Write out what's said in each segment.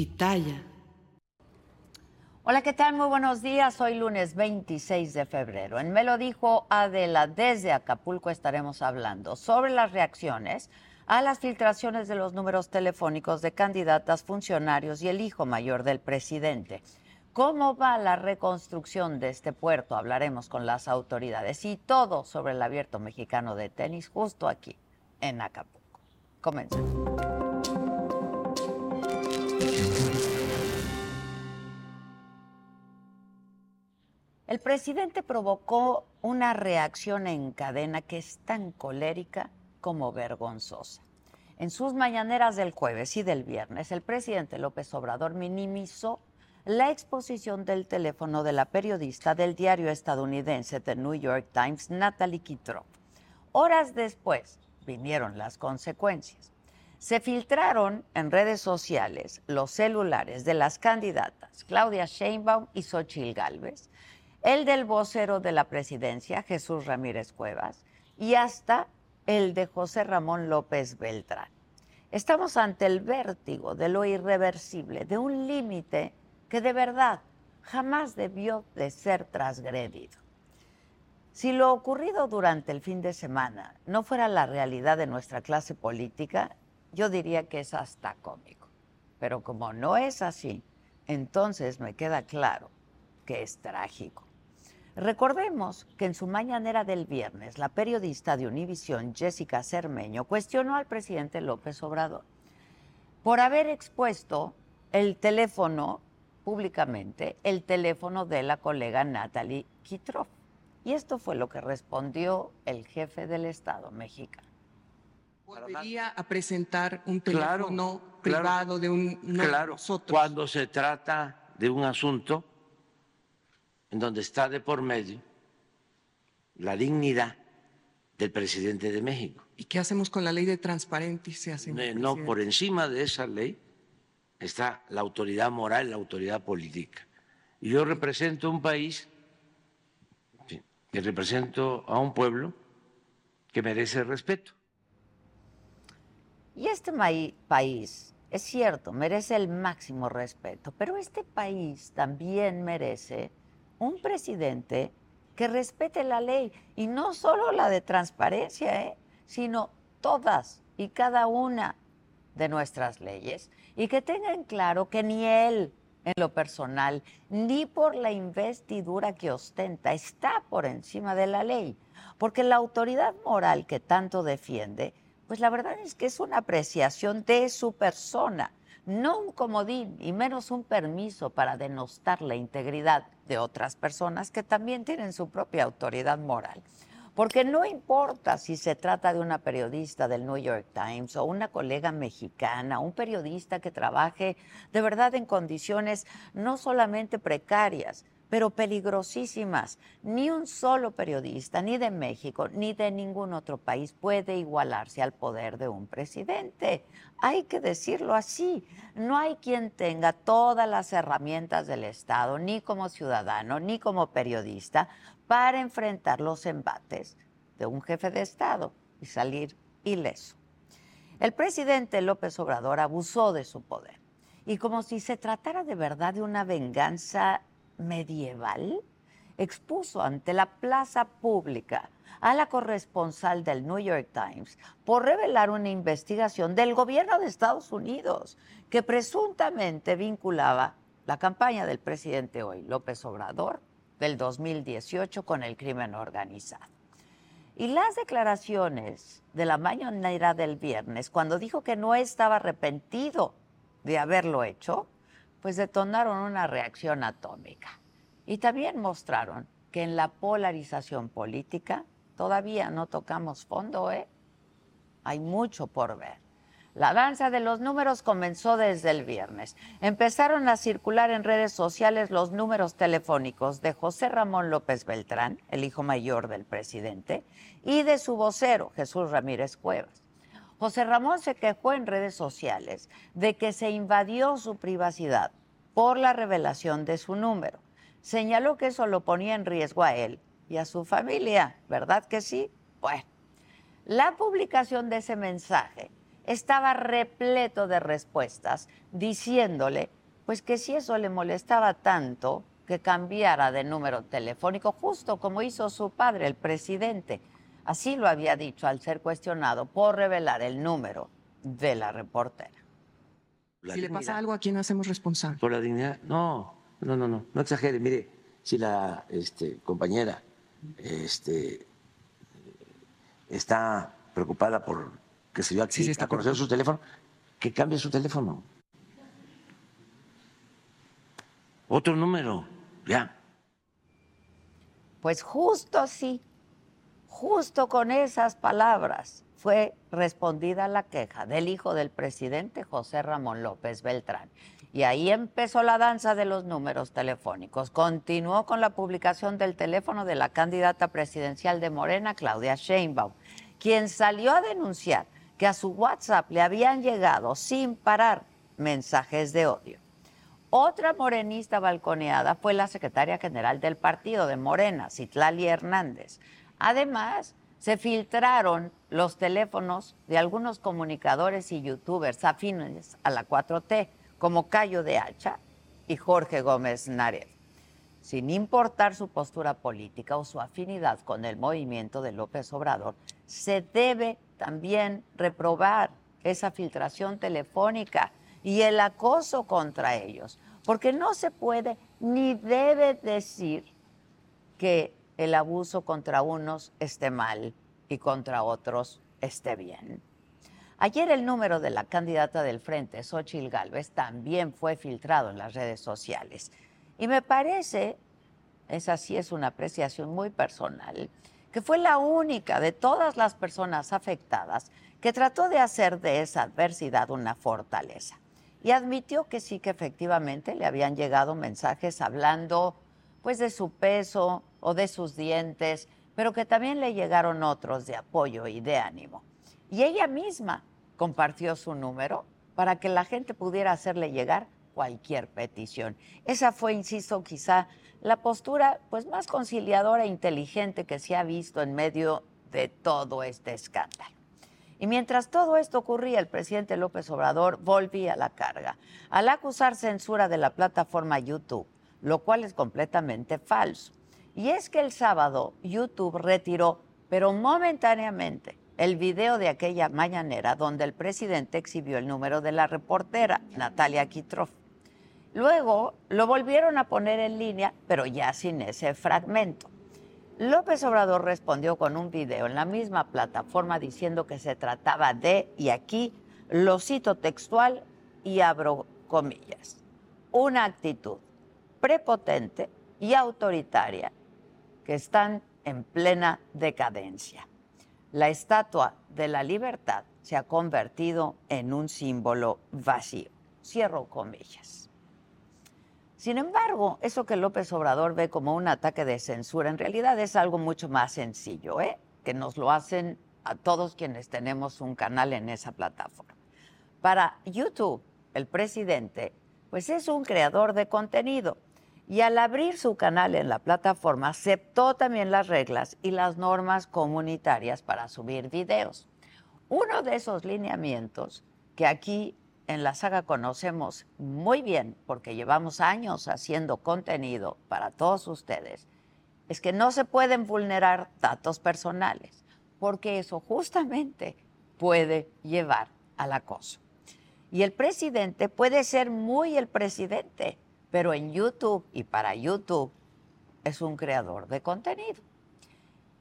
Pitaya. Hola, ¿qué tal? Muy buenos días. Hoy lunes 26 de febrero. En Me lo dijo Adela, desde Acapulco estaremos hablando sobre las reacciones a las filtraciones de los números telefónicos de candidatas, funcionarios y el hijo mayor del presidente. ¿Cómo va la reconstrucción de este puerto? Hablaremos con las autoridades y todo sobre el abierto mexicano de tenis justo aquí, en Acapulco. Comenzamos. El presidente provocó una reacción en cadena que es tan colérica como vergonzosa. En sus mañaneras del jueves y del viernes, el presidente López Obrador minimizó la exposición del teléfono de la periodista del diario estadounidense The New York Times, Natalie Kitroff. Horas después vinieron las consecuencias. Se filtraron en redes sociales los celulares de las candidatas Claudia Sheinbaum y Xochitl Gálvez, el del vocero de la presidencia, Jesús Ramírez Cuevas, y hasta el de José Ramón López Beltrán. Estamos ante el vértigo de lo irreversible, de un límite que de verdad jamás debió de ser transgredido. Si lo ocurrido durante el fin de semana no fuera la realidad de nuestra clase política, yo diría que es hasta cómico. Pero como no es así, entonces me queda claro que es trágico. Recordemos que en su mañanera del viernes, la periodista de Univisión, Jessica Cermeño, cuestionó al presidente López Obrador por haber expuesto el teléfono públicamente, el teléfono de la colega Natalie Kitroff. Y esto fue lo que respondió el jefe del Estado mexicano. Volvería a presentar un teléfono privado de un claro, Cuando se trata de un asunto en donde está de por medio la dignidad del presidente de México. ¿Y qué hacemos con la ley de transparencia? No, no, por encima de esa ley está la autoridad moral, la autoridad política. Y yo represento un país, que represento a un pueblo que merece respeto. Y este país, es cierto, merece el máximo respeto, pero este país también merece un presidente que respete la ley y no solo la de transparencia, ¿eh? sino todas y cada una de nuestras leyes y que tengan claro que ni él en lo personal ni por la investidura que ostenta está por encima de la ley, porque la autoridad moral que tanto defiende, pues la verdad es que es una apreciación de su persona no un comodín y menos un permiso para denostar la integridad de otras personas que también tienen su propia autoridad moral. Porque no importa si se trata de una periodista del New York Times o una colega mexicana, un periodista que trabaje de verdad en condiciones no solamente precarias, pero peligrosísimas. Ni un solo periodista, ni de México, ni de ningún otro país puede igualarse al poder de un presidente. Hay que decirlo así. No hay quien tenga todas las herramientas del Estado, ni como ciudadano, ni como periodista, para enfrentar los embates de un jefe de Estado y salir ileso. El presidente López Obrador abusó de su poder y como si se tratara de verdad de una venganza medieval, expuso ante la plaza pública a la corresponsal del New York Times por revelar una investigación del gobierno de Estados Unidos que presuntamente vinculaba la campaña del presidente hoy, López Obrador, del 2018 con el crimen organizado. Y las declaraciones de la mañanera del viernes, cuando dijo que no estaba arrepentido de haberlo hecho, pues detonaron una reacción atómica. Y también mostraron que en la polarización política todavía no tocamos fondo, ¿eh? Hay mucho por ver. La danza de los números comenzó desde el viernes. Empezaron a circular en redes sociales los números telefónicos de José Ramón López Beltrán, el hijo mayor del presidente, y de su vocero, Jesús Ramírez Cuevas. José Ramón se quejó en redes sociales de que se invadió su privacidad por la revelación de su número. Señaló que eso lo ponía en riesgo a él y a su familia, ¿verdad que sí? Bueno, la publicación de ese mensaje estaba repleto de respuestas diciéndole pues que si eso le molestaba tanto que cambiara de número telefónico, justo como hizo su padre, el presidente. Así lo había dicho al ser cuestionado por revelar el número de la reportera. si le pasa algo, ¿a quién hacemos responsable? Por la dignidad. No, no, no, no, no exagere. Mire, si la este, compañera este, está preocupada por que se dio aquí sí, a conocer su teléfono, que cambie su teléfono. Otro número, ya. Pues justo así, justo con esas palabras fue respondida la queja del hijo del presidente José Ramón López Beltrán. Y ahí empezó la danza de los números telefónicos. Continuó con la publicación del teléfono de la candidata presidencial de Morena, Claudia Sheinbaum, quien salió a denunciar que a su WhatsApp le habían llegado sin parar mensajes de odio. Otra morenista balconeada fue la secretaria general del partido de Morena, Citlali Hernández. Además, se filtraron los teléfonos de algunos comunicadores y youtubers afines a la 4T, como Cayo de Hacha y Jorge Gómez Nared, sin importar su postura política o su afinidad con el movimiento de López Obrador, se debe también reprobar esa filtración telefónica y el acoso contra ellos, porque no se puede ni debe decir que el abuso contra unos esté mal y contra otros esté bien. Ayer el número de la candidata del Frente, Xochil Gálvez, también fue filtrado en las redes sociales. Y me parece, esa sí es una apreciación muy personal, que fue la única de todas las personas afectadas que trató de hacer de esa adversidad una fortaleza. Y admitió que sí que efectivamente le habían llegado mensajes hablando pues de su peso o de sus dientes, pero que también le llegaron otros de apoyo y de ánimo. Y ella misma compartió su número para que la gente pudiera hacerle llegar cualquier petición. Esa fue, insisto, quizá la postura pues más conciliadora e inteligente que se ha visto en medio de todo este escándalo. Y mientras todo esto ocurría, el presidente López Obrador volvía a la carga al acusar censura de la plataforma YouTube, lo cual es completamente falso. Y es que el sábado YouTube retiró, pero momentáneamente, el video de aquella mañanera donde el presidente exhibió el número de la reportera, Natalia Kitroff. Luego lo volvieron a poner en línea, pero ya sin ese fragmento. López Obrador respondió con un video en la misma plataforma diciendo que se trataba de, y aquí lo cito textual y abro comillas, una actitud prepotente y autoritaria que están en plena decadencia. La estatua de la libertad se ha convertido en un símbolo vacío. Cierro comillas. Sin embargo, eso que López Obrador ve como un ataque de censura en realidad es algo mucho más sencillo, ¿eh? que nos lo hacen a todos quienes tenemos un canal en esa plataforma. Para YouTube, el presidente, pues es un creador de contenido y al abrir su canal en la plataforma aceptó también las reglas y las normas comunitarias para subir videos. Uno de esos lineamientos que aquí en la saga conocemos muy bien, porque llevamos años haciendo contenido para todos ustedes, es que no se pueden vulnerar datos personales, porque eso justamente puede llevar al acoso. Y el presidente puede ser muy el presidente, pero en YouTube y para YouTube es un creador de contenido.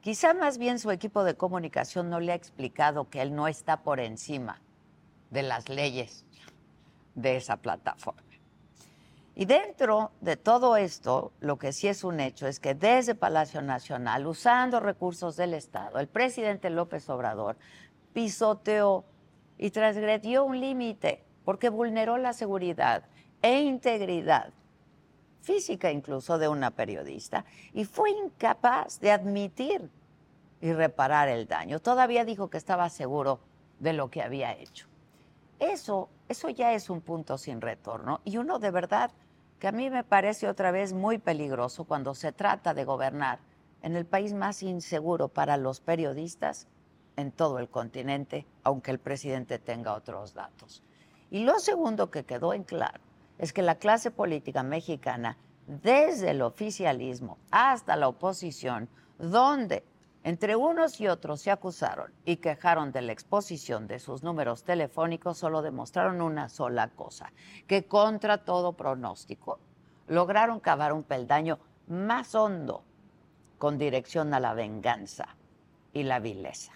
Quizá más bien su equipo de comunicación no le ha explicado que él no está por encima de las leyes de esa plataforma. Y dentro de todo esto, lo que sí es un hecho es que desde Palacio Nacional, usando recursos del Estado, el presidente López Obrador pisoteó y transgredió un límite porque vulneró la seguridad e integridad física incluso de una periodista y fue incapaz de admitir y reparar el daño. Todavía dijo que estaba seguro de lo que había hecho. Eso eso ya es un punto sin retorno y uno de verdad que a mí me parece otra vez muy peligroso cuando se trata de gobernar en el país más inseguro para los periodistas en todo el continente, aunque el presidente tenga otros datos. Y lo segundo que quedó en claro es que la clase política mexicana, desde el oficialismo hasta la oposición, donde entre unos y otros se acusaron y quejaron de la exposición de sus números telefónicos, solo demostraron una sola cosa, que contra todo pronóstico lograron cavar un peldaño más hondo con dirección a la venganza y la vileza.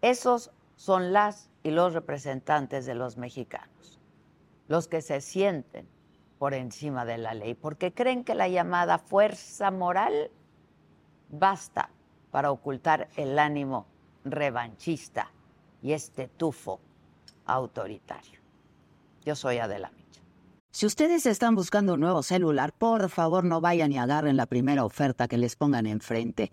Esos son las y los representantes de los mexicanos, los que se sienten por encima de la ley, porque creen que la llamada fuerza moral basta para ocultar el ánimo revanchista y este tufo autoritario. Yo soy Adela Micha. Si ustedes están buscando un nuevo celular, por favor no vayan y agarren la primera oferta que les pongan enfrente.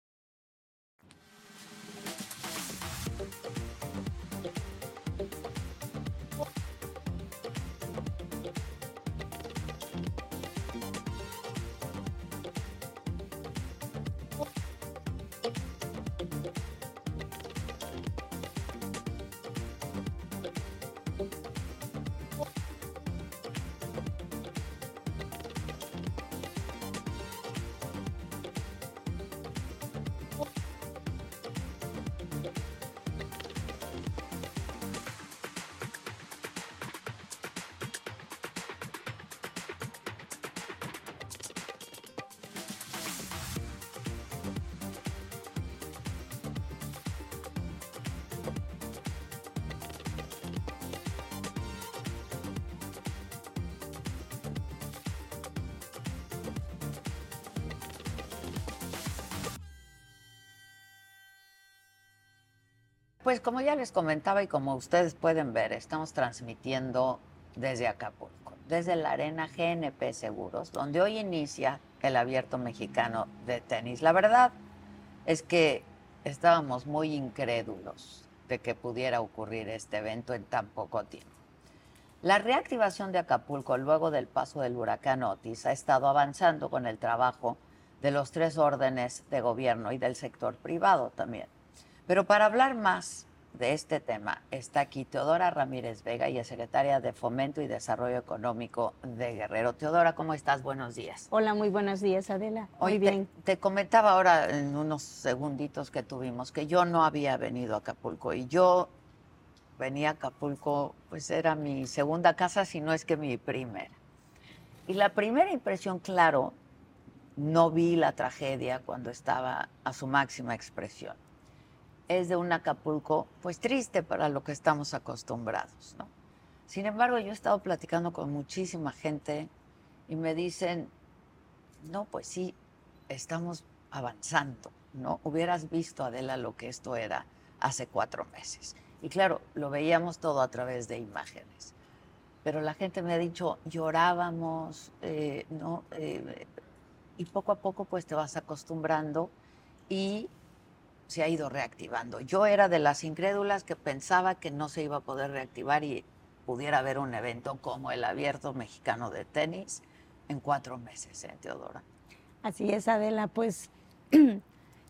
Pues como ya les comentaba y como ustedes pueden ver, estamos transmitiendo desde Acapulco, desde la arena GNP Seguros, donde hoy inicia el abierto mexicano de tenis. La verdad es que estábamos muy incrédulos de que pudiera ocurrir este evento en tan poco tiempo. La reactivación de Acapulco luego del paso del huracán Otis ha estado avanzando con el trabajo de los tres órdenes de gobierno y del sector privado también. Pero para hablar más de este tema está aquí Teodora Ramírez Vega, y es secretaria de Fomento y Desarrollo Económico de Guerrero. Teodora, ¿cómo estás? Buenos días. Hola, muy buenos días, Adela. Muy bien. Te, comentaba ahora en unos segunditos que tuvimos que yo no había venido a Acapulco y yo venía a Acapulco, pues era mi segunda casa, si no es que mi primera. Y la primera impresión, claro, no vi la tragedia cuando estaba a su máxima expresión es de un Acapulco, pues triste para lo que estamos acostumbrados, ¿no? Sin embargo, yo he estado platicando con muchísima gente y me dicen, no, pues sí, estamos avanzando, ¿no? Hubieras visto, Adela, lo que esto era hace cuatro meses. Y claro, lo veíamos todo a través de imágenes. Pero la gente me ha dicho, llorábamos, eh, ¿no? Eh, y poco a poco pues te vas acostumbrando y se ha ido reactivando. Yo era de las incrédulas que pensaba que no se iba a poder reactivar y pudiera haber un evento como el Abierto Mexicano de Tenis en cuatro meses, ¿eh, Teodora? Así es, Adela. Pues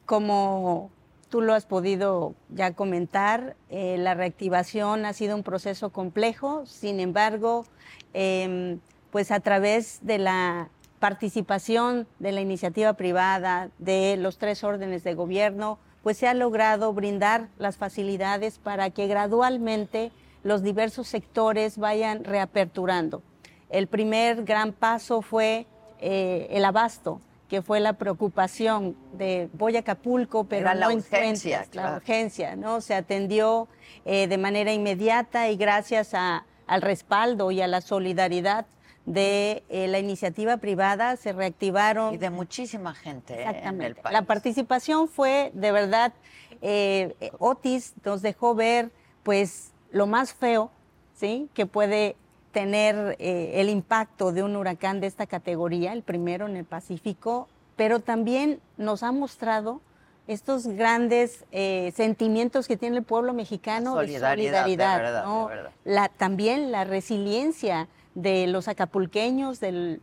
como tú lo has podido ya comentar, eh, la reactivación ha sido un proceso complejo, sin embargo, em, pues a través de la participación de la iniciativa privada, de los tres órdenes de gobierno, pues se ha logrado brindar las facilidades para que gradualmente los diversos sectores vayan reaperturando. El primer gran paso fue eh, el abasto, que fue la preocupación de voy a Acapulco, pero la no urgencia, la urgencia, ¿no? Se atendió eh, de manera inmediata y gracias al respaldo y a la solidaridad de eh, la iniciativa privada, se reactivaron. Y de muchísima gente ¿eh? en el país. La participación fue de verdad, eh, Otis nos dejó ver pues lo más feo, ¿sí? Que puede tener el impacto de un huracán de esta categoría, el primero en el Pacífico, pero también nos ha mostrado estos grandes sentimientos que tiene el pueblo mexicano solidaridad, de solidaridad, La, también la resiliencia de los acapulqueños, de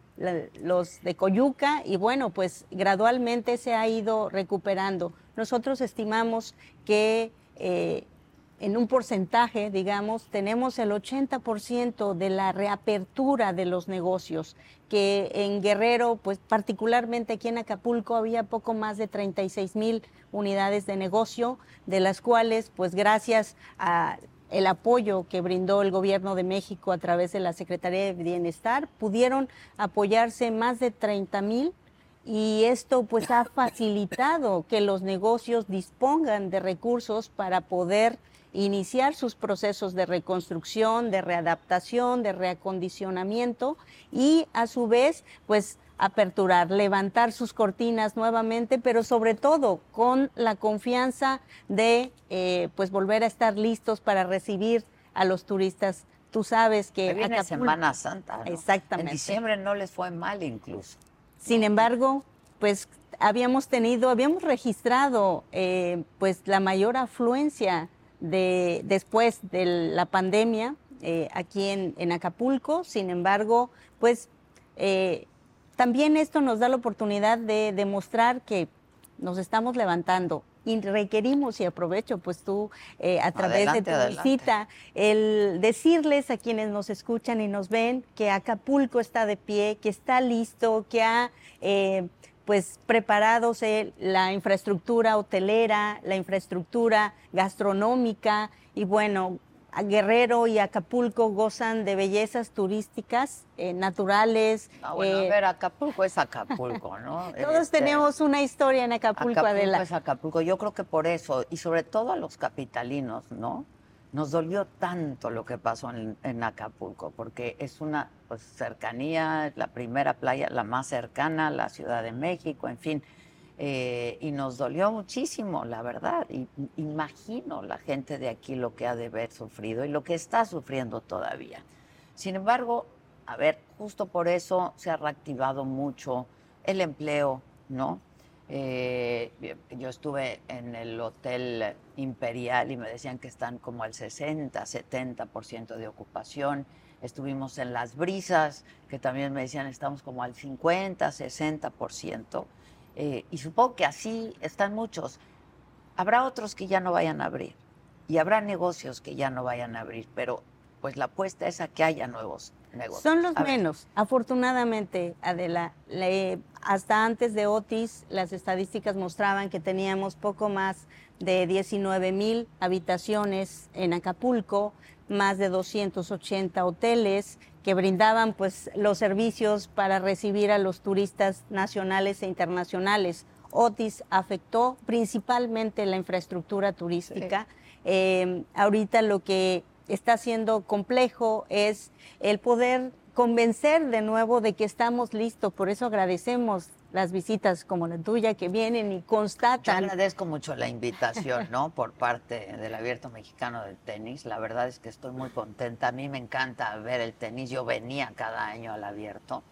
los de Coyuca, y bueno, pues gradualmente se ha ido recuperando. Nosotros estimamos que eh, en un porcentaje, digamos, tenemos el 80% de la reapertura de los negocios, que en Guerrero, pues particularmente aquí en Acapulco, había poco más de 36 mil unidades de negocio, de las cuales, pues gracias a el apoyo que brindó el gobierno de México a través de la Secretaría de Bienestar, pudieron apoyarse más de 30 mil y esto pues ha facilitado que los negocios dispongan de recursos para poder iniciar sus procesos de reconstrucción, de readaptación, de reacondicionamiento y a su vez pues aperturar, levantar sus cortinas nuevamente, pero sobre todo con la confianza de eh, pues volver a estar listos para recibir a los turistas. Tú sabes que viene Semana Santa. Exactamente. En diciembre no les fue mal incluso. Sin embargo, pues habíamos tenido, habíamos registrado eh, pues la mayor afluencia de después de la pandemia eh, aquí en, en, Acapulco. Sin embargo, pues también esto nos da la oportunidad de demostrar que nos estamos levantando y requerimos, y aprovecho pues tú eh, a través de tu visita, el decirles a quienes nos escuchan y nos ven que Acapulco está de pie, que está listo, que ha... Eh, pues preparado la infraestructura hotelera, la infraestructura gastronómica y bueno, Guerrero y Acapulco gozan de bellezas turísticas eh, naturales. Ah, bueno, a eh, ver, Acapulco es Acapulco, ¿no? Todos este, tenemos una historia en Acapulco, Acapulco es Acapulco. Yo creo que por eso, y sobre todo a los capitalinos, ¿no? Nos dolió tanto lo que pasó en, Acapulco, porque es una pues, cercanía, la primera playa, la más cercana a la Ciudad de México, en fin eh, y nos dolió muchísimo, la verdad. Y, imagino la gente de aquí lo que ha de haber sufrido y lo que está sufriendo todavía. Sin embargo, a ver, justo por eso se ha reactivado mucho el empleo, ¿no? Eh, yo estuve en el Hotel Imperial y me decían que están como al 60, 70% de ocupación. Estuvimos en Las Brisas, que también me decían estamos como al 50, 60%. Eh, y supongo que así están muchos. Habrá otros que ya no vayan a abrir y habrá negocios que ya no vayan a abrir, pero pues la apuesta es a que haya nuevos negocios. Son los menos, afortunadamente, Adela. hasta antes de Otis, las estadísticas mostraban que teníamos poco más de 19 mil habitaciones en Acapulco, más de 280 hoteles que brindaban pues los servicios para recibir a los turistas nacionales e internacionales. Otis afectó principalmente la infraestructura turística. Eh, ahorita lo que está siendo complejo es el poder convencer de nuevo de que estamos listos. Por eso agradecemos las visitas como la tuya que vienen y constatan. Yo agradezco mucho la invitación, ¿no? Por parte del Abierto Mexicano del Tenis. La verdad es que estoy muy contenta. A mí me encanta ver el tenis. Yo venía cada año al Abierto.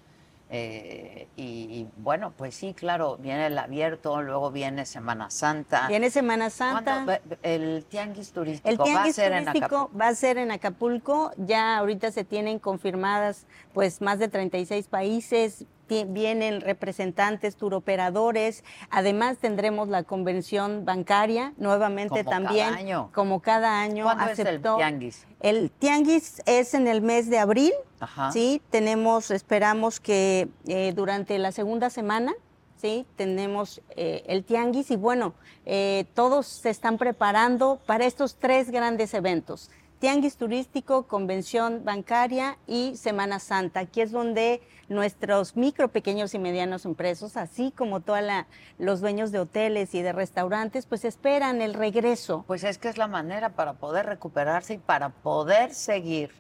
Eh, y, bueno, pues sí, claro, viene el abierto, luego viene Semana Santa. Viene Semana Santa. El tianguis turístico va a ser en Acapulco. Va a ser en Acapulco. Ya ahorita se tienen confirmadas pues más de 36 países, vienen representantes, turoperadores. Además tendremos la convención bancaria nuevamente como también. Cada año. Como cada año. ¿Cuándo aceptó, es el tianguis? El tianguis es en el mes de abril. Ajá. Sí, tenemos, esperamos que eh, durante la segunda semana. Sí, tenemos eh, el tianguis y bueno, eh, todos se están preparando para estos tres grandes eventos tianguis turístico, convención bancaria y Semana Santa. Aquí es donde nuestros micro, pequeños y medianos empresas, así como todos los dueños de hoteles y de restaurantes, pues esperan el regreso. Pues es que es la manera para poder recuperarse y para poder seguir,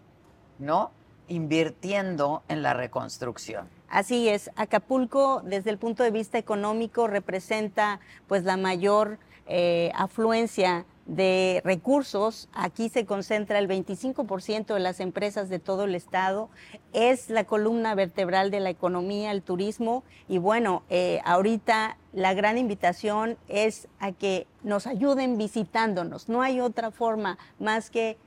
¿no? invirtiendo en la reconstrucción. Así es, Acapulco desde el punto de vista económico representa pues la mayor eh, afluencia de recursos. Aquí se concentra el 25% de las empresas de todo el estado. Es la columna vertebral de la economía, el turismo. Y bueno, eh, ahorita la gran invitación es a que nos ayuden visitándonos. No hay otra forma más que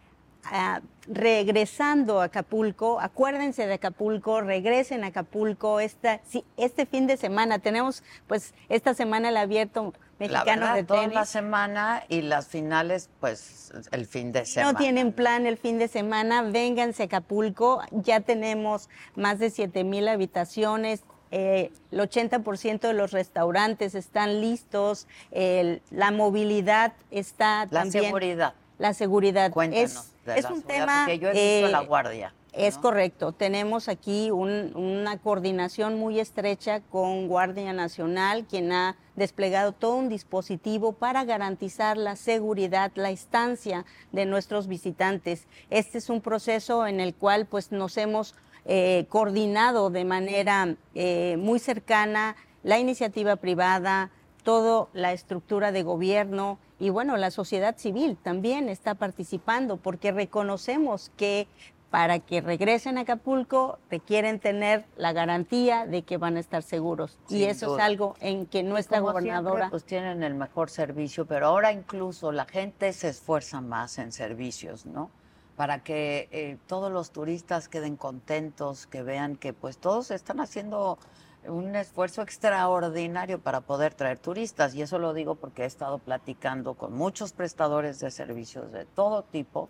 ah, regresando a Acapulco, acuérdense de Acapulco, regresen a Acapulco esta, este fin de semana. Tenemos pues esta semana el abierto mexicano la de toda la semana y las finales, pues el fin de semana. No tienen plan el fin de semana, vénganse a Acapulco. Ya tenemos más de 7 mil habitaciones. Eh, el 80% de los restaurantes están listos. la movilidad está la también. La seguridad. La seguridad. Cuéntanos es, es un tema. Yo he visto la eh, guardia. Es correcto. Tenemos aquí una coordinación muy estrecha con Guardia Nacional, quien ha desplegado todo un dispositivo para garantizar la seguridad, la estancia de nuestros visitantes. Este es un proceso en el cual pues, nos hemos eh, coordinado de manera eh, muy cercana la iniciativa privada, toda la estructura de gobierno y bueno, la sociedad civil también está participando porque reconocemos que para que regresen a Acapulco requieren tener la garantía de que van a estar seguros. y eso es algo en que nuestra gobernadora... pues tienen el mejor servicio, pero ahora incluso la gente se esfuerza más en servicios, ¿no? Para que eh, todos los turistas queden contentos, que vean que pues todos están haciendo un esfuerzo extraordinario para poder traer turistas. Y eso lo digo porque he estado platicando con muchos prestadores de servicios de todo tipo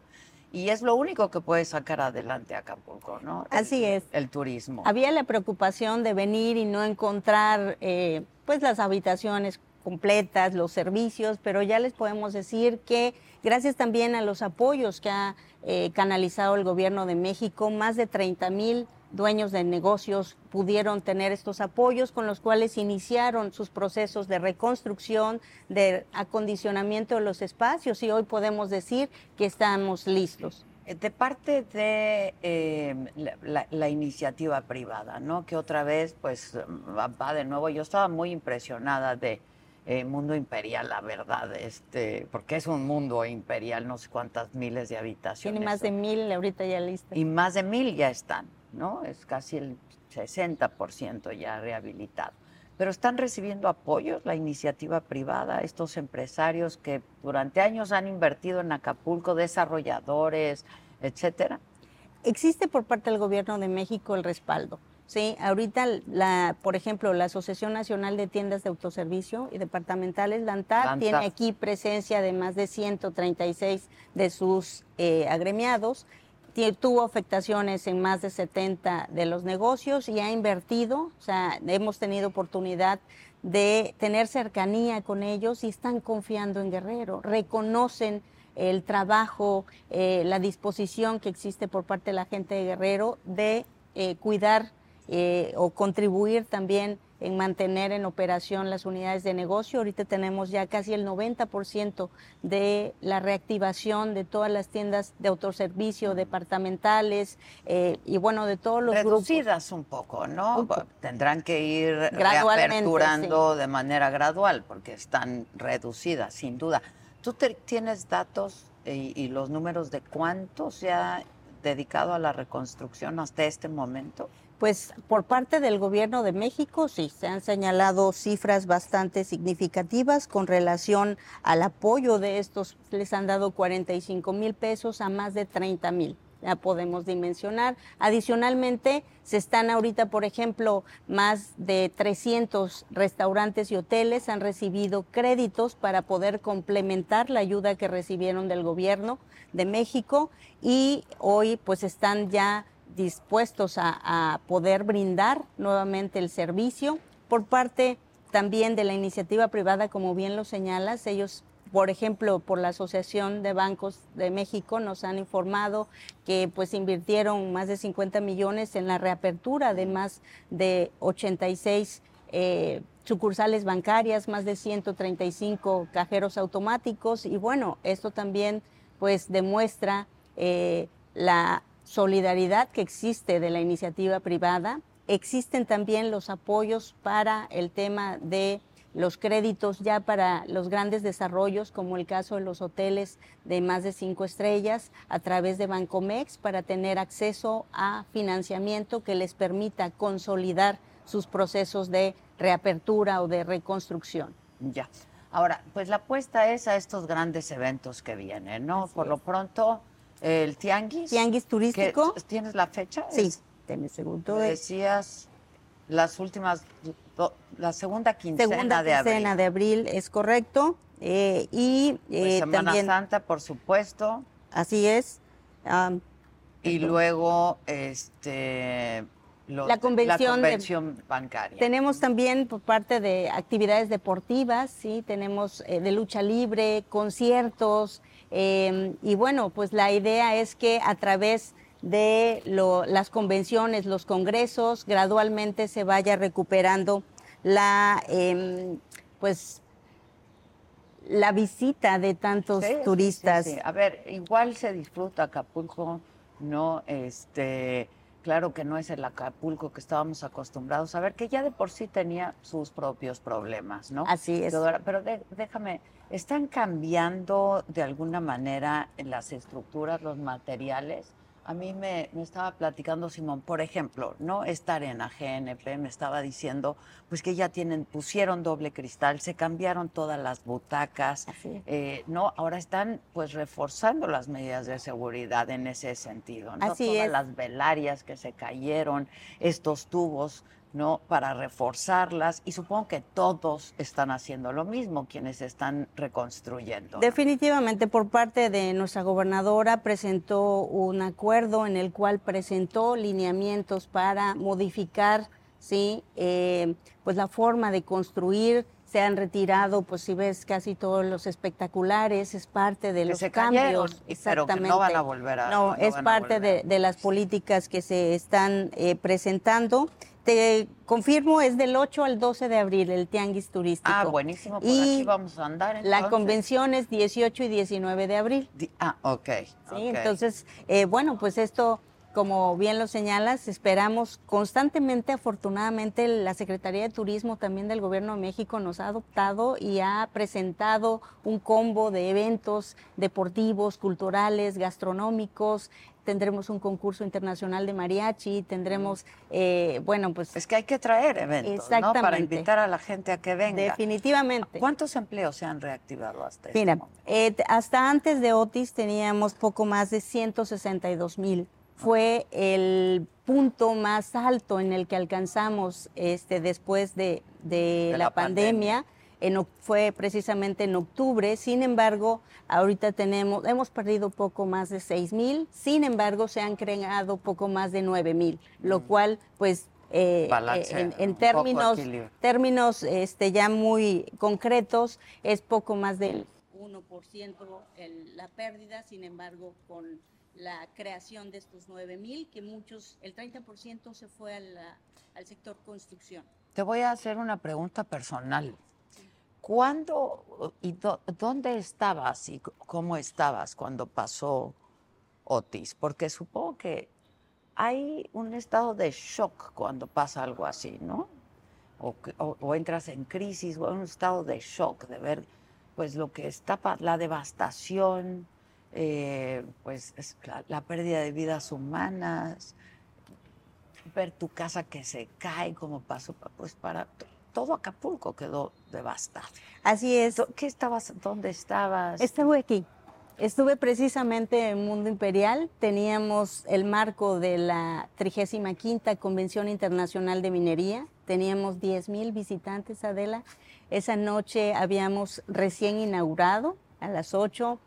y es lo único que puede sacar adelante Acapulco, ¿no? Así es. El turismo. Había la preocupación de venir y no encontrar, eh, pues, las habitaciones completas, los servicios, pero ya les podemos decir que gracias también a los apoyos que ha eh, canalizado el gobierno de México, más de 30 mil dueños de negocios pudieron tener estos apoyos con los cuales iniciaron sus procesos de reconstrucción, de acondicionamiento de los espacios y hoy podemos decir que estamos listos. Eh, de parte de eh, la, iniciativa privada, ¿no? Que otra vez, pues, va, de nuevo. Yo estaba muy impresionada de eh, Mundo Imperial, la verdad, este, porque es un mundo imperial, no sé cuántas miles de habitaciones. Tiene más de mil ahorita ya listas. Y más de mil ya están. ¿No? Es casi el 60% ya rehabilitado. Pero están recibiendo apoyos la iniciativa privada, estos empresarios que durante años han invertido en Acapulco, desarrolladores, etcétera. Existe por parte del gobierno de México el respaldo. Sí, ahorita, la, por ejemplo, la Asociación Nacional de Tiendas de Autoservicio y Departamentales, la ANTAD, tiene aquí presencia de más de 136 de sus eh, agremiados tuvo afectaciones en más de 70 de los negocios y ha invertido, o sea, hemos tenido oportunidad de tener cercanía con ellos y están confiando en Guerrero, reconocen el trabajo, eh, la disposición que existe por parte de la gente de Guerrero de eh, cuidar eh, o contribuir también en mantener en operación las unidades de negocio. Ahorita tenemos ya casi el 90% de la reactivación de todas las tiendas de autoservicio departamentales eh, y bueno, de todos los Reducidas un poco, ¿no? Tendrán que ir reaperturando de manera gradual porque están reducidas, sin duda. ¿Tú tienes datos y, y los números de cuánto se ha dedicado a la reconstrucción hasta este momento? Pues por parte del gobierno de México sí, se han señalado cifras bastante significativas con relación al apoyo de estos. Les han dado 45 mil pesos a más de 30 mil. Ya podemos dimensionar. Adicionalmente, se están ahorita, por ejemplo, más de 300 restaurantes y hoteles han recibido créditos para poder complementar la ayuda que recibieron del gobierno de México y hoy pues están ya dispuestos a, poder brindar nuevamente el servicio. Por parte también de la iniciativa privada, como bien lo señalas, ellos por ejemplo, por la Asociación de Bancos de México nos han informado que pues invirtieron más de 50 millones en la reapertura de más de 86 eh, sucursales bancarias, más de 135 cajeros automáticos y bueno, esto también pues demuestra eh, la solidaridad que existe de la iniciativa privada. Existen también los apoyos para el tema de los créditos ya para los grandes desarrollos, como el caso de los hoteles de más de cinco estrellas, a través de Bancomex, para tener acceso a financiamiento que les permita consolidar sus procesos de reapertura o de reconstrucción. Ya. Ahora, pues la apuesta es a estos grandes eventos que vienen, ¿no? Por lo pronto, el tianguis. Tianguis turístico. ¿Tienes la fecha? Sí, tienes segundo. Decías las últimas, la segunda quincena de abril. de abril, es correcto. Eh, y pues eh, Semana Santa, por supuesto. Así es. y luego, este, la convención, bancaria. Tenemos también por parte de actividades deportivas, sí, tenemos eh, de lucha libre, conciertos, em, y bueno, pues la idea es que a través de las convenciones, los congresos, gradualmente se vaya recuperando la, em, pues, la visita de tantos turistas. A ver, igual se disfruta Acapulco, ¿no? Este Claro que no es el Acapulco que estábamos acostumbrados a ver, que ya de por sí tenía sus propios problemas, ¿no? Así es. Pero, déjame, ¿están cambiando de alguna manera las estructuras, los materiales? A mí me, estaba platicando Simón, por ejemplo, no esta arena GNP me estaba diciendo, pues que ya tienen, pusieron doble cristal, se cambiaron todas las butacas, eh, no, ahora están pues reforzando las medidas de seguridad en ese sentido, ¿no? todas las velarias que se cayeron, estos tubos ¿no? Para reforzarlas y supongo que todos están haciendo lo mismo, quienes están reconstruyendo. Definitivamente, por parte de nuestra gobernadora presentó un acuerdo en el cual presentó lineamientos para modificar, sí, eh, pues la forma de construir. Se han retirado, pues si ves, casi todos los espectaculares, es parte de los cambios. exactamente. no van a volver a. No, es parte de, las políticas que se están eh, presentando. Te confirmo, es del 8 al 12 de abril el tianguis turístico. Ah, buenísimo, por aquí vamos a andar. La convención es 18 y 19 de abril. ah, ok. Sí, entonces, eh, bueno, pues esto como bien lo señalas, esperamos constantemente, afortunadamente, la Secretaría de Turismo también del Gobierno de México nos ha adoptado y ha presentado un combo de eventos deportivos, culturales, gastronómicos, tendremos un concurso internacional de mariachi, tendremos, eh, bueno, pues... Es que hay que traer eventos, ¿no? Para invitar a la gente a que venga. Definitivamente. ¿Cuántos empleos se han reactivado hasta este Mira, eh, hasta antes de Otis teníamos poco más de 162 mil. Fue el punto más alto en el que alcanzamos este, después de, la, pandemia fue precisamente en octubre. Sin embargo, ahorita tenemos, hemos perdido poco más de 6 mil. Sin embargo, se han creado poco más de 9 mil, lo mm. cual, pues, eh, eh, en, términos, términos este, ya muy concretos, es poco más del 1% la pérdida. Sin embargo, con la creación de estos 9 mil, que muchos, el 30% se fue al sector construcción. Te voy a hacer una pregunta personal. ¿Cuándo y dónde estabas y cómo estabas cuando pasó Otis? Porque supongo que hay un estado de shock cuando pasa algo así, ¿no? O, entras en crisis o en un estado de shock de ver pues lo que está, la devastación, eh, pues la, la, pérdida de vidas humanas, ver tu casa que se cae como pasó pues para todo Acapulco quedó devastado. Así es. ¿Qué estabas? ¿Dónde estabas? Estuve aquí. Estuve precisamente en Mundo Imperial. Teníamos el marco de la 35 Convención Internacional de Minería. Teníamos 10 mil visitantes, Adela. Esa noche habíamos recién inaugurado a las 8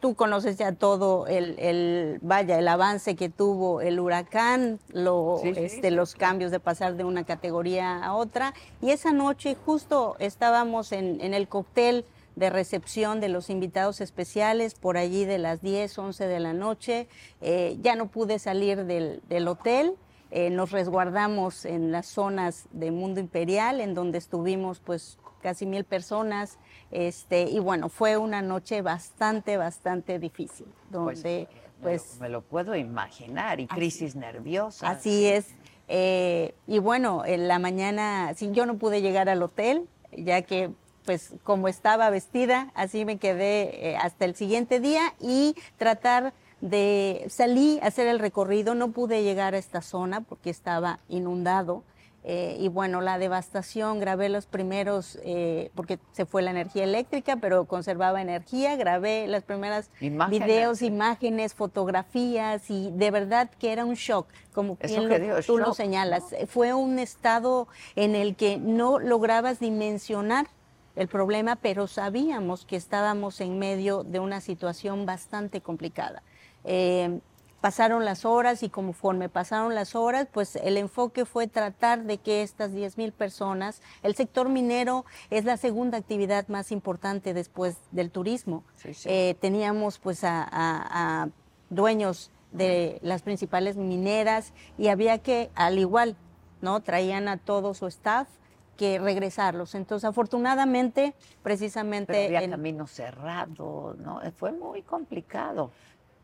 tú conoces ya todo el, vaya, el avance que tuvo el huracán, lo, este, los cambios de pasar de una categoría a otra. Y esa noche justo estábamos en, el cóctel de recepción de los invitados especiales por allí de las 10, 11 de la noche. Eh, ya no pude salir del, hotel. Eh, nos resguardamos en las zonas de Mundo Imperial, en donde estuvimos pues casi mil personas. Este, y bueno, fue una noche bastante, bastante difícil, pues, donde pues... me, lo, puedo imaginar, y crisis nerviosa. Así es. Eh, y bueno, en la mañana, sí, yo no pude llegar al hotel, ya que pues como estaba vestida, así me quedé eh, hasta el siguiente día y tratar de salí a hacer el recorrido, no pude llegar a esta zona porque estaba inundado. Eh, y bueno, la devastación, grabé los primeros, eh, porque se fue la energía eléctrica, pero conservaba energía, grabé las primeras videos, imágenes, fotografías y de verdad que era un shock, como tú lo señalas. Fue un estado en el que no lograbas dimensionar el problema, pero sabíamos que estábamos en medio de una situación bastante complicada. Eh, pasaron las horas y conforme pasaron las horas, pues el enfoque fue tratar de que estas 10.000 personas, el sector minero es la segunda actividad más importante después del turismo. Eh, teníamos pues a, dueños de las principales mineras y había que, al igual, ¿no? Traían a todo su staff que regresarlos. Entonces, afortunadamente, precisamente... Pero había camino cerrado, ¿no? Fue muy complicado.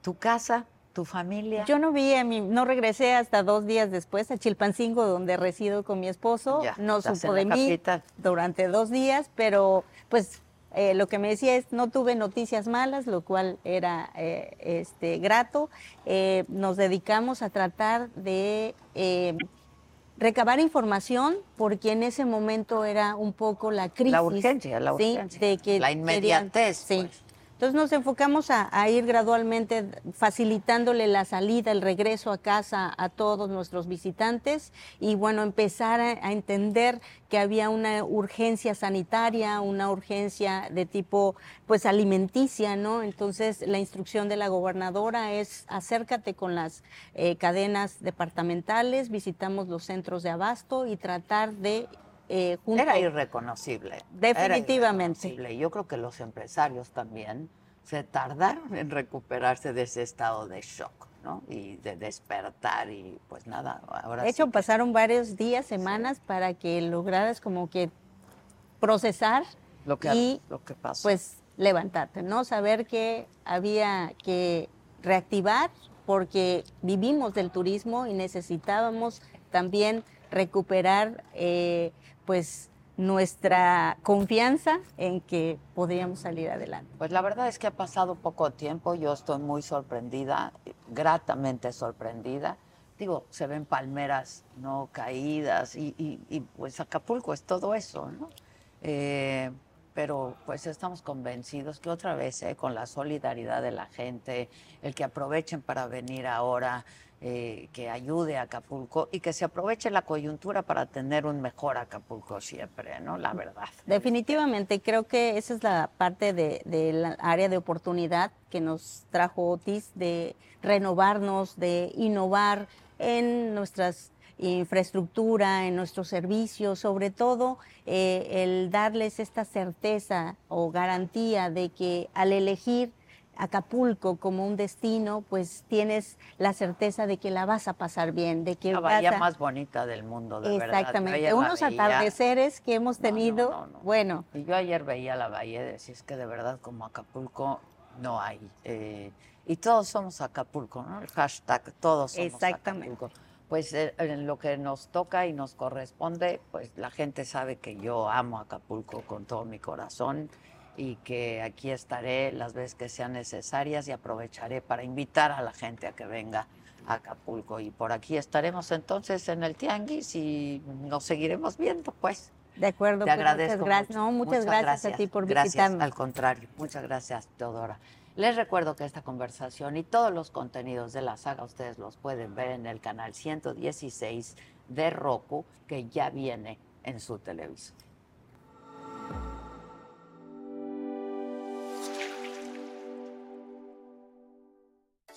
¿Tu casa? ¿Tu familia? Yo no vi a mi, no regresé hasta dos días después a Chilpancingo, donde resido con mi esposo. no supo de mí durante dos días, pero pues eh, lo que me decía es no tuve noticias malas, lo cual era eh, este, grato. Eh, nos dedicamos a tratar de recabar información porque en ese momento era un poco la crisis. La urgencia, la urgencia. de que la inmediatez. sí, pues. Entonces nos enfocamos a, ir gradualmente facilitándole la salida, el regreso a casa a todos nuestros visitantes y bueno, empezar a, entender que había una urgencia sanitaria, una urgencia de tipo pues alimenticia, ¿no? Entonces la instrucción de la gobernadora es acércate con las eh, cadenas departamentales, visitamos los centros de abasto y tratar de eh, era irreconocible. Definitivamente. Yo creo que los empresarios también se tardaron en recuperarse de ese estado de shock, ¿no? Y de despertar y pues nada, ahora De hecho, pasaron varios días, semanas para que lograras como que procesar lo que, y lo que pasó. pues levantarte, ¿no? Saber que había que reactivar porque vivimos del turismo y necesitábamos también recuperar eh, pues nuestra confianza en que podríamos salir adelante. Pues la verdad es que ha pasado poco tiempo, yo estoy muy sorprendida, gratamente sorprendida. Digo, se ven palmeras no caídas y, pues Acapulco es todo eso, ¿no? Eh, pero pues estamos convencidos que otra vez, eh, con la solidaridad de la gente, el que aprovechen para venir ahora, eh, que ayude a Acapulco y que se aproveche la coyuntura para tener un mejor Acapulco siempre, ¿no? La verdad. Definitivamente, creo que esa es la parte del área de oportunidad que nos trajo Otis, de renovarnos, de innovar en nuestras infraestructura, en nuestros servicios, sobre todo eh, el darles esta certeza o garantía de que al elegir Acapulco como un destino, pues tienes la certeza de que la vas a pasar bien, de que la bahía más bonita del mundo, de Exactamente. Unos atardeceres que hemos tenido, bueno. Y yo ayer veía la bahía y decía, es que de verdad como Acapulco no hay. Eh, y todos somos Acapulco, ¿no? El hashtag todos somos Exactamente. Acapulco. Pues eh, en lo que nos toca y nos corresponde, pues la gente sabe que yo amo Acapulco con todo mi corazón y que aquí estaré las veces que sean necesarias y aprovecharé para invitar a la gente a que venga a Acapulco. Y por aquí estaremos entonces en el Tianguis y nos seguiremos viendo, pues. De acuerdo, Te pues, agradezco. Muchas gracias. No, muchas, gracias, a ti por visitarme. Gracias, al contrario. Muchas gracias, Teodora. Les recuerdo que esta conversación y todos los contenidos de la saga ustedes los pueden ver en el canal 116 de Roku, que ya viene en su televisor.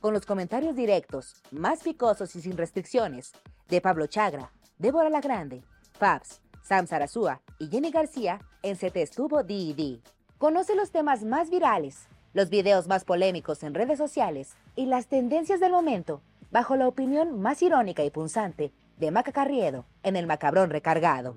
con los comentarios directos, más picosos y sin restricciones, de Pablo Chagra, Débora La Grande, Fabs, Sam Sarasúa y Jenny García en Se Te Estuvo D&D. Conoce los temas más virales, los videos más polémicos en redes sociales y las tendencias del momento bajo la opinión más irónica y punzante de Maca Carriedo en El Macabrón Recargado.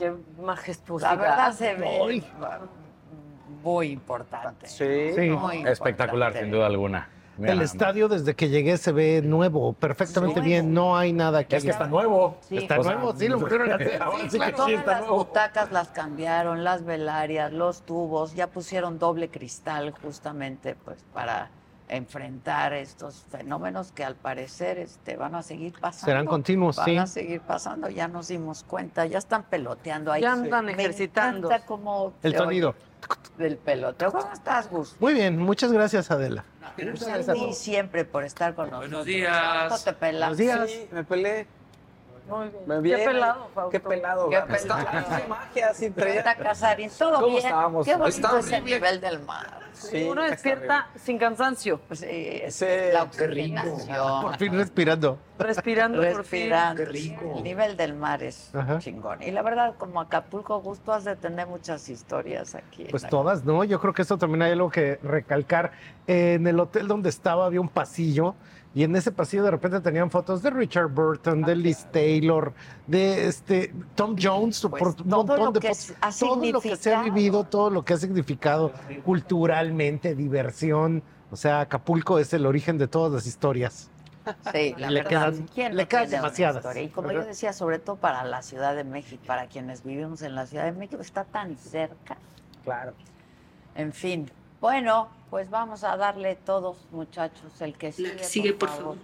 Qué majestuosidad. La verdad se ve muy importante. Sí, Sí. Muy espectacular, importante. sin duda alguna. Mira El estadio desde que llegué se ve nuevo, perfectamente Sí. bien, no hay nada que Es que está nuevo. Sí. Está O sea, nuevo, sí, lo pusieron así. Ahora sí que Claro, sí Todas está las nuevo. butacas las cambiaron, las velarias, los tubos, ya pusieron doble cristal justamente pues para enfrentar estos fenómenos que al parecer este, van a seguir pasando. Serán continuos, van sí. a seguir pasando, ya nos dimos cuenta, ya están peloteando ahí. Ya andan Me ejercitando. encanta cómo El sonido. del peloteo. ¿Cómo estás, Gus? Muy bien, muchas gracias, Adela. Gracias a ti siempre por estar con nosotros. Buenos días. ¿Cuánto te pelas? Buenos días. Sí, me peleé. Muy bien. Me Qué pelado, Fausto. Qué pelado. Qué pelado. Qué magia, traía- Está Casarín, todo ¿Cómo bien. estábamos? Qué bonito Está es el horrible. nivel del mar. Sí, Uno despierta sin cansancio, Pues, eh, Sí, la qué rico. oxigenación. Por fin respirando. respirando por fin. Respirando. El nivel del mar es Ajá. chingón. Y la verdad, como Acapulco, gusto has de tener muchas historias aquí. Pues todas, ¿no? Yo creo que esto también hay algo que recalcar. En el hotel donde estaba había un pasillo y en ese pasillo de repente tenían fotos de Richard Burton, de Liz Taylor, de este Tom Jones, Pues, por un todo montón lo de que fotos. ha todo lo que se ha significado. vivido, todo lo que ha significado culturalmente, diversión. O sea, Acapulco es el origen de todas las historias. Sí, la Le verdad. quedan- ¿quién le quedan demasiadas. historia? Y como yo decía, sobre todo para la Ciudad de México, para quienes vivimos en la Ciudad de México, está tan cerca. Claro. En fin. Bueno, pues vamos a darle todos, muchachos, el que sigue. sigue, por favor.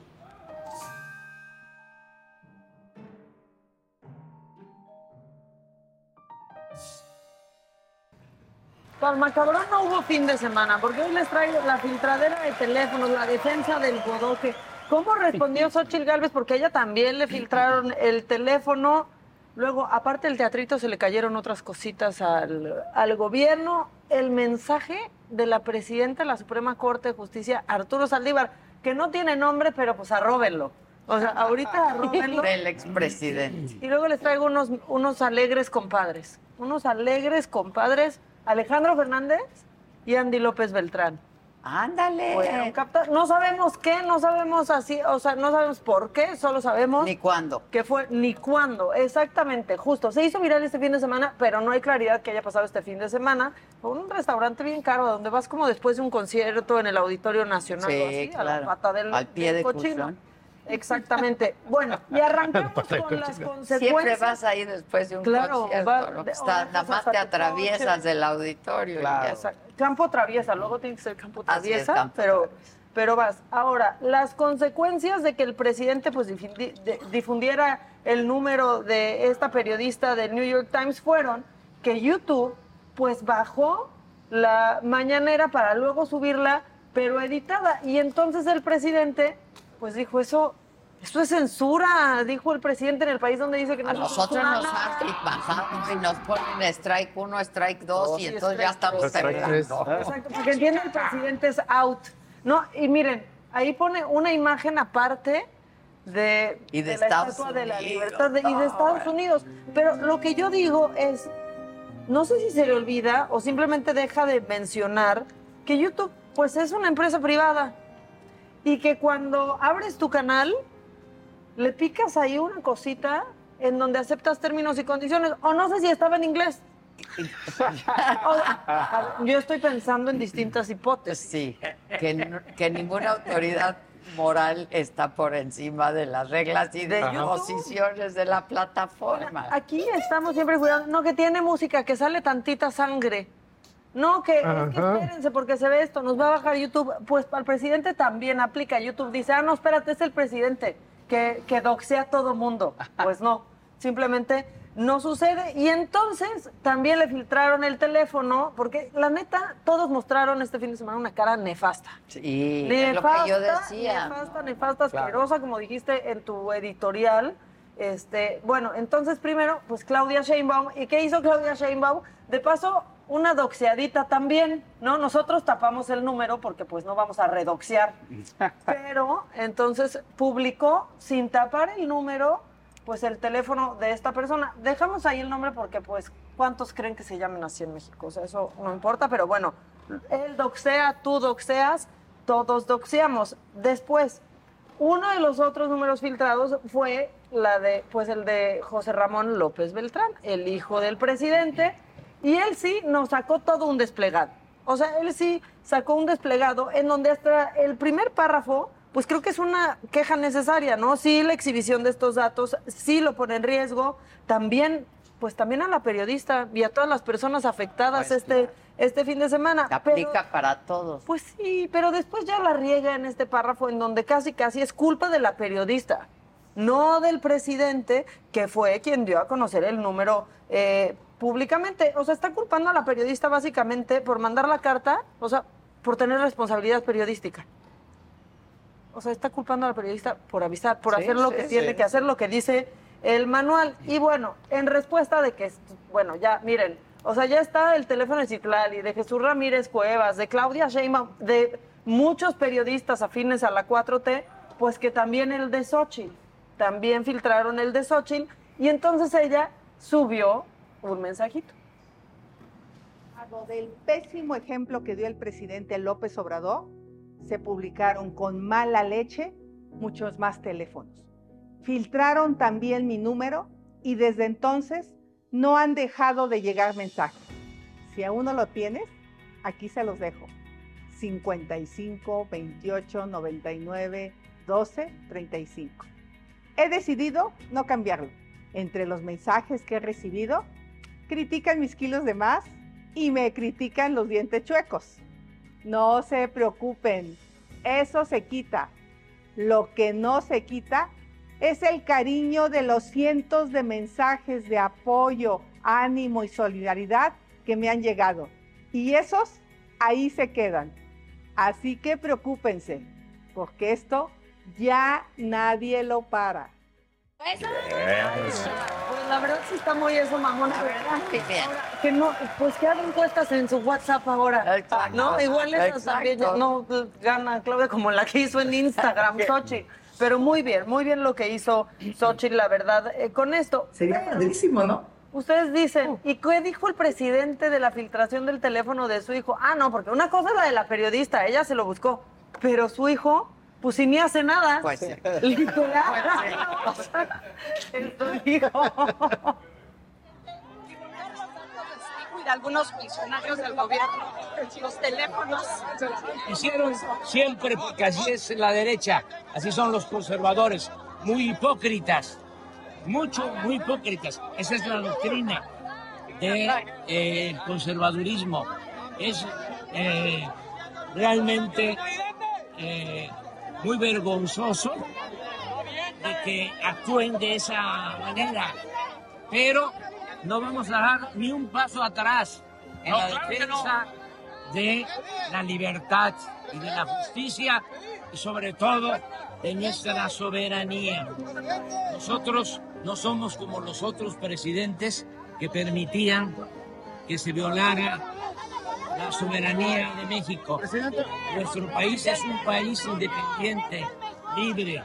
Para el macabrón no hubo fin de semana, porque hoy les traigo la filtradera de teléfonos, la defensa del bodoque. ¿Cómo respondió Xochitl Galvez? Porque a ella también le filtraron el teléfono. Luego, aparte del teatrito, se le cayeron otras cositas al, al gobierno. El mensaje de la presidenta de la Suprema Corte de Justicia, Arturo Saldívar, que no tiene nombre, pero pues arróbenlo. O sea, ahorita arróbenlo. Del expresidente. Y luego les traigo unos, unos alegres compadres. Unos alegres compadres, Alejandro Fernández y Andy López Beltrán. Ándale. No sabemos qué, no sabemos así, o sea, no sabemos por qué, solo sabemos Ni cuándo. que fue ni cuándo. Exactamente, justo. Se hizo viral este fin de semana, pero no hay claridad que haya pasado este fin de semana. Fue un restaurante bien caro, donde vas como después de un concierto en el Auditorio Nacional, Sí, o así, a la pata del, Al pie del de cochino. Exactamente. Bueno, y arrancamos con las consecuencias. Siempre vas ahí después de un Claro, concierto, va- ¿no? de- Está- o nada más te atraviesas coche. del auditorio. y ya. Campo traviesa, luego tiene que ser campo traviesa, campo pero, traviesa. pero vas. Ahora, las consecuencias de que el presidente pues difundi- de- difundiera el número de esta periodista del New York Times fueron que YouTube pues bajó la mañanera para luego subirla, pero editada. Y entonces el presidente pues dijo, eso, Esto es censura, dijo el presidente en el país donde dice que no A se nosotros nos nada. han y nos ponen strike 1, strike 2 Dos y y entonces ya estamos temblando. Exacto, porque entiende el presidente es out. No, y miren, ahí pone una imagen aparte de, Y de la Estados Estatua de la Libertad de- y de Estados. Unidos. Pero lo que yo digo es, no sé si se le olvida o simplemente deja de mencionar que YouTube pues es una empresa privada y que cuando abres tu canal le picas ahí una cosita en donde aceptas términos y condiciones o no sé si estaba en inglés. O- a ver, yo estoy pensando en distintas hipótesis. Sí, que, ninguna autoridad moral está por encima de las reglas y de YouTube. posiciones de la plataforma. Aquí estamos siempre cuidando, no que tiene música, que sale tantita sangre. No, que, es que espérense porque se ve esto, nos va a bajar YouTube. Pues para el presidente también aplica. YouTube dice, ah, no, espérate, es el presidente que, que doxea a todo mundo. Pues no, simplemente no sucede. Y entonces también le filtraron el teléfono, porque la neta, todos mostraron este fin de semana una cara nefasta. Sí, es lo que yo decía. Nefasta, nefasta, asquerosa, como dijiste en tu editorial. Este, bueno, entonces primero, pues Claudia Sheinbaum. ¿Y qué hizo Claudia Sheinbaum? De paso, una doxeadita también, ¿no? Nosotros tapamos el número porque pues no vamos a redoxear. Pero entonces publicó sin tapar el número, pues el teléfono de esta persona. Dejamos ahí el nombre porque pues ¿cuántos creen que se llamen así en México? O sea, eso no importa, pero bueno, él doxea, tú doxeas, todos doxeamos. Después, uno de los otros números filtrados fue la de, pues el de José Ramón López Beltrán, el hijo del presidente, y él sí nos sacó todo un desplegado. O sea, él sí sacó un desplegado en donde hasta el primer párrafo, pues creo que es una queja necesaria, ¿no? Sí, la exhibición de estos datos sí lo pone en riesgo. También, pues también a la periodista y a todas las personas afectadas Pues, este, este fin de semana. Pero- Aplica para todos. pues sí, pero después ya la riega en este párrafo en donde casi casi es culpa de la periodista, no del presidente, que fue quien dio a conocer el número eh, públicamente. O sea, está culpando a la periodista básicamente por mandar la carta, o sea, por tener responsabilidad periodística. O sea, está culpando a la periodista por avisar, por Sí, hacer lo sí, que tiene que hacer, lo que dice el manual. Y bueno, en respuesta de que, bueno, ya, miren, o sea, ya está el teléfono de Citlali, de Jesús Ramírez Cuevas, de Claudia Sheinbaum, de muchos periodistas afines a la 4T, pues que también el de Xochitl, también filtraron el de Xochitl, y entonces ella subió un mensajito. Del pésimo ejemplo que dio el presidente López Obrador, se publicaron con mala leche muchos más teléfonos. Filtraron también mi número y desde entonces no han dejado de llegar mensajes. Si aún no lo tienes, aquí se los dejo. 55 28 99 12 35. He decidido no cambiarlo. Entre los mensajes que he recibido, critican mis kilos de más y me critican los dientes chuecos. No se preocupen, eso se quita. Lo que no se quita es el cariño de los cientos de mensajes de apoyo, ánimo y solidaridad que me han llegado. Y esos ahí se quedan. Así que preocúpense, porque esto ya nadie lo para. Pues la verdad sí está muy eso, mamón. La verdad. Ahora, que no, pues que hagan encuestas en su WhatsApp ahora. Exacto. ¿No? Igual esas también no gana Claudia como la que hizo en Instagram, Xochitl. Pero muy bien, muy bien lo que hizo Xochitl, la verdad, eh, con esto. Sería Pero padrísimo, ¿no? Ustedes dicen, ¿y qué dijo el presidente de la filtración del teléfono de su hijo? Ah, no, porque una cosa es la de la periodista, ella se lo buscó, pero su hijo, pues si ni hace nada. Pues sí. Literal. Y de algunos funcionarios del gobierno, los teléfonos. Hicieron siempre, porque así es la derecha, así son los conservadores, muy hipócritas, mucho, muy hipócritas. Esa es la doctrina del conservadurismo. Es eh, realmente eh, muy vergonzoso de que actúen de esa manera, pero no vamos a dar ni un paso atrás en la defensa de la libertad y de la justicia y sobre todo de nuestra soberanía. Nosotros no somos como los otros presidentes que permitían que se violara la soberanía de México. Nuestro país es un país independiente, libre,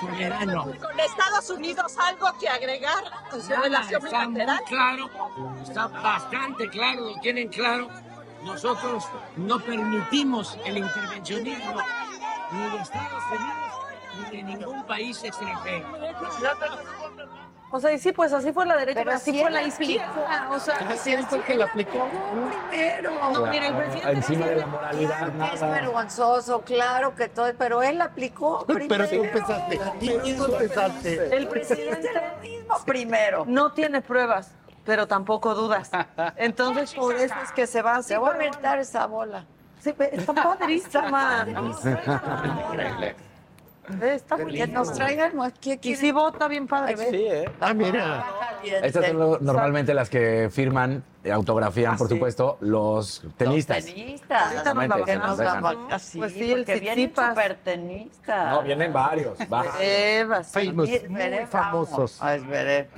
soberano. ¿Con Estados Unidos algo que agregar en su Nada, relación está muy claro, está bastante claro, lo tienen claro. Nosotros no permitimos el intervencionismo ni de Estados Unidos ni de ningún país extranjero. O sea, y sí, pues así fue la derecha, Pero pero así sí fue la izquierda. O sea, Así es el que la aplicó. Primero. No, mira, el presidente Encima de la Claro moralidad, que es vergonzoso, claro que todo, pero él aplicó primero. Pero tú empezaste. Pero tú empezaste. el presidente mismo primero. no tiene pruebas, pero tampoco dudas. Entonces, por eso es que se va. Se va a pero aventar esa bola. Sí, pe- está padrísima. Eh, Está muy Que nos traigan, ¿qué Y sí vota bien padre, ¿ves? Sí, ¿eh? Ah, mira. Estas son lo- normalmente las que firman, eh, autografían, por supuesto, los tenistas. Tenistas. Ahorita nos que vamos así, Pues sí, el porque vienen súper tenistas. No, vienen varios. va. Evas. Famous, muy famosos. Ah, Zverev.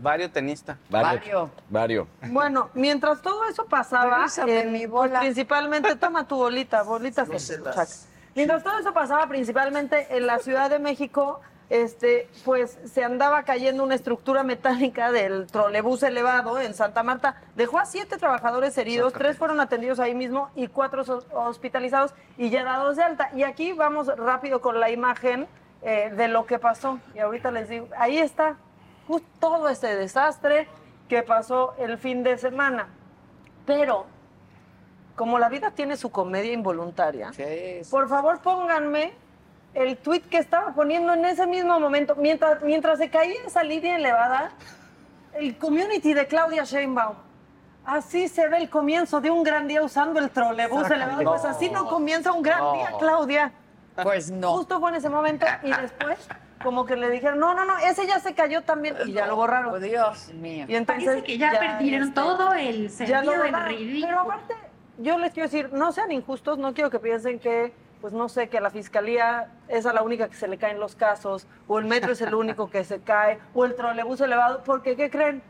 Varios tenistas. Varios. Varios. Varios. Bueno, mientras todo eso pasaba, en- mi bola. pues, principalmente, toma tu bolita, bolita. que- chac. Mientras todo eso pasaba, principalmente en la Ciudad de México, este, pues se andaba cayendo una estructura metálica del trolebús elevado en Santa Marta. Dejó a siete trabajadores heridos, tres fueron atendidos ahí mismo y cuatro hospitalizados y ya dados de alta. Y aquí vamos rápido con la imagen eh, de lo que pasó. Y ahorita les digo, ahí está todo ese desastre que pasó el fin de semana. Pero, como la vida tiene su comedia involuntaria, por favor pónganme el tweet que estaba poniendo en ese mismo momento, mientras, mientras se caía esa línea elevada, el community de Claudia Sheinbaum. Así se ve el comienzo de un gran día usando el trolebús elevado. Pues así no comienza un gran día, Claudia. Pues no. Justo fue en ese momento y después como que le dijeron, no, no, no, ese ya se cayó también y ya lo borraron. Oh, Dios mío. Y entonces Parece que ya, perdieron este, todo el ya sentido del ridículo. Pero aparte, yo les quiero decir, no sean injustos, no quiero que piensen que, pues no sé, que a la fiscalía es a la única que se le caen los casos, o el metro es el único que se cae, o el trolebús elevado, porque ¿qué creen?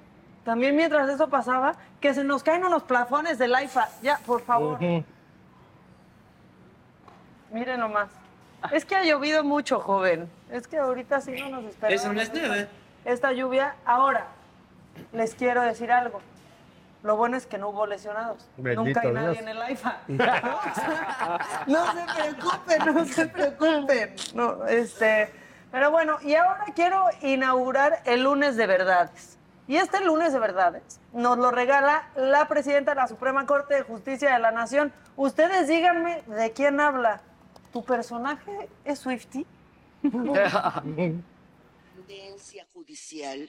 También mientras eso pasaba, que se nos caen unos plafones del AIFA. Ya, por favor. Miren nomás. Es que ha llovido mucho, joven. Es que ahorita sí no nos esperamos. Eso no es. Esta lluvia. Ahora, les quiero decir algo. Lo bueno es que no hubo lesionados. Bendito Nunca hay nadie en el AIFA. no se preocupen, no se preocupen. No, este, pero bueno, y ahora quiero inaugurar el lunes de verdades. Y este lunes de verdades nos lo regala la presidenta de la Suprema Corte de Justicia de la Nación. Ustedes díganme de quién habla. ¿Tu personaje es Swifty? independencia judicial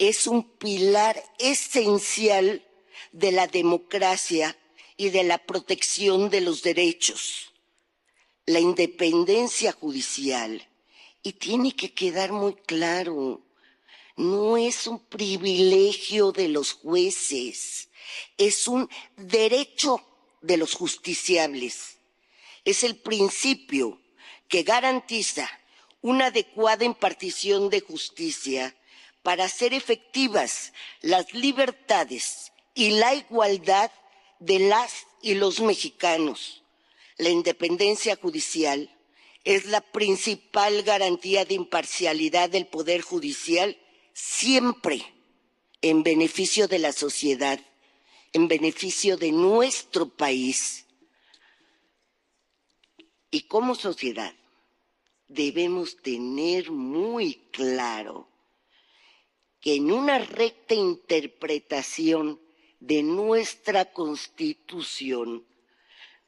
es un pilar esencial de la democracia y de la protección de los derechos. La independencia judicial, y tiene que quedar muy claro, no es un privilegio de los jueces, es un derecho de los justiciables. Es el principio que garantiza una adecuada impartición de justicia para hacer efectivas las libertades y la igualdad de las y los mexicanos. La independencia judicial es la principal garantía de imparcialidad del Poder Judicial siempre en beneficio de la sociedad, en beneficio de nuestro país. Y como sociedad debemos tener muy claro que en una recta interpretación de nuestra Constitución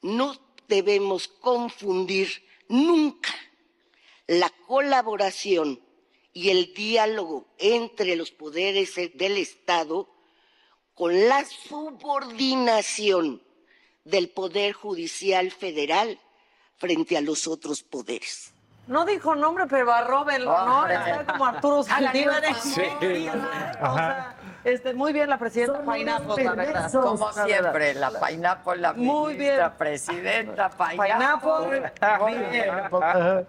no debemos confundir nunca la colaboración y el diálogo entre los poderes del Estado con la subordinación del Poder Judicial Federal frente a los otros poderes. No dijo nombre, pero arróbenlo, ¿no? Hombre. Está como Arturo Saldívar. Sí. O sea, este, muy bien la presidenta Pineapple, la verdad. Como La siempre, la Pineapple, la Muy ministra, bien. presidenta, Pineapple. Muy Muy bien.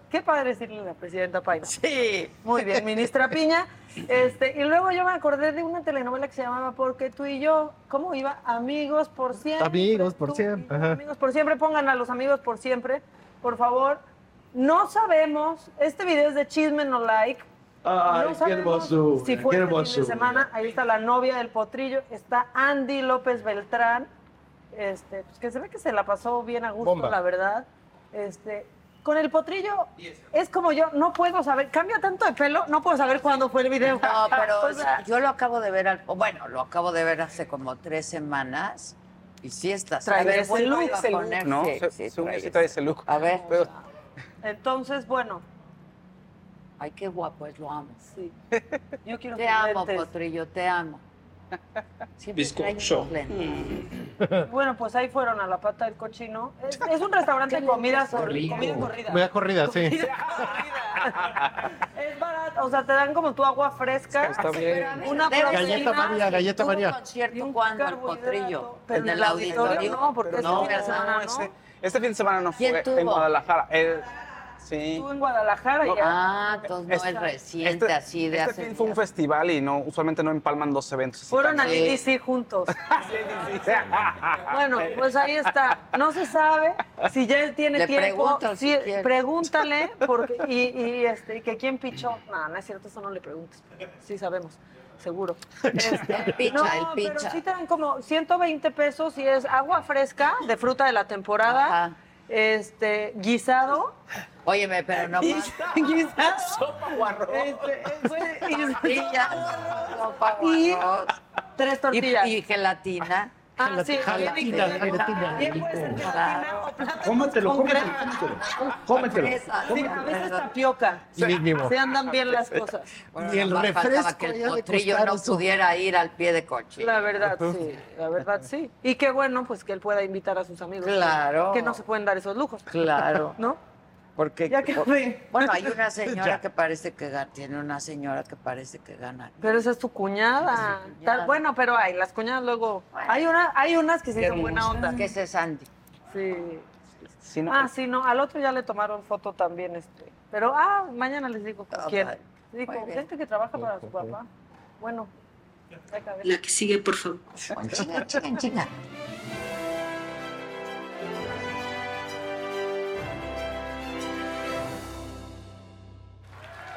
Qué padre decirle a la presidenta Pineapple. Sí. Muy bien, ministra Piña. Este, y luego yo me acordé de una telenovela que se llamaba Porque tú y yo, ¿cómo iba? Amigos por siempre. Amigos, por siempre. Amigos por siempre, pongan a los amigos por siempre, por favor. No sabemos, este video es de Chisme No Like. Ay, no qué sabemos hermosura, si qué fue este fin de semana. Ahí está la novia del potrillo, está Andy López Beltrán, este, pues que se ve que se la pasó bien a gusto, Bomba. la verdad. Este, con el potrillo es como yo, no puedo saber, cambia tanto de pelo, no puedo saber cuándo fue el video. No, pero O sea, yo lo acabo de ver, al- bueno, lo acabo de ver hace como tres semanas y sí está. Trae ese look, a poner, ¿no? sí, sí, trae ese look. A ver, Pero- entonces, bueno, ay, qué guapo es, lo amo. sí. Yo quiero Te amo, lentes. Potrillo, te amo. Siempre Bizcocho. Bueno, pues ahí fueron a la pata del cochino. Es, es un restaurante de comida, Qué cor- rico. comida corrida. Comida corrida, sí. Es barato, o sea, te dan como tu agua fresca. Está bien. Una. Galleta María, galleta ¿Tuvo María. concierto cuándo el Potrillo? Pero ¿En el auditorio? No, porque no, este fin de ¿verdad? semana, ¿no? Ese- este fin de semana no ¿Quién fue en Guadalajara. Eh, sí. Estuvo en Guadalajara No. ya. Ah, entonces no es Este- reciente, este- así de este hace fin fue un festival y no, usualmente no empalman dos eventos. Fueron tan- al IDC juntos. Bueno, pues ahí está. No se sabe si ya él tiene Le tiempo. si Sí, pregúntale porque, y, y, este, y que quién pichó. No, no es cierto, eso no le preguntes. Sí sabemos, seguro. Este, El picha, no, el picha. pero sí te dan como 120 pesos y es agua fresca de fruta de la temporada, Ajá. este, guisado. Óyeme, pero no más. guisado. Sopa o arroz. Este, fue- y- sopa o Y tres Y, tortillas. y gelatina. Ah, sí, Gelatina, viene gelatina. Bien, puede ser gelatina o plátano Cómetelo, Sí, a veces tapioca. Se andan bien las cosas. Bueno, Y el refresco que el potrillo no pudiera ir al pie de coche. La verdad, sí. La verdad, sí. Y qué bueno, pues, que él pueda invitar a sus amigos. Claro. Que no se pueden dar esos lujos. Claro. ¿No? Porque Ya que fue. bueno, hay una señora Ya. que parece que gana, tiene una señora que parece que gana. Pero esa es tu cuñada. Es su cuñada. Tal- bueno, pero hay, las cuñadas luego. Hay, una, hay unas que sí Qué son buena hermosa. onda. Que ese es Sandy. Sí. Sí, no, Ah, sí, no. Al otro ya le tomaron foto también. este Pero, ah, mañana les digo con Ah, quién. vale. Muy bien. gente que trabaja para su papá. Bueno. hay que ver. La que sigue, por favor. Chinga, chinga, chinga.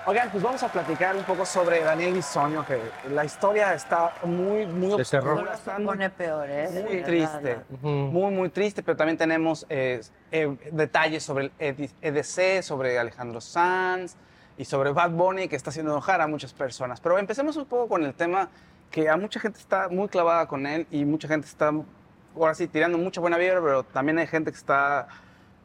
Oigan, pues vamos a platicar un poco sobre Daniel Bisoño, que la historia está muy, muy De terror. oscura, Se está muy, pone peor, ¿eh? muy De triste, verdad. muy, muy triste, pero también tenemos eh, eh, detalles sobre el ED- EDC, sobre Alejandro Sanz y sobre Bad Bunny, que está haciendo enojar a muchas personas. Pero empecemos un poco con el tema que a mucha gente está muy clavada con él y mucha gente está, ahora sí, tirando mucha buena vibra, pero también hay gente que está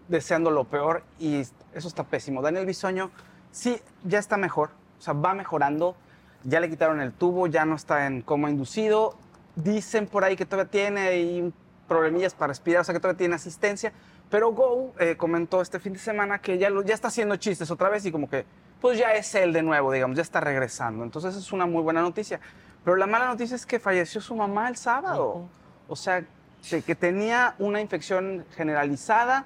deseando lo peor y eso está pésimo. Daniel Bisoño sí, ya está mejor, o sea, va mejorando, ya le quitaron el tubo, ya no está en coma inducido, dicen por ahí que todavía tiene ahí problemillas para respirar, o sea, que todavía tiene asistencia, pero Go eh, comentó este fin de semana que ya, lo- ya está haciendo chistes otra vez y como que, pues ya es él de nuevo, digamos, ya está regresando, entonces es una muy buena noticia. Pero la mala noticia es que falleció su mamá el sábado, o sea, que tenía una infección generalizada,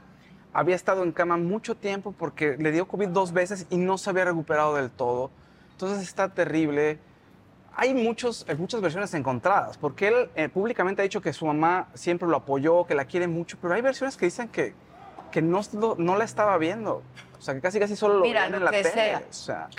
había estado en cama mucho tiempo porque le dio COVID dos veces y no se había recuperado del todo. Entonces está terrible. Hay muchos, muchas versiones encontradas, porque él eh, públicamente ha dicho que su mamá siempre lo apoyó, que la quiere mucho, pero hay versiones que dicen que, que no, no la estaba viendo. O sea, que casi casi solo lo Mira, lo en la tele. sea. O sea,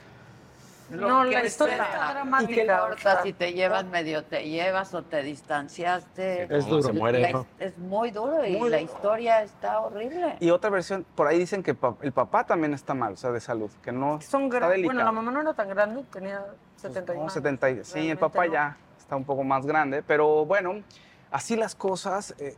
No, la historia está ¿Y dramática. sea, si te llevas medio te llevas o te distanciaste? Es duro. Se muere, La- ¿no? Es muy duro y Muy la duro. historia está horrible. y otra versión, por ahí dicen que pa- el papá también está mal, o sea, de salud, que no Son está grandes. delicado. Bueno, la mamá no era tan grande, tenía 71. Como 70 y- sí, el papá no. ya está un poco más grande, pero bueno, así las cosas. eh,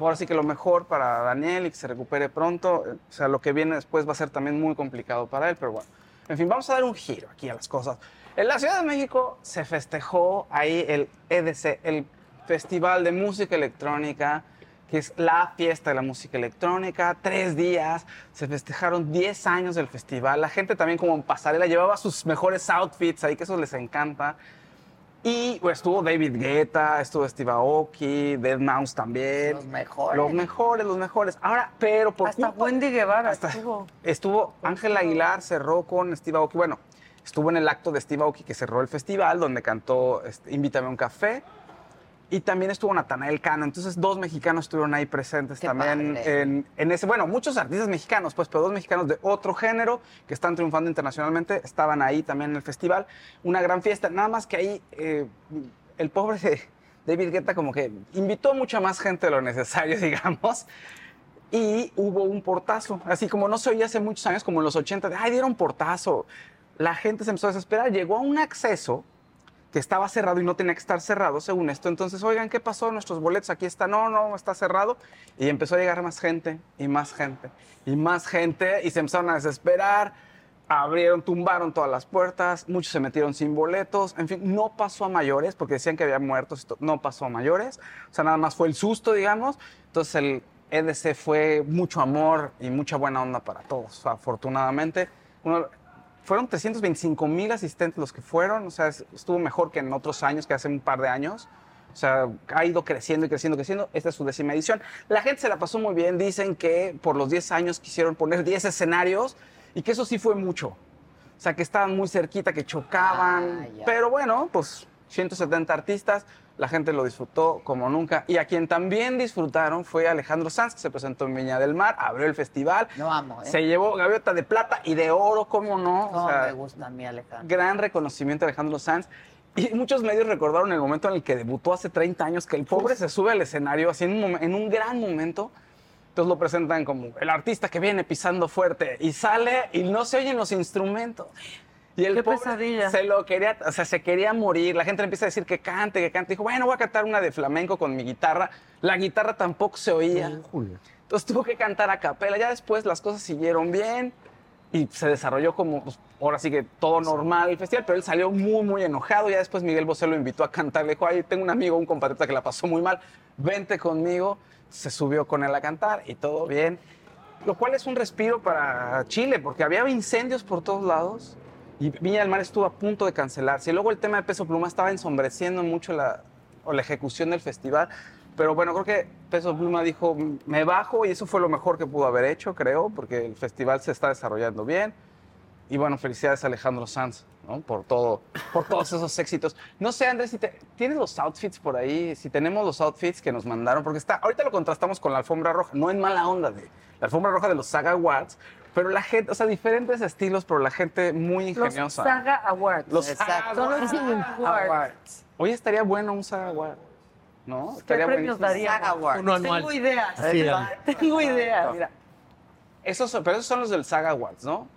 ahora sí que lo mejor para Daniel y que se recupere pronto. eh, o sea, lo que viene después va a ser también muy complicado para él, pero bueno. En fin, vamos a dar un giro aquí a las cosas. En la Ciudad de México se festejó ahí el EDC, el Festival de Música Electrónica, que es la fiesta de la música electrónica. Tres días, se festejaron 10 años del festival. La gente también como en pasarela llevaba sus mejores outfits ahí, que eso les encanta. Y pues, estuvo David Guetta, estuvo Steve Aoki, Dead Mouse también. Los mejores. Los mejores, los mejores. Ahora, pero por Hasta culpa- Wendy Guevara hasta- estuvo. Estuvo Ángel Aguilar, cerró con Steve Aoki. Bueno, estuvo en el acto de Steve Aoki que cerró el festival, donde cantó este, Invítame a un café. Y también estuvo Natanael Cano. Entonces, dos mexicanos estuvieron ahí presentes Qué también en, en ese. Bueno, muchos artistas mexicanos, pues, pero dos mexicanos de otro género que están triunfando internacionalmente estaban ahí también en el festival. Una gran fiesta. Nada más que ahí eh, el pobre de David Guetta, como que invitó mucha más gente de lo necesario, digamos y hubo un portazo. Así como no se oía hace muchos años, como en los 80, de, ay, dieron portazo. La gente se empezó a desesperar. Llegó a un acceso que estaba cerrado y no tenía que estar cerrado, según esto. Entonces, oigan, ¿qué pasó? Nuestros boletos aquí están. No, no, está cerrado. Y empezó a llegar más gente y más gente y más gente y se empezaron a desesperar. Abrieron, tumbaron todas las puertas, muchos se metieron sin boletos, en fin, no pasó a mayores porque decían que había muertos, no pasó a mayores, o sea, nada más fue el susto, digamos. Entonces el EDC fue mucho amor y mucha buena onda para todos, afortunadamente. Uno- fueron 325 mil asistentes los que fueron, o sea, es- estuvo mejor que en otros años, que hace un par de años. O sea, ha ido creciendo y creciendo, creciendo. Esta es su décima edición. La gente se la pasó muy bien. Dicen que por los 10 años quisieron poner 10 escenarios y que eso sí fue mucho. O sea, que estaban muy cerquita, que chocaban. Ah, pero bueno, pues 170 artistas. La gente lo disfrutó como nunca. Y a quien también disfrutaron fue Alejandro Sanz, que se presentó en Viña del Mar, abrió el festival. No amo, ¿eh? Se llevó gaviota de plata y de oro, ¿cómo no? O No, sea, me gusta a mí, Alejandro. gran reconocimiento a Alejandro Sanz. Y muchos medios recordaron el momento en el que debutó hace 30 años, que el pobre se sube al escenario así en un, en un gran momento. Entonces lo presentan como el artista que viene pisando fuerte y sale y no se oyen los instrumentos. Y el Qué pobre pesadilla. se lo quería, o sea, se quería morir. La gente le empieza a decir que cante, que cante. Dijo, bueno, voy a cantar una de flamenco con mi guitarra. La guitarra tampoco se oía. Entonces tuvo que cantar a capela. Ya después las cosas siguieron bien y se desarrolló como, pues, ahora sí que todo normal el festival, pero él salió muy, muy enojado. Ya después Miguel Bosé lo invitó a cantar. Le dijo, ay, tengo un amigo, un compatriota que la pasó muy mal, vente conmigo. Se subió con él a cantar y todo bien. Lo cual es un respiro para Chile, porque había incendios por todos lados y Viña del Mar estuvo a punto de cancelarse. Y luego el tema de Peso Pluma estaba ensombreciendo mucho la, o la ejecución del festival. Pero bueno, creo que Peso Pluma dijo, me bajo y eso fue lo mejor que pudo haber hecho, creo, porque el festival se está desarrollando bien. Y bueno, felicidades a Alejandro Sanz, ¿no? Por todo, por todos esos éxitos. No sé, Andrés, si te- tienes los outfits por ahí, si tenemos los outfits que nos mandaron, porque está, ahorita lo contrastamos con la alfombra roja, no en mala onda de la alfombra roja de los Saga Awards, pero la gente, o sea, diferentes estilos, pero la gente muy Los ingeniosa. Saga Awards. Los Exacto. Saga los Awards. Awards. Hoy estaría bueno un Saga Award, ¿no? ¿Qué Estaría premios daríamos? Saga Awards. Uno anual. Tengo ideas. Es. Tengo ideas. Mira, esos son, pero esos son los del Saga Awards, ¿no?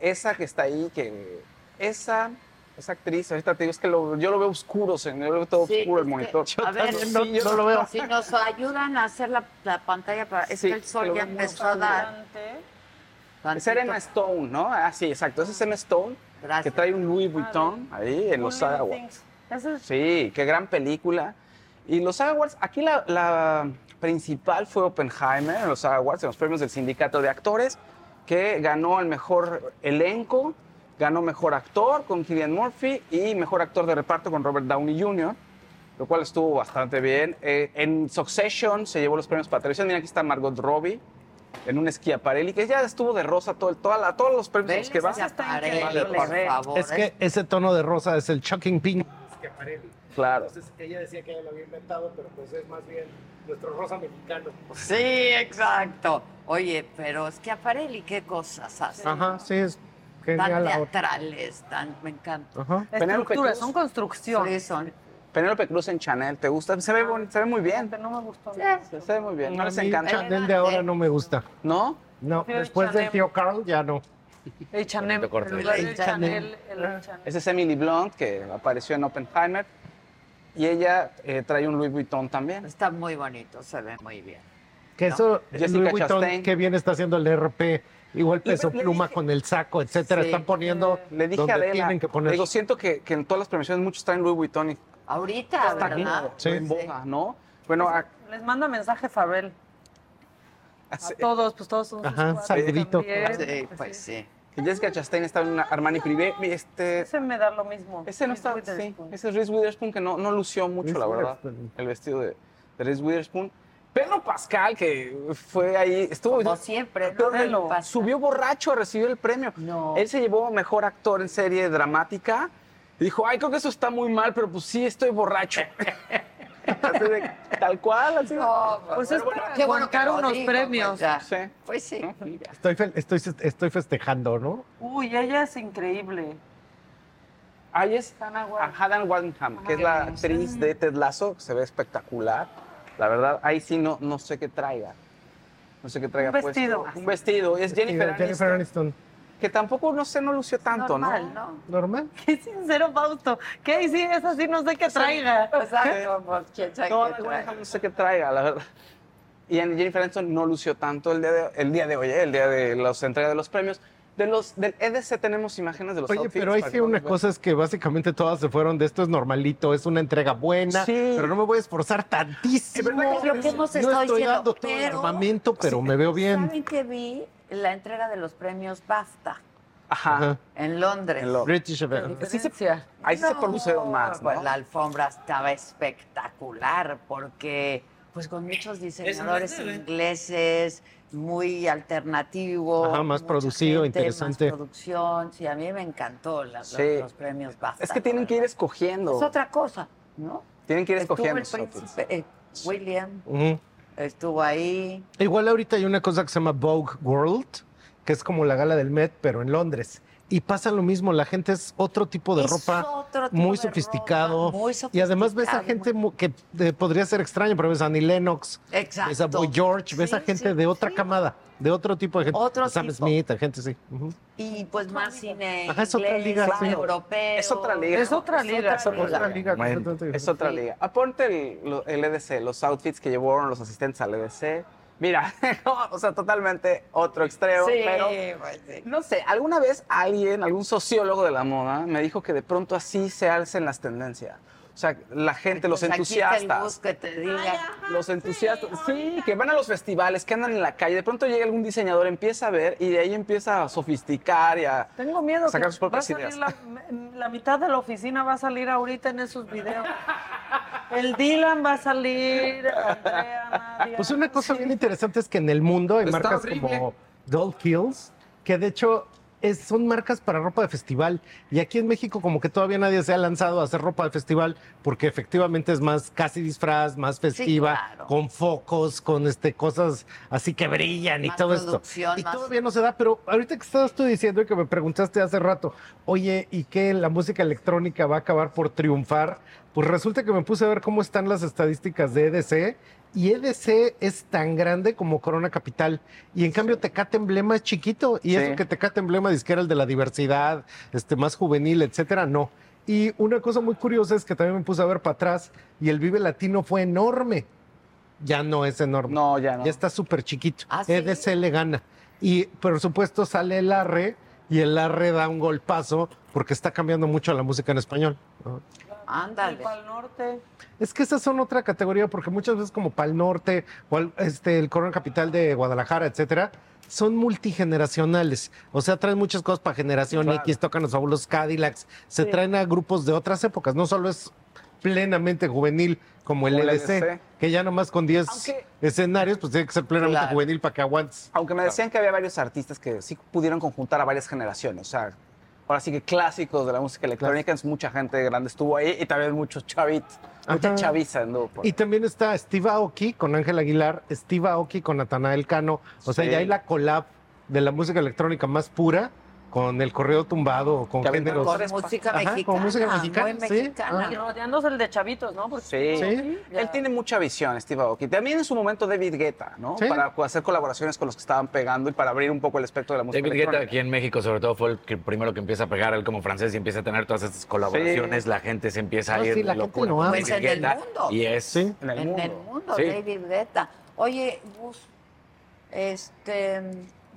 Esa que está ahí, que esa, esa actriz, ahorita te digo, es que lo- yo lo veo oscuro, señor, yo lo veo todo Sí, oscuro el que, monitor. a ver, Sí, no, yo no lo veo. Si nos ayudan a hacer la, la pantalla para. Es Sí, que el sol ya empezó a dar. Era Emma Stone, ¿no? Ah, sí, exacto. Esa es Emma Stone, Gracias. que trae un Louis Vuitton ahí en los Saga Awards. Es Sí, qué gran película. Y los Saga Awards, aquí la, la principal fue Oppenheimer en los Saga Awards, en los premios del Sindicato de Actores, que ganó el mejor elenco, ganó mejor actor con Cillian Murphy y mejor actor de reparto con Robert Downey Jr., lo cual estuvo bastante bien. Eh, en Succession se llevó los premios para televisión. Mira, aquí está Margot Robbie en un Schiaparelli, que ya estuvo de rosa todo, el- toda la- todos los premios a los que va. Schiaparelli, Vale, por vale. favor. Es que ese tono de rosa es el shocking pink. Claro. Entonces ella decía que ella lo había inventado, pero pues es más bien nuestro rosa mexicano. Sí, exacto. Oye, pero es que Aparelli, qué cosas hace. Ajá, sí, es Tan genial. la- teatrales, tan. Me encanta. Ajá. Estructuras, son construcciones. Sí, son. Penélope Cruz en Chanel, ¿te gusta? Se ve, se ve muy bien. No me gustó. Se, se ve muy bien. No les encanta. Chanel de ahora no me gusta. ¿No? No, después del tío Carl ya no. El Chanel. El Chanel, el Ah. Chanel. Esa es Emily Blunt, que apareció en Oppenheimer. Y ella eh, trae un Louis Vuitton también. Está muy bonito, se ve muy bien. Que eso, Jessica Louis Vuitton, Chastain. que bien está haciendo el RP, igual peso Le- le pluma dije- con el saco, etcétera. Sí. Están poniendo Le dije donde a Adela, tienen que poner. digo, siento que, que en todas las premiaciones muchos traen Louis Vuitton y Ahorita, está ¿verdad? Sí. en boga, ¿no? Bueno, a- Les manda mensaje Farrell. A todos, pues todos son sus Ajá, saludito. también. Sí, pues sí. Jessica Chastain está en una Armani Privé. Este, Ese me da lo mismo. ese no está, sí, ese es Reese Witherspoon que no, no lució mucho, Reese la verdad, el vestido de, de Reese Witherspoon. Pedro Pascal, que fue ahí, estuvo... Como siempre, ¿no? Pascal. subió borracho a recibir el premio. Él se llevó mejor actor en serie dramática. Y dijo, ay, creo que eso está muy mal, pero pues sí, estoy borracho. Así de- tal cual, así. Pues es para qué bueno que unos premios. pues. Sí. Pues sí. Estoy, estoy, estoy festejando, ¿no? Uy, ella es increíble. Ahí es Hannah Waddingham. Que es la actriz de Ted Lasso, que se ve espectacular. La verdad, ahí sí no, no sé qué traiga. No sé qué traiga Un puesto. vestido. Un vestido. Es Jennifer, Jennifer Aniston, Aniston. Que tampoco, no sé, no lució tanto, Normal, ¿no? ¿no? ¿Normal? Qué sincero, Fausto. ¿Qué? Sí, es así, no sé qué traiga. Exacto, pues, quién sabe No, qué no sé qué traiga, la verdad. Y en Jennifer Aniston no lució tanto el día de, el día de hoy, ¿eh? el día de la entrega de los premios. De los, del EDC tenemos imágenes de los Oye, outfits pero ahí para sí que una podamos ver. cosa es que básicamente todas se fueron de esto es normalito, es una entrega buena, Sí. pero no me voy a esforzar tantísimo. Es lo que hemos no estado estoy diciendo, dando todo el armamento, pero me veo bien. ¿Saben que vi la entrega de los premios BAFTA Ajá. En Londres? En lo- British. Sí se- ahí sí se producieron más, ¿no? Pues la alfombra estaba espectacular porque, pues con muchos diseñadores ingleses, muy alternativo. Ajá, más producido, gente, interesante. Más producción, sí, a mí me encantó la- los, Sí. los premios BAFTA. Es que tienen que ir escogiendo. Es otra cosa, ¿no? Tienen que ir Estuvo escogiendo. el príncipe, eh, William. Estuvo ahí. Igual ahorita hay una cosa que se llama Vogue World, que es como la gala del Met, pero en Londres. Y pasa lo mismo, la gente es otro tipo de Es ropa, otro tipo muy de sofisticado. ropa, muy y además ves a gente que eh, podría ser extraña, pero ves a Annie Lennox, Exacto. ves a Boy George, ves a gente sí, de otra sí. camada, de otro tipo de gente. Otro Sam tipo. Smith, a gente sí. Y pues más cine Ajá, es otra liga, europeo. Es otra liga. Es otra liga. Es otra liga es otra liga. Aponte el, el EDC, los outfits que llevaron los asistentes al EDC. Mira, no, o sea, totalmente otro extremo, Sí, pero pues sí. no sé, alguna vez alguien, algún sociólogo de la moda, me dijo que de pronto así se alcen las tendencias. O sea, la gente, los entusiastas. que te diga. Los entusiastas, sí, que van a los festivales, que andan en la calle, de pronto llega algún diseñador, empieza a ver y de ahí empieza a sofisticar y a... Tengo miedo Sacar que sus propias va a salir ideas. La, la mitad de la oficina va a salir ahorita en esos videos. El Dylan va a salir, Andrea, Nadia. Pues una cosa bien interesante es que en el mundo hay Está marcas horrible. como Doll Kills, que de hecho es- son marcas para ropa de festival. Y aquí en México como que todavía nadie se ha lanzado a hacer ropa de festival porque efectivamente es más casi disfraz, más festiva, claro. con focos, con este cosas así que brillan y todo esto. Y más- todavía no se da, pero ahorita que estabas tú diciendo y que me preguntaste hace rato, oye, ¿y qué la música electrónica va a acabar por triunfar? Pues resulta que me puse a ver cómo están las estadísticas de EDC y EDC es tan grande como Corona Capital y en cambio Tecate Emblema es chiquito y Sí. eso que Tecate Emblema dice que era el de la diversidad, este más juvenil, etcétera, no. Y una cosa muy curiosa es que también me puse a ver para atrás y el Vive Latino fue enorme. Ya no es enorme. No, ya no. Ya está súper chiquito. ¿Ah, sí? EDC le gana. Y por supuesto sale el Arre y el Arre da un golpazo porque está cambiando mucho la música en español. ¿no? Ándale. Pal Norte. Es que esas son otra categoría porque muchas veces como Pal Norte o al- este, el Corona Capital de Guadalajara, etcétera, son multigeneracionales. O sea, traen muchas cosas para generación Claro. X, tocan los fabulosos Cadillacs, se Sí. traen a grupos de otras épocas. No solo es plenamente juvenil como el el LDC, LDC. que ya nomás con 10 Aunque- escenarios, pues tiene que ser plenamente Claro. juvenil para que aguantes. Aunque me decían que había varios artistas que sí pudieron conjuntar a varias generaciones. O sea, ahora sí que clásicos de la música electrónica, es mucha gente grande estuvo ahí y también muchos chavitos. Mucha chaviza anduvo por Y también está Steve Aoki con Ángel Aguilar, Steve Aoki con Natanael Cano. O sea, Sí. ya hay la collab de la música electrónica más pura con el correo tumbado o con géneros. Con música Ajá, con mexicana. música mexicana, Muy sí. mexicana. Y rodeándose el de chavitos, ¿no? Porque Sí. Sí. ya- Él tiene mucha visión, Steve Aoki. También en su momento David Guetta, ¿no? Sí. Para hacer colaboraciones con los que estaban pegando y para abrir un poco el espectro de la música David Guetta aquí en México sobre todo fue el que primero que empieza a pegar él como francés y empieza a tener todas estas colaboraciones, la gente se empieza a Ah, ir sí, la de gente locura. Pues David en el mundo. Y es Sí. En el en mundo. el mundo, Sí. David Guetta. Oye, Gus, este,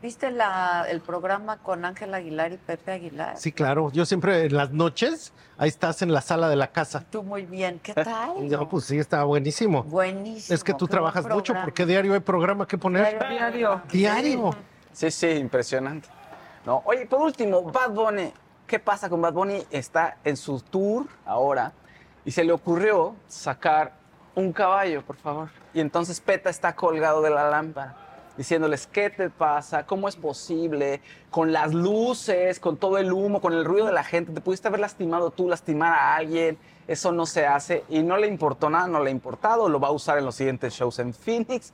¿Viste la, el programa con Ángel Aguilar y Pepe Aguilar? Sí, claro. Yo siempre en las noches, ahí estás en la sala de la casa. Tú muy bien. ¿Qué tal? No, pues sí, estaba buenísimo. Buenísimo. Es que tú trabajas mucho porque diario hay programa que poner. Diario. Diario. Sí, sí, impresionante. No, oye, por último, Bad Bunny. ¿Qué pasa con Bad Bunny? Está en su tour ahora y se le ocurrió sacar un caballo, por favor. Y entonces Peta está colgado de la lámpara diciéndoles, ¿qué te pasa? ¿Cómo es posible? Con las luces, con todo el humo, con el ruido de la gente, te pudiste haber lastimado tú, lastimar a alguien. Eso no se hace y no le importó nada, no le ha importado. Lo va a usar en los siguientes shows en Phoenix,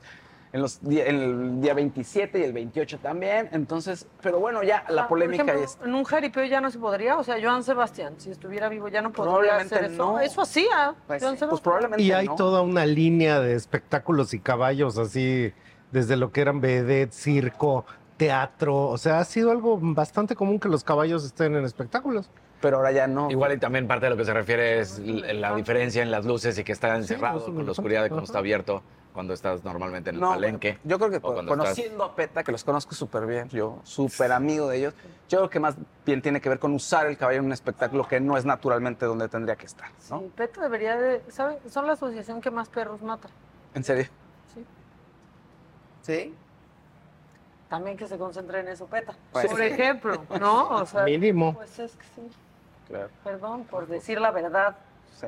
en, los, en el día 27 y el 28 también. Entonces, pero bueno, ya la Ah, por polémica ejemplo, está. En un jaripeo ya no se podría. O sea, Joan Sebastián, si estuviera vivo, ya no podría Probablemente hacer eso. no. Eso hacía. Pues Joan sí, pues Sebastián. probablemente Y hay no. toda una línea de espectáculos y caballos así, desde lo que eran vedette, circo, teatro. O sea, ha sido algo bastante común que los caballos estén en espectáculos. Pero ahora ya no. Igual y también parte de lo que se refiere es la diferencia en las luces y que está encerrado me con la oscuridad de cuando está abierto, cuando estás normalmente en el No, palenque. Yo creo que o cuando estás- conociendo a PETA, que los conozco súper bien, yo súper amigo de ellos, yo creo que más bien tiene que ver con usar el caballo en un espectáculo que no es naturalmente donde tendría que estar, ¿no? Sí, Peto debería de. ¿sabe? Son la asociación que más perros mata. En serio. Sí. También que se concentre en eso, Peta. Pues Por ejemplo, ¿no? O sea, Mínimo. Pues es que sí. Claro. Perdón por decir la verdad. Sí.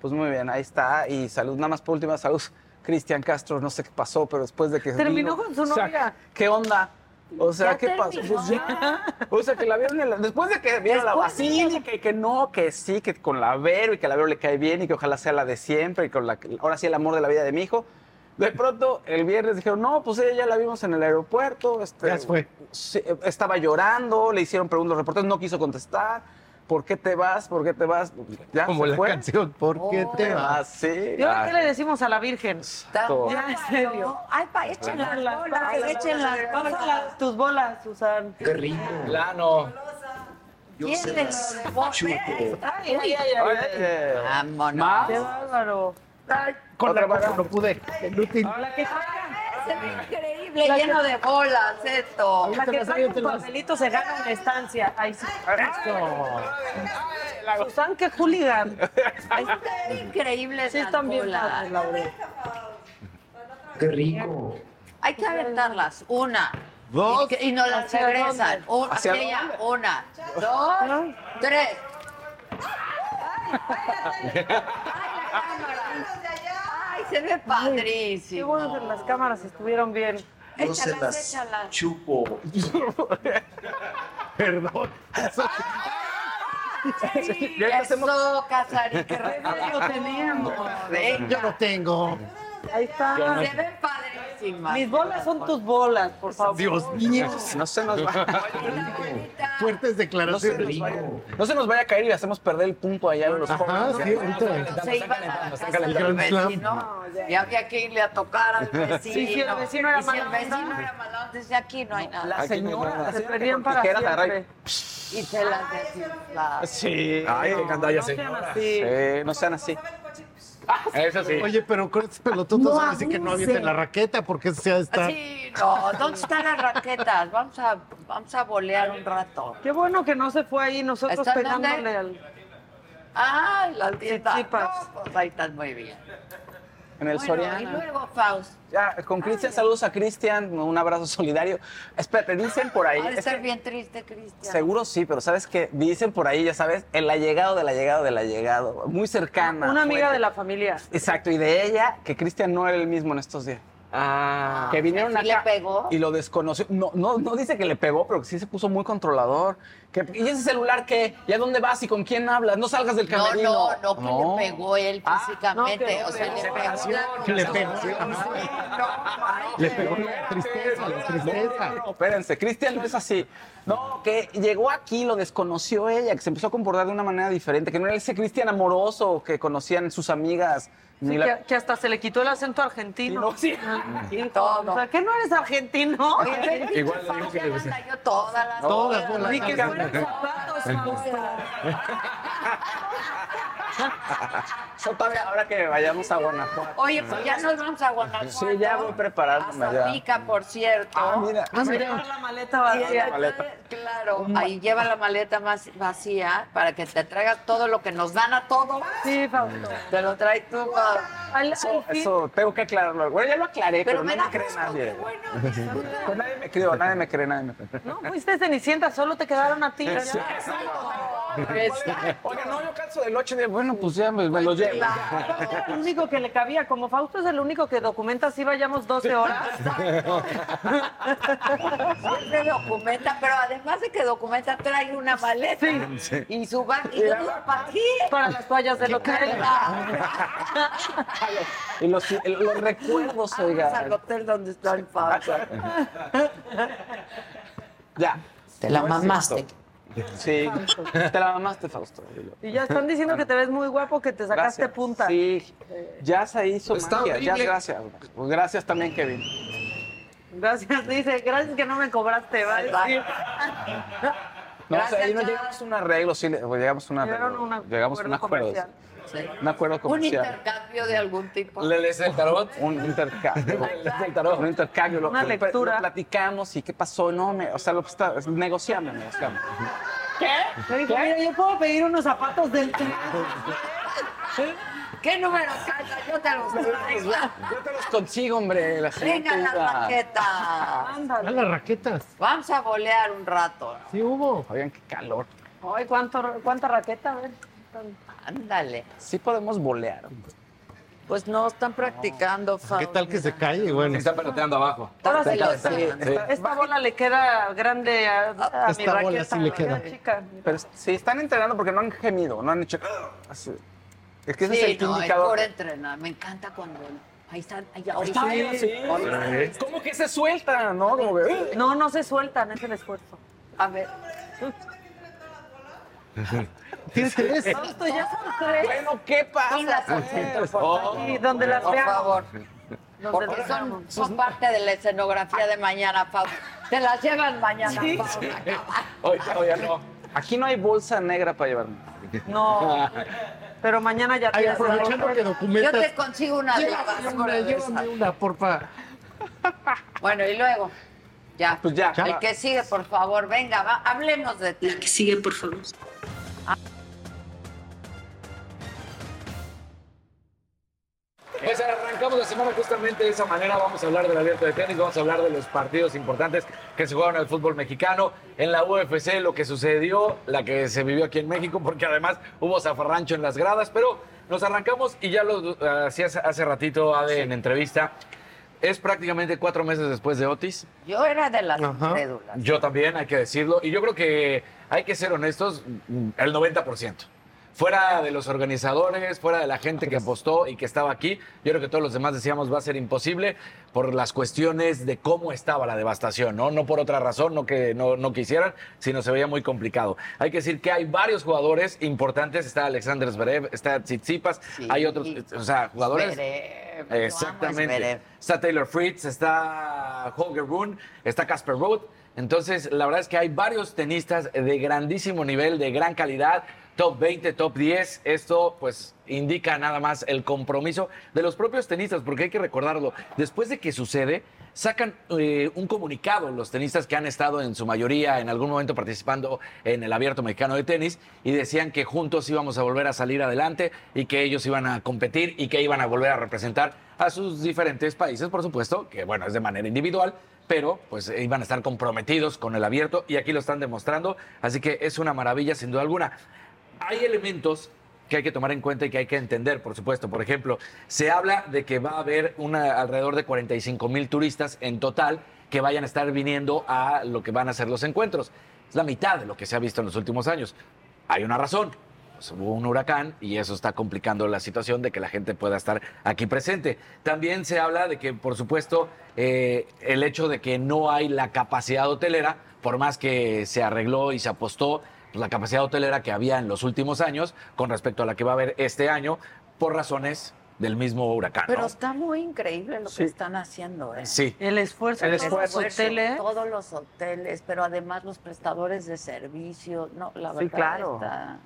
Pues muy bien, ahí está. Y salud, nada más por última, salud. Cristian Castro, no sé qué pasó, pero después de que. Terminó vino- con su o sea, novia. ¿Qué onda? O sea, Ya ¿qué pasó? Pues ya. O sea, que la vieron en la- después de que vieron la que- basílica y que no, que sí, que con la Vero y que la Vero le cae bien y que ojalá sea la de siempre y con la que- ahora sí el amor de la vida de mi hijo. De pronto, el viernes dijeron, no, pues ella ya la vimos en el aeropuerto. Este, Ya se fue. sí, estaba llorando, le hicieron preguntas a los reporteros, no quiso contestar. ¿Por qué te vas? ¿Por qué te vas? Ya Como se la fue. canción, ¿por qué te vas? Sí. ¿Y ahora qué le decimos a la Virgen? Todo. Ya, en serio. Ay, pa, echen las bolas, echen las tus bolas, Susan. Qué rico. Plano. ¿Quién les Ay, ay, ay, ay, ay. Vámonos. Qué bárbaro. Con Otra la para- no pude. Inútil. La que Se ve increíble, lleno de bolas esto. La que trae un papelito se gana una estancia. Ay, sí. Susan, qué hooligan. Están increíbles Sí, están bien bolas. padres, Laura. Qué rico. Hay que aventarlas. Una. Dos. Y, que- y nos las ¿Hacia regresan. Un- ¿Hacia hacia ella. dónde? Una, dos, tres. Ay, la cámara. Ay, se ve Qué padrísimo. bueno que las cámaras estuvieron bien. Échalas, échalas. chupo. Perdón. Ya hacemos- Eso, Casari, qué remedio teníamos. Yo no tengo. Ahí está. Se ven padrísimas. Mis bolas son tus bolas, por favor. Dios mío. No se nos va. Fuertes No se, declaraciones. vaya, no se nos vaya a caer y hacemos perder el punto allá en los Ajá, jóvenes. sí, ahorita. Se iba a la casa del vecino y había que irle a tocar al vecino. Sí, sí, el vecino era y si el vecino era malo, desde aquí no hay nada. La Aquí no hay señora, nada. la Se señora perdían para siempre. Y se las desinflaba. Sí. Ay, qué sean señora. así. Sí, no sean así. Eso sí. Oye, pero con estos pelototos No ahora sí que no avienten la raqueta porque se ha de estar. Sí, no, ¿dónde están las raquetas? Vamos a, vamos a bolear un rato. Qué bueno que no se fue ahí, nosotros pegándole al. Ah, las tiendas. Chichipas. No, pues ahí están muy bien. En el Bueno, Soriana. y luego, Faust, Ya, con Cristian, saludos a Cristian, un abrazo solidario. Espérate, dicen por ahí. ha de es estar que bien triste, Cristian. seguro sí, pero ¿sabes qué? Dicen por ahí, ya sabes, el allegado del allegado del allegado. Muy cercana. Una amiga fuerte. de la familia. Exacto, y de ella, que Cristian no era el mismo en estos días. Ah. que vinieron ¿sí acá le pegó? y lo desconoció. No, no, no dice que le pegó, pero que sí se puso muy controlador. Que, ¿Y ese celular qué? ¿Y a dónde vas y con quién hablas? No salgas del No, camerino. no, no, que le pegó él Ah, físicamente. no, o sea, le pegó. le pegó. Sí, no, manches. Le pegó la tristeza, la tristeza. No, espérense, Cristian no es así. No, que llegó aquí, lo desconoció ella, que se empezó a comportar de una manera diferente, que no era ese Cristian amoroso que conocían sus amigas. Sí, la- que, que hasta se le quitó el acento argentino. No, sí. Ah, hijo, Todo. O sea, ¿qué no eres argentino? Igual le digo que le las gusta. cayó todas las Todas. Ni que fueran zapatos, todavía ahora que vayamos a Guanajuato. Oye, pues ya nos vamos a Guanajuato. Sí, ya voy preparándome A ya. Zapica, por cierto. Ah, mira. Ah, mira. la maleta vacía. Claro, ahí lleva la maleta más vacía para que te traigas todo lo que nos dan a todos. Sí, Fausto. Te lo traes tú, Fausto. Al, Eso, al fin- eso tengo que aclararlo. Bueno, ya lo aclaré, Pero pero, me no me cree nadie. Pues nadie me cree, nadie me cree, nadie me cree. No, fuiste Cenicienta, solo te quedaron a ti. Sí. Oiga, no, yo calzo del 8 de bueno, pues ya me, me lo llevo. El único que le cabía, como Fausto es el único que documenta si vayamos 12 horas. Siempre documenta, pero además de que documenta, trae una maleta y su. ¿Y para qué? Para las toallas del hotel. Y los, recuerdos, oiga. al hotel donde está el Fausto. Ya. Te la No es mamaste. Sí, te la mamaste, Fausto. Y ya están diciendo que te ves muy guapo, que te sacaste Gracias. punta. Sí, ya se hizo Está magia. Ya, gracias. Pues gracias también, Kevin. Gracias, dice. Gracias que no me cobraste, va No, o sea, Gracias, ahí no llegamos a un arreglo, sí, le- pues, llegamos a un arreglo. a un llegamos a un acuerdo acuerdo. comercial. Un acuerdo Un comercial. intercambio de algún tipo. ¿Le lees el tarot? Un intercambio. el tarot. Un intercambio. Una lo- lectura. lo platicamos y qué pasó. No, me, o sea, lo está, negociamos, negociamos. ¿Qué? Dijo, mira, yo puedo pedir unos zapatos del ¿Qué número calza? Yo te los traigo. Yo te los consigo, hombre. La Venga las raquetas. A las raquetas. Vamos a bolear un rato. Sí hubo. Oigan, qué calor. Ay, ¿cuánto, ¿cuánta raqueta? A ver. Ándale. Sí podemos bolear. Pues no, están practicando, ¿Qué Fausto. tal que se cae? Bueno. Se está peloteando abajo. Ahora sí, esta, esta bola le queda grande a, a mi Esta bola raqueta. sí le queda. chica. Pero sí, están entrenando porque no han gemido, no han hecho. así. Es que ese es Sí, el no, es indicador. por entrenar. Me encanta cuando... Ahí están. Ahí, ahora Está sí. sí. Sí. ¿Cómo que se sueltan, no? Como que, No, no se sueltan, es el esfuerzo. A ver. Tienes tres. Fausto, ya son tres. Bueno, ¿qué pasa? Al centro, por favor. Y donde las Por veamos. favor. Donde Porque las son, son parte de la escenografía de mañana, Fausto. Te las llevan mañana, Sí. Fausto. Oye, oye, no. Aquí no hay bolsa negra para llevarme. No, pero mañana ya Ay, aprovechando que Yo documentas. te consigo una de una, llévame una, porfa. Bueno, y luego, ya. Pues ya. El que sigue, por favor, venga, va, hablemos de ti. que sigue, por favor. Pues arrancamos la semana justamente de esa manera. Vamos a hablar del abierto de tenis, vamos a hablar de los partidos importantes que se jugaron en el fútbol mexicano, en la UFC, lo que sucedió, la que se vivió aquí en México, porque además hubo zafarrancho en las gradas. Pero nos arrancamos y ya lo hacías hace ratito, Ade, en entrevista. Es prácticamente cuatro meses después de Otis. Yo era de las Ajá. crédulas. Yo también, hay que decirlo. Y yo creo que hay que ser honestos, el 90%. Fuera de los organizadores, fuera de la gente que apostó y que estaba aquí, yo creo que todos los demás decíamos va a ser imposible por las cuestiones de cómo estaba la devastación, ¿no? No por otra razón, no que no, no quisieran, sino se veía muy complicado. Hay que decir que hay varios jugadores importantes, está Alexander Zverev, está Tsitsipas, Sí. hay otros, o sea, jugadores... Zverev, Exactamente. Zverev. Está Taylor Fritz, está Holger Rune, está Casper Ruud. Entonces, la verdad es que hay varios tenistas de grandísimo nivel, de gran calidad, top 20, top 10. Esto, pues, indica nada más el compromiso de los propios tenistas, porque hay que recordarlo. Después de que sucede, sacan eh, un comunicado los tenistas que han estado en su mayoría en algún momento participando en el Abierto Mexicano de Tenis y decían que juntos íbamos a volver a salir adelante y que ellos iban a competir y que iban a volver a representar a sus diferentes países, por supuesto, que bueno, es de manera individual, pero pues iban a estar comprometidos con el abierto y aquí lo están demostrando, así que es una maravilla sin duda alguna. Hay elementos que hay que tomar en cuenta y que hay que entender, por supuesto. Por ejemplo, se habla de que va a haber alrededor de 45 mil turistas en total que vayan a estar viniendo a lo que van a ser los encuentros. Es la mitad de lo que se ha visto en los últimos años. Hay una razón. Pues hubo un huracán y eso está complicando la situación de que la gente pueda estar aquí presente. También se habla de que, por supuesto, eh, el hecho de que no hay la capacidad hotelera, por más que se arregló y se apostó, pues, la capacidad hotelera que había en los últimos años con respecto a la que va a haber este año, por razones del mismo huracán. Pero ¿no? está muy increíble lo Sí. que están haciendo, ¿eh? Sí. El esfuerzo El de los hoteles. Todos los hoteles, pero además los prestadores de servicio. No, la Sí, verdad claro. está...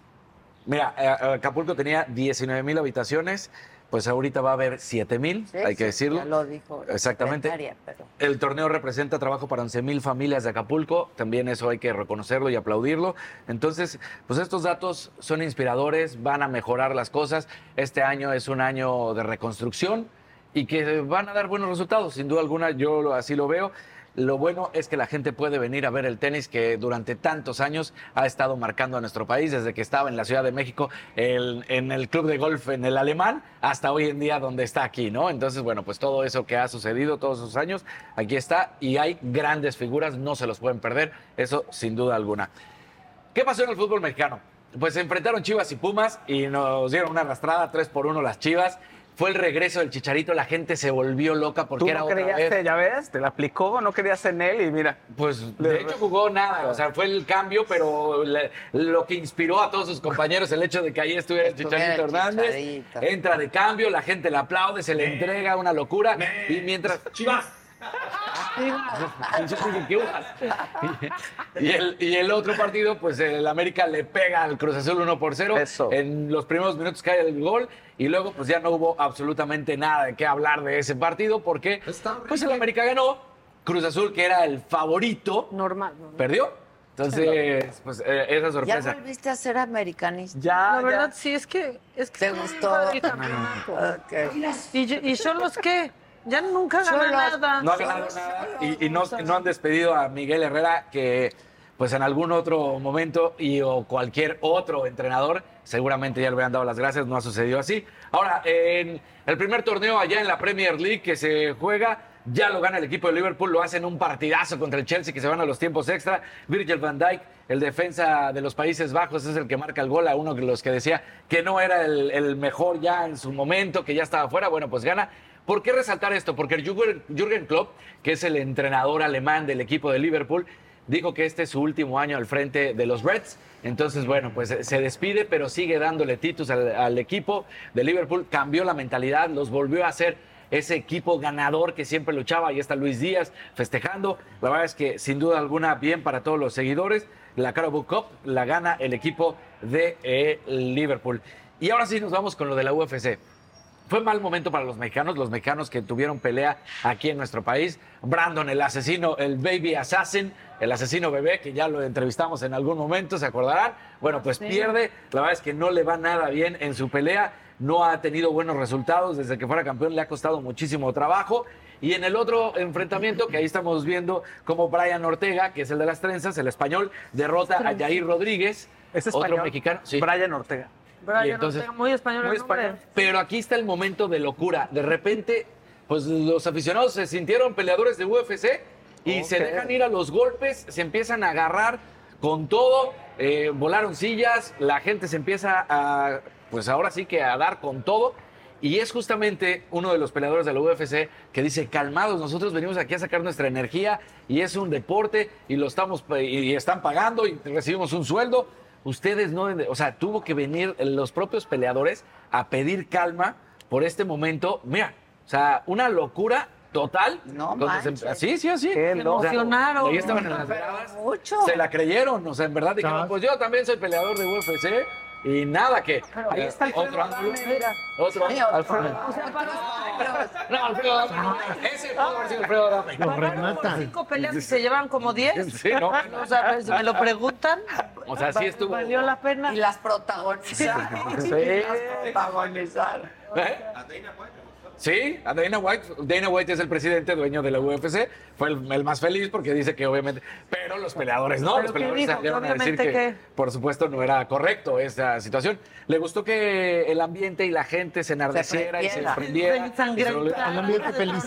Mira, eh, Acapulco tenía 19 mil habitaciones, pues ahorita va a haber 7 mil, Sí, hay que decirlo. ya lo dijo Exactamente. pero- El torneo representa trabajo para 11 mil familias de Acapulco, también eso hay que reconocerlo y aplaudirlo. Entonces, pues estos datos son inspiradores, van a mejorar las cosas. Este año es un año de reconstrucción y que van a dar buenos resultados, sin duda alguna, yo así lo veo. Lo bueno es que la gente puede venir a ver el tenis que durante tantos años ha estado marcando a nuestro país, desde que estaba en la Ciudad de México, en el club de golf en el alemán, hasta hoy en día donde está aquí, ¿no? Entonces, bueno, pues todo eso que ha sucedido todos esos años, aquí está y hay grandes figuras, no se los pueden perder, eso sin duda alguna. ¿Qué pasó en el fútbol mexicano? Pues se enfrentaron Chivas y Pumas y nos dieron una arrastrada, 3 por 1 las Chivas. Fue el regreso del Chicharito, la gente se volvió loca porque Tú era no otra creías, vez. ya ves, te la aplicó, no querías en él y mira. Pues de hecho jugó nada, o sea, fue el cambio, pero le- lo que inspiró a todos sus compañeros, el hecho de que ahí estuviera el Chicharito el Hernández, Chicharito. entra de cambio, la gente le aplaude, se le entrega una locura y mientras... ¡Chivas! Y, el, y el otro partido, pues el América le pega al Cruz Azul 1 por 0. En los primeros minutos cae el gol y luego pues ya no hubo absolutamente nada de qué hablar de ese partido porque pues el América ganó, Cruz Azul que era el favorito, normal, perdió. Entonces, pues eh, esa ¿Ya sorpresa. volviste a ser americanista? Ya, La verdad, sí, es que. Es que ¿Te gustó? el campeonato. Ok. ¿Y, y Cholos qué? Ya nunca ganó nada. No ha ganado nada y, y no, no han despedido a Miguel Herrera, que pues en algún otro momento y o cualquier otro entrenador seguramente ya le hubieran dado las gracias, no ha sucedido así. Ahora, en el primer torneo allá en la Premier League que se juega, ya lo gana el equipo de Liverpool, lo hacen un partidazo contra el Chelsea que se van a los tiempos extra. Virgil van Dijk, el defensa de los Países Bajos, es el que marca el gol a uno de los que decía que no era el, el mejor ya en su momento, que ya estaba fuera. Bueno, pues gana. ¿Por qué resaltar esto? Porque Jürgen, Klopp, que es el entrenador alemán del equipo de Liverpool, dijo que este es su último año al frente de los Reds. Entonces, bueno, pues eh, se despide, pero sigue dándole títulos al, al equipo de Liverpool. Cambió la mentalidad, los volvió a hacer ese equipo ganador que siempre luchaba. Ahí está Luis Díaz festejando. La verdad es que, sin duda alguna, bien para todos los seguidores. La Carabao Cup la gana el equipo de eh, Liverpool. Y ahora sí nos vamos con lo de la UFC. Fue mal momento para los mexicanos, los mexicanos que tuvieron pelea aquí en nuestro país. Brandon, el asesino, el baby assassin, el asesino bebé, que ya lo entrevistamos en algún momento, ¿se acordarán? Bueno, pues Sí. pierde. La verdad es que no le va nada bien en su pelea. No ha tenido buenos resultados. Desde que fuera campeón le ha costado muchísimo trabajo. Y en el otro enfrentamiento, que ahí estamos viendo como Brian Ortega, que es el de las trenzas, el español, derrota a Jair Rodríguez, ¿Es otro español? mexicano. Sí. Brian Ortega. Y entonces- muy español el nombre. Pero aquí está el momento de locura. De repente, pues los aficionados se sintieron peleadores de UFC y se dejan ir a los golpes, se empiezan a agarrar con todo, eh, volaron sillas, la gente se empieza a, pues ahora sí que a dar con todo. Y es justamente uno de los peleadores de la UFC que dice, calmados, nosotros venimos aquí a sacar nuestra energía y es un deporte y lo estamos y están pagando y recibimos un sueldo. Ustedes no, o sea, tuvo que venir los propios peleadores a pedir calma por este momento. Mira, o sea, una locura total. No se- manches. Sí, sí, así. O sea, emocionaron. Ahí estaban en las gradas. Mucho. Se la creyeron, o sea, en verdad dijeron, pues yo también soy peleador de UFC y nada que. ahí está Alfredo otro ángulo. Otro Sí, ángulo. Alfredo. No, Alfredo Adame. Ese pudo haber sido Alfredo Adame. Cinco peleas y se llevan como diez. Sí, no. O sea, si me lo preguntan. O sea, sí estuvo. Valió la pena. Y las protagonizaron. Sí. Las protagonizaron. ¿Eh? Sí, a Dana White. Dana White es el presidente dueño de la UFC. Fue el, el más feliz porque dice que obviamente. Pero los peleadores no. ¿Pero Los peleadores dijo? salieron a decir que, que- por supuesto, no era correcto esa situación. Le gustó que el ambiente y la gente se enardeciera y se prendiera. y se volviera- El ambiente feliz.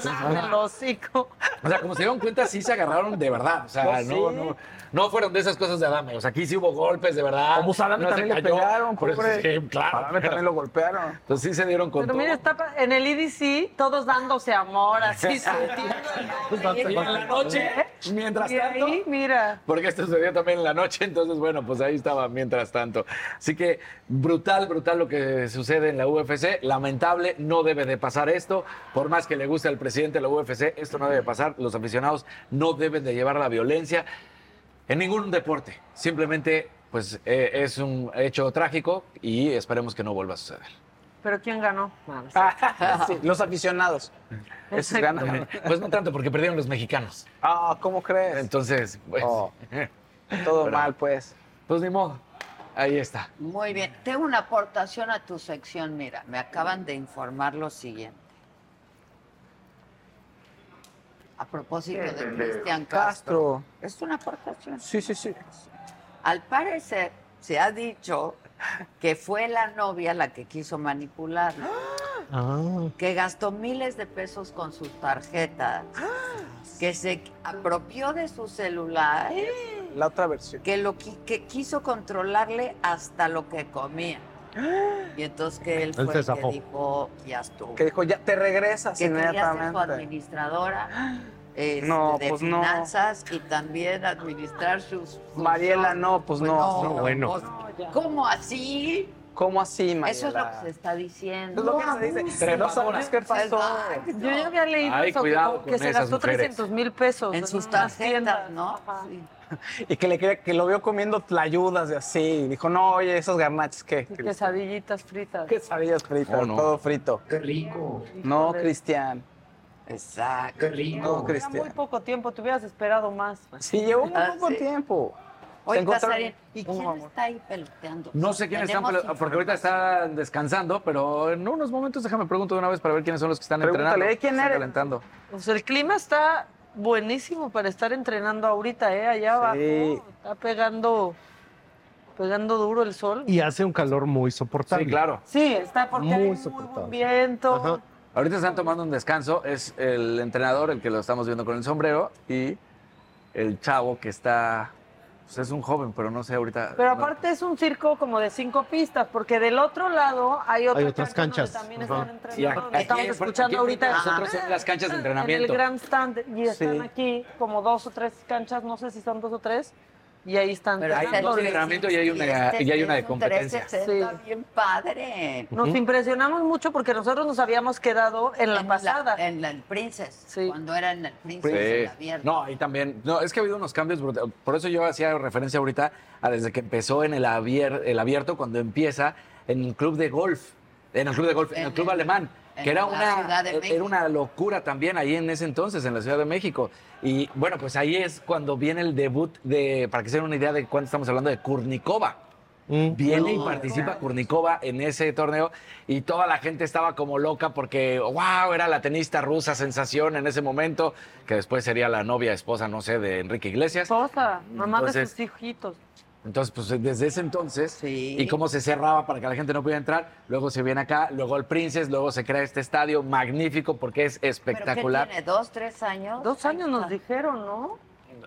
El hocico. O sea, como se dieron cuenta, sí se agarraron de verdad. O sea, Pues no, sí. no, no fueron de esas cosas de Adame. O sea, aquí sí hubo golpes de verdad. Como No se también le cayó. pegaron, Por eso, pobre. sí, claro. Salame también lo golpearon. Entonces sí se dieron con Pero todo. mira, está en el EDC, todos dándose amor, así sintiendo. Y en la noche, mientras Y tanto. ahí, mira. Porque esto sucedió también en la noche, entonces bueno, pues ahí estaba mientras tanto. Así que brutal, brutal lo que sucede en la UFC. Lamentable, no debe de pasar esto. Por más que le guste al presidente de la UFC, esto no debe pasar. Los aficionados no deben de llevar la violencia en ningún deporte. Simplemente pues eh, es un hecho trágico y esperemos que no vuelva a suceder. ¿Pero quién ganó? Sí, los aficionados. Esos ganan. Pues no tanto, porque perdieron los mexicanos. Ah, ¿cómo crees? Entonces, pues. Oh, todo Pero- mal, pues. Pues ni modo. Ahí está. Muy bien. Tengo una aportación a tu sección. Mira, me acaban de informar lo siguiente. A propósito de Cristian Castro. Castro. Es una aportación. Sí, sí, sí. Al parecer, se ha dicho que fue la novia la que quiso manipular, Ah. que gastó miles de pesos con sus tarjetas, que se apropió de su celular, La otra versión. que lo que quiso controlarle hasta lo que comía. Y entonces que él Él fue el que dijo, ya estuvo. Que dijo, ya te regresas que quería ser su inmediatamente. administradora este, No, de pues no. finanzas y también administrar sus... Mariela, no, pues no. no, bueno. pues, ¿Cómo así? ¿Cómo así, Mariela? Eso es lo que se está diciendo. Es lo que se dice. Pero no sabemos qué pasó. Yo ya había leído Ay, eso, cuidado que, se gastó mujeres. 300 mil pesos En sus tarjetas, tiendas. ¿no? Y que, le, que lo vio comiendo tlayudas de así. Y dijo, no, oye, esos garnaches, ¿qué? Quesadillitas fritas. Quesadillas fritas, Oh, no. todo frito. Qué rico. No, Cristian. Exacto. Qué rico. No, Era muy poco tiempo, te hubieras esperado más. Sí, llevó muy Ah, poco sí. tiempo. Oye, Se encontraron- ¿y quién está ahí peloteando? No sé quiénes están, pele- porque ahorita están descansando, pero en unos momentos déjame pregunto de una vez para ver quiénes son los que están Pregúntale, entrenando. ¿eh? ¿quién están eres? calentando. Pues el clima está buenísimo para estar entrenando ahorita, ¿eh? Allá abajo. Está pegando, pegando duro el sol. Y hace un calor muy soportable. Sí, claro. Sí, está porque Muy hay muy buen viento. Ahorita están tomando un descanso, es el entrenador el que lo estamos viendo con el sombrero y el chavo que está, pues es un joven, pero no sé ahorita. Pero no- aparte es un circo como de cinco pistas, porque del otro lado hay, otra Hay otras cancha donde canchas. También están entrenando. aquí- estamos escuchando aquí ahorita. nosotros las canchas de En entrenamiento. el grandstand y están Sí. aquí como dos o tres canchas, no sé si son dos o tres, y ahí están. Pero Hay dos de entrenamiento y hay una, este y hay una de competencia. 360 bien padre. Nos impresionamos mucho porque nosotros nos habíamos quedado en la pasada. en el Princess, cuando era en el Princess, Sí. en la. No, y también, no, es que ha habido unos cambios brutales. Por eso yo hacía referencia ahorita a desde que empezó en el, abier- el abierto, cuando empieza en el club de golf, en el club de golf, en, el club alemán, que era una, de era una locura también ahí en ese entonces, en la Ciudad de México. Y bueno, pues ahí es cuando viene el debut de, para que se den una idea de cuánto estamos hablando, de Kurnikova. Viene y participa claro. Kurnikova en ese torneo y toda la gente estaba como loca porque, wow, era la tenista rusa sensación en ese momento, que después sería la novia, esposa, no sé, de Enrique Iglesias. Esposa, mamá de sus hijitos. Entonces, pues desde ese entonces, y cómo se cerraba para que la gente no pudiera entrar, luego se viene acá, luego el Princess, luego se crea este estadio magnífico porque es ¿Pero qué espectacular. tiene? ¿Dos, tres años? Dos años nos dijeron, ¿no?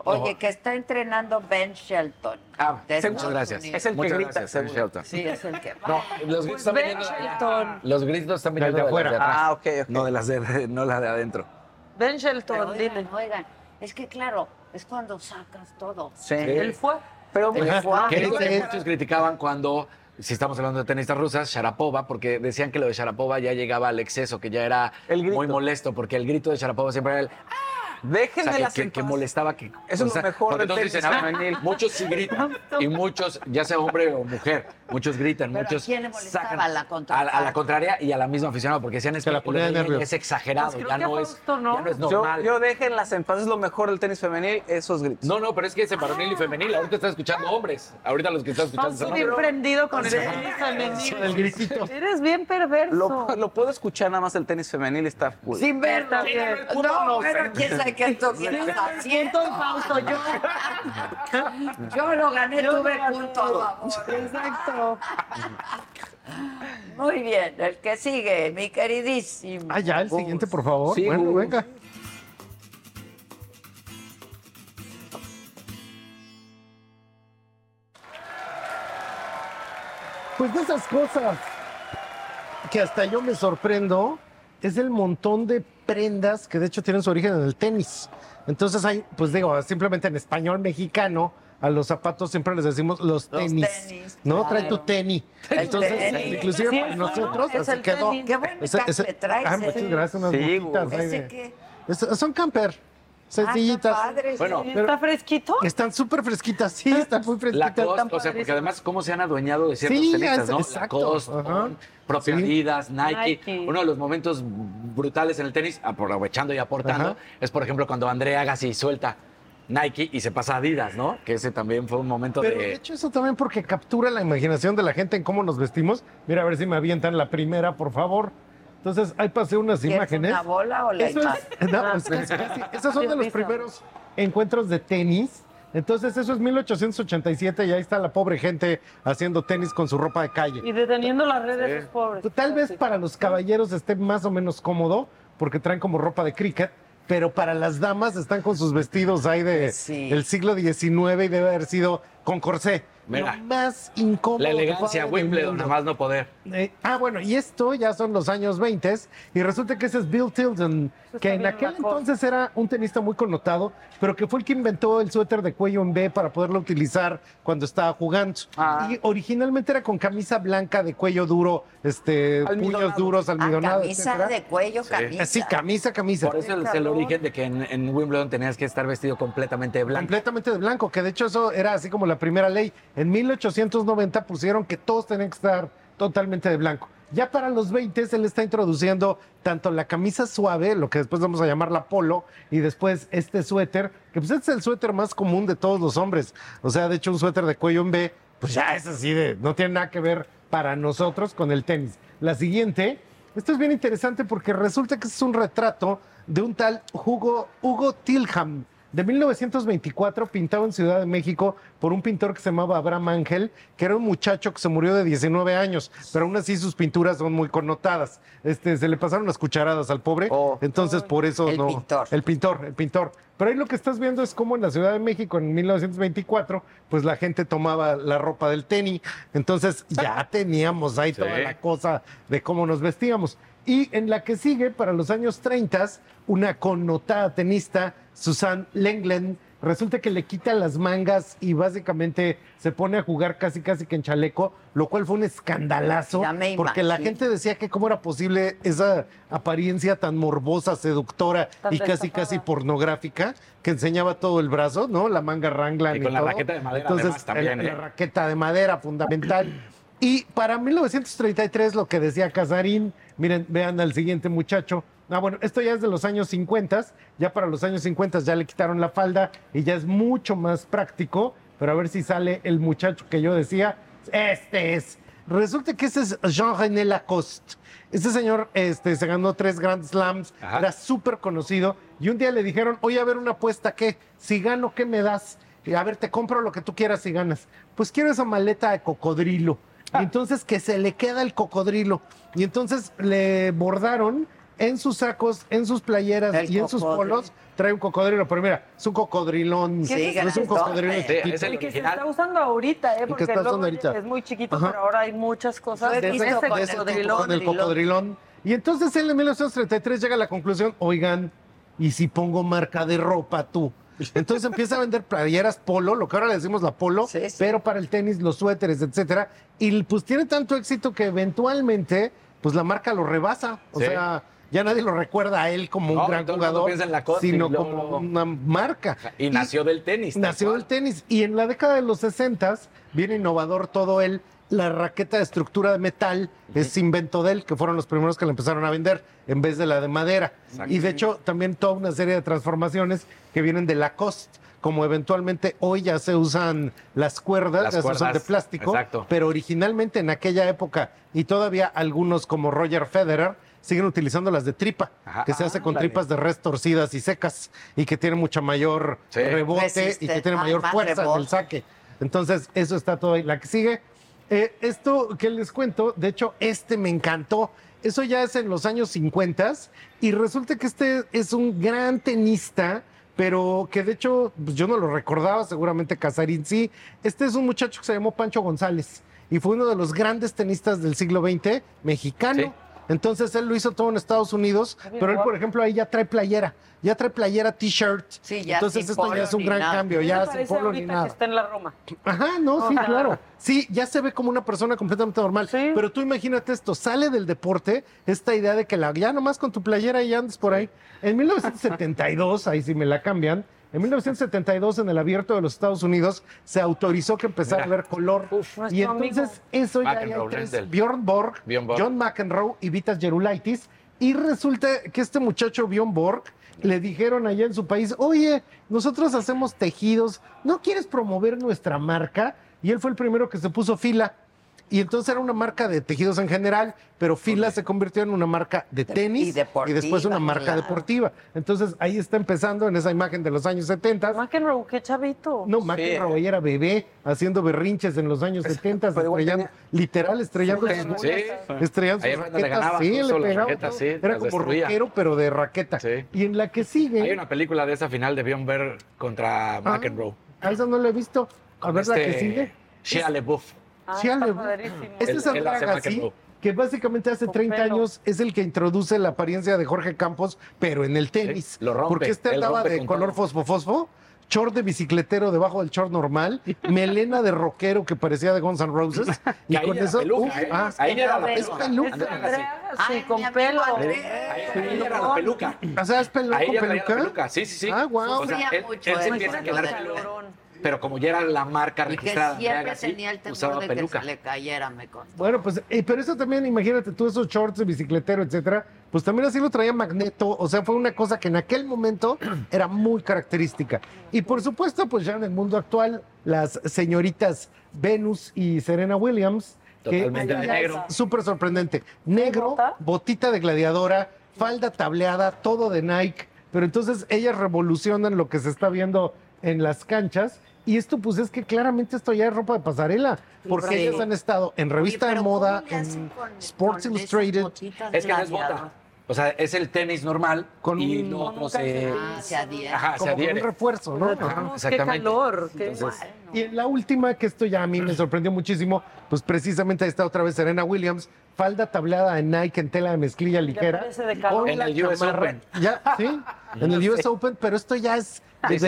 Oye, que está entrenando Ben Shelton. Ah, de muchas gracias. Unidos. Es el que Muchas grita, gracias, seguro. Shelton. Sí, es el que No, los gritos Pues Ben. Shelton. Los gritos están viniendo de de, afuera. de atrás. Ah, ok, ok. No de las de, no las de adentro. Ben Shelton, Pero oigan, dile. oigan, es que claro, es cuando sacas todo. Sí. Él fue. Pero muchos criticaban cuando, si estamos hablando de tenistas rusas, Sharapova, porque decían que lo de Sharapova ya llegaba al exceso, que ya era muy molesto, porque el grito de Sharapova siempre era el... Déjenme o sea, las que, que, que molestaba que... Eso es lo mejor del tenis dicen, "Ah, femenil". muchos sí gritan, y muchos, ya sea hombre o mujer, muchos gritan, Pero muchos ¿a quién le molestaba? sacan A la a, contraparte. a la contraria y a la misma aficionada, porque decían es Que que la de es exagerado, Pues ya no, es, ¿no? ya no es Yo, normal. yo déjenlas en paz, es lo mejor del tenis femenil, esos gritos. No, no, pero es que es en varonil y femenil. Ahorita estás escuchando hombres. Ahorita los que están escuchando son bien prendido con el tenis femenil. El gritito. Eres bien perverso. Lo, lo puedo escuchar nada más el tenis femenil, está cool. Sin. Está bien. No, bueno, quién sabe qué estás haciendo. Fausto, yo. Yo lo gané, Yo tuve punto favor. Exacto. Muy bien, el que sigue, mi queridísimo. Ah, ya, el Gus. siguiente, por favor. Sí, bueno, Gus. venga. Pues de esas cosas que hasta yo me sorprendo es el montón de prendas que de hecho tienen su origen en el tenis. Entonces hay, pues digo, simplemente en español mexicano, a los zapatos siempre les decimos los Los tenis. tenis, ¿No? claro. Trae tu tenis. El Entonces, tenis. inclusive Sí, para nosotros es así el quedó. tenis. Qué buen Ese- ese- café traes, ah, ¿eh? muchas gracias, unas Sí, son camper. sencillitas. Bueno, ¿Y ¿Está fresquito? Están súper fresquitas, sí, están muy La fresquitas. Cost, o sea, porque además cómo se han adueñado de ciertos Sí, tenistas, es- ¿no? exacto, Lacoste, ajá. On, propia Sí. Adidas, Nike. Nike. Uno de los momentos brutales en el tenis, aprovechando y aportando, Ajá. es por ejemplo cuando André Agassi suelta Nike y se pasa a Adidas, ¿no? Que ese también fue un momento Pero de de... hecho eso también porque captura la imaginación de la gente en cómo nos vestimos. Mira, a ver si me avientan la primera, por favor. Entonces, ahí pasé unas ¿Quieres imágenes. una bola o la Eso es- no, Ah. pues casi, casi. Esos son de los primeros encuentros de tenis. Entonces, eso es 1887 y ahí está la pobre gente haciendo tenis con su ropa de calle. Y deteniendo las redes, esos pobres. Tal vez para los caballeros esté más o menos cómodo, porque traen como ropa de cricket, pero para las damas están con sus vestidos ahí de Sí. el siglo XIX y debe haber sido con corsé. Mira. Lo más incómodo. La elegancia, Wimbledon, nada más no poder. Eh, ah, bueno, y esto ya son los años 20 y resulta que ese es Bill Tilden, que en aquel entonces era un tenista muy connotado, pero que fue el que inventó el suéter de cuello en B para poderlo utilizar cuando estaba jugando. Ah. Y originalmente era con camisa blanca de cuello duro, este, puños duros, Ah, almidonados, camisa etcétera. de cuello, camisa. Sí, camisa, camisa. Por eso es el origen de que en, en Wimbledon tenías que estar vestido completamente de blanco. Completamente de blanco, que de hecho eso era así como la primera ley. En 1890 pusieron que todos tenían que estar totalmente de blanco. Ya para los 20 él está introduciendo tanto la camisa suave, lo que después vamos a llamar la polo, y después este suéter, que pues este es el suéter más común de todos los hombres. O sea, de hecho un suéter de cuello en B, pues ya es así de, no tiene nada que ver para nosotros con el tenis. La siguiente, esto es bien interesante porque resulta que es un retrato de un tal Hugo, Hugo Tilham, de 1924, pintado en Ciudad de México por un pintor que se llamaba Abraham Ángel, que era un muchacho que se murió de 19 años, pero aún así sus pinturas son muy connotadas. Este, se le pasaron las cucharadas al pobre, Oh. entonces por eso El no. pintor. El pintor, el pintor. Pero ahí lo que estás viendo es cómo en la Ciudad de México en 1924, pues la gente tomaba la ropa del tenis, entonces ya teníamos ahí Sí. toda la cosa de cómo nos vestíamos. Y en la que sigue, para los años 30, una connotada tenista, Susan Lenglen, resulta que le quita las mangas y básicamente se pone a jugar casi casi que en chaleco, lo cual fue un escandalazo, Ya me porque la gente decía que cómo era posible esa apariencia tan morbosa, seductora Tan y casi destapada. casi pornográfica que enseñaba todo el brazo, ¿no? La manga Wrangler Y con la raqueta de madera, además, también, la ¿eh? raqueta de madera fundamental. Y para 1933, lo que decía Casarín, miren, vean al siguiente muchacho. Ah, bueno, esto ya es de los años 50, ya para los años 50 ya le quitaron la falda y ya es mucho más práctico, pero a ver si sale el muchacho que yo decía. Este es. Resulta que ese es Jean-René Lacoste. Este señor este, se ganó tres Grand Slams, Ajá. era súper conocido y un día le dijeron, oye, a ver una apuesta, ¿qué? Si gano, ¿qué me das? A ver, te compro lo que tú quieras si ganas. Pues quiero esa maleta de cocodrilo. Y entonces que se le queda el cocodrilo. Y entonces le bordaron en sus sacos, en sus playeras El y en sus polos, trae un cocodrilo. Pero mira, es un cocodrilón. Sí, no es un cocodrilo Sí, es el que se está usando ahorita, ¿eh? que Porque ahorita. es muy chiquito, Ajá. pero ahora hay muchas cosas. De ese con de ese cocodrilón. con el cocodrilón. Y entonces él en 1933 llega a la conclusión, oigan, ¿y si pongo marca de ropa tú? Entonces empieza a vender playeras polo, lo que ahora le decimos la polo, Sí, sí. pero para el tenis, los suéteres, etcétera. Y pues tiene tanto éxito que eventualmente, pues la marca lo rebasa. O Sí. sea, ya nadie lo recuerda a él como un No, gran el jugador, en y sino luego- como una marca. Y nació del tenis. Nació del tenis. Y en la década de los 60 viene innovador todo él. La raqueta de estructura de metal es invento de él, que fueron los primeros que le empezaron a vender en vez de la de madera. Exacto. Y de hecho, también toda una serie de transformaciones que vienen de Lacoste. Como eventualmente hoy ya se usan las cuerdas, Las ya se usan de plástico, exacto. pero originalmente en aquella época, y todavía algunos como Roger Federer, siguen utilizando las de tripa, Ajá. que se hace con tripas de res torcidas y secas, y que tienen mucha mayor Sí. rebote y que tiene Ah, mayor más fuerza en el saque. Entonces, eso está todo ahí. La que sigue, eh, esto que les cuento, de hecho, este me encantó. Eso ya es en los años 50 y resulta que este es un gran tenista, pero que de hecho pues, yo no lo recordaba, seguramente Casarín sí. Este es un muchacho que se llamó Pancho González y fue uno de los grandes tenistas del siglo XX, mexicano. Entonces él lo hizo todo en Estados Unidos, pero él, por ejemplo, ahí ya trae playera, ya trae playera t-shirt. Sí, ya Entonces sin esto ya es un gran nada. cambio, Me ya sin parece polo ni nada. que está en la Roma. Ajá, no, sí, claro. Sí, ya se ve como una persona completamente normal. Pero tú imagínate esto, sale del deporte esta idea de que la, ya nomás con tu playera y andes por ahí. En 1972, ahí sí me la cambian, en 1972 en el abierto de los Estados Unidos se autorizó que empezara a ver color. y entonces eso ya hay tres, Lendl. Bjorn Borg, Bjorn Borg. John McEnroe y Vitas Gerulaitis. Y resulta que este muchacho Bjorn Borg le dijeron allá en su país, oye, nosotros hacemos tejidos, ¿no quieres promover nuestra marca? Y él fue el primero que se puso fila. Y entonces era una marca de tejidos en general, pero Fila se convirtió en una marca de tenis y, deportiva, después una marca claro. deportiva. Entonces ahí está empezando en esa imagen de los años 70. McEnroe, qué chavito. No, McEnroe ya era bebé haciendo berrinches en los años 70, estrellando, literal estrellando sus Sí. bolas, estrellando Ahí sus raquetas, ganaba sí, le pegaba, sí, Era como destruía. rockero, pero de raqueta. Y en la que sigue, Hay una película de esa final de Bjorn Berg contra McEnroe. a esa no la he visto, a ver la que este sigue. Shia LaBeouf. Sí, Ale- padrísimo. Este es Agassi, McEnroe. que básicamente hace 30 pelo. años es el que introduce la apariencia de Jorge Campos, pero en el tenis. lo rompe, Porque este andaba de color fosfo-fosfo, short de bicicletero debajo del short normal, melena de rockero que parecía de Guns N' Roses, y Que ahí con era eso, peluca, uf, ¿eh? ah, Ahí era la es peluca. Sí, con pelo. Ahí era la peluca. O sea, es Ahí con peluca. peluca. Sí, sí, sí. Ah, guau. O sea, él, él se empieza a quedar. Pero como ya era la marca Y que registrada siempre Agassi, tenía el temor usaba de peluca. que se le cayera, me consta. Bueno, pues, eh, pero eso también, imagínate tú, esos shorts de bicicletero, etcétera, pues también así lo traía Magneto, o sea, fue una cosa que en aquel momento era muy característica. Y por supuesto, pues ya en el mundo actual, las señoritas Venus y Serena Williams, que Totalmente de negro. Súper sorprendente. Negro, botita de gladiadora, falda tableada, todo de Nike, pero entonces ellas revolucionan lo que se está viendo en las canchas. Y esto, pues es que claramente esto ya es ropa de pasarela, porque Sí. ellas han estado en revista de moda, ¿cómo le hacen en con- Sports con Illustrated. Es que no es bota. O sea, es el tenis normal Con y un- otro un se... Ah, se adhiere. Ajá, se como con adhiere. un refuerzo, ¿no? Ajá. no, Qué exactamente. calor. qué- Entonces, Y en la última, que esto ya a mí me sorprendió muchísimo, pues precisamente ahí está otra vez Serena Williams, falda tableada en Nike en tela de mezclilla ligera. de calor. con En la el US chamarra- Open. Ya, sí, en el US Open, pero esto ya es de Sí, sí.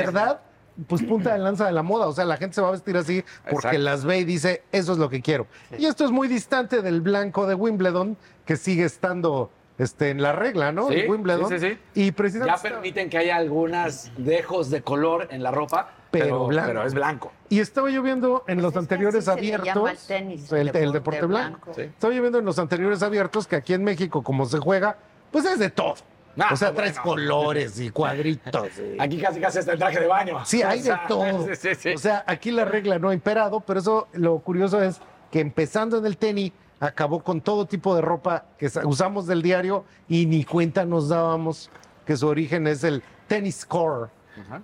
Pues punta de lanza de la moda. O sea, la gente se va a vestir así porque Exacto. las ve y dice, eso es lo que quiero. Y esto es muy distante del blanco de Wimbledon, que sigue estando este, en la regla, ¿no? Sí, En Wimbledon. sí, sí, sí. Y ya precisamente. permiten que haya algunos dejos de color en la ropa, Pero pero, blanco. pero es blanco. Y estaba yo viendo en los Pues es que anteriores abiertos. el tenis, el, deporte el deporte blanco. blanco. Sí. Estaba yo viendo en los anteriores abiertos que aquí en México, como se juega, pues es de todo. Ah, o sea, traes bueno. colores y cuadritos. y- Aquí casi casi está el traje de baño. Sí, hay O de todo. sí, sí, sí. O sea, aquí la regla no ha imperado, pero eso lo curioso es que empezando en el tenis, acabó con todo tipo de ropa que sa- usamos del diario y ni cuenta nos dábamos que su origen es el tenis core. Ajá.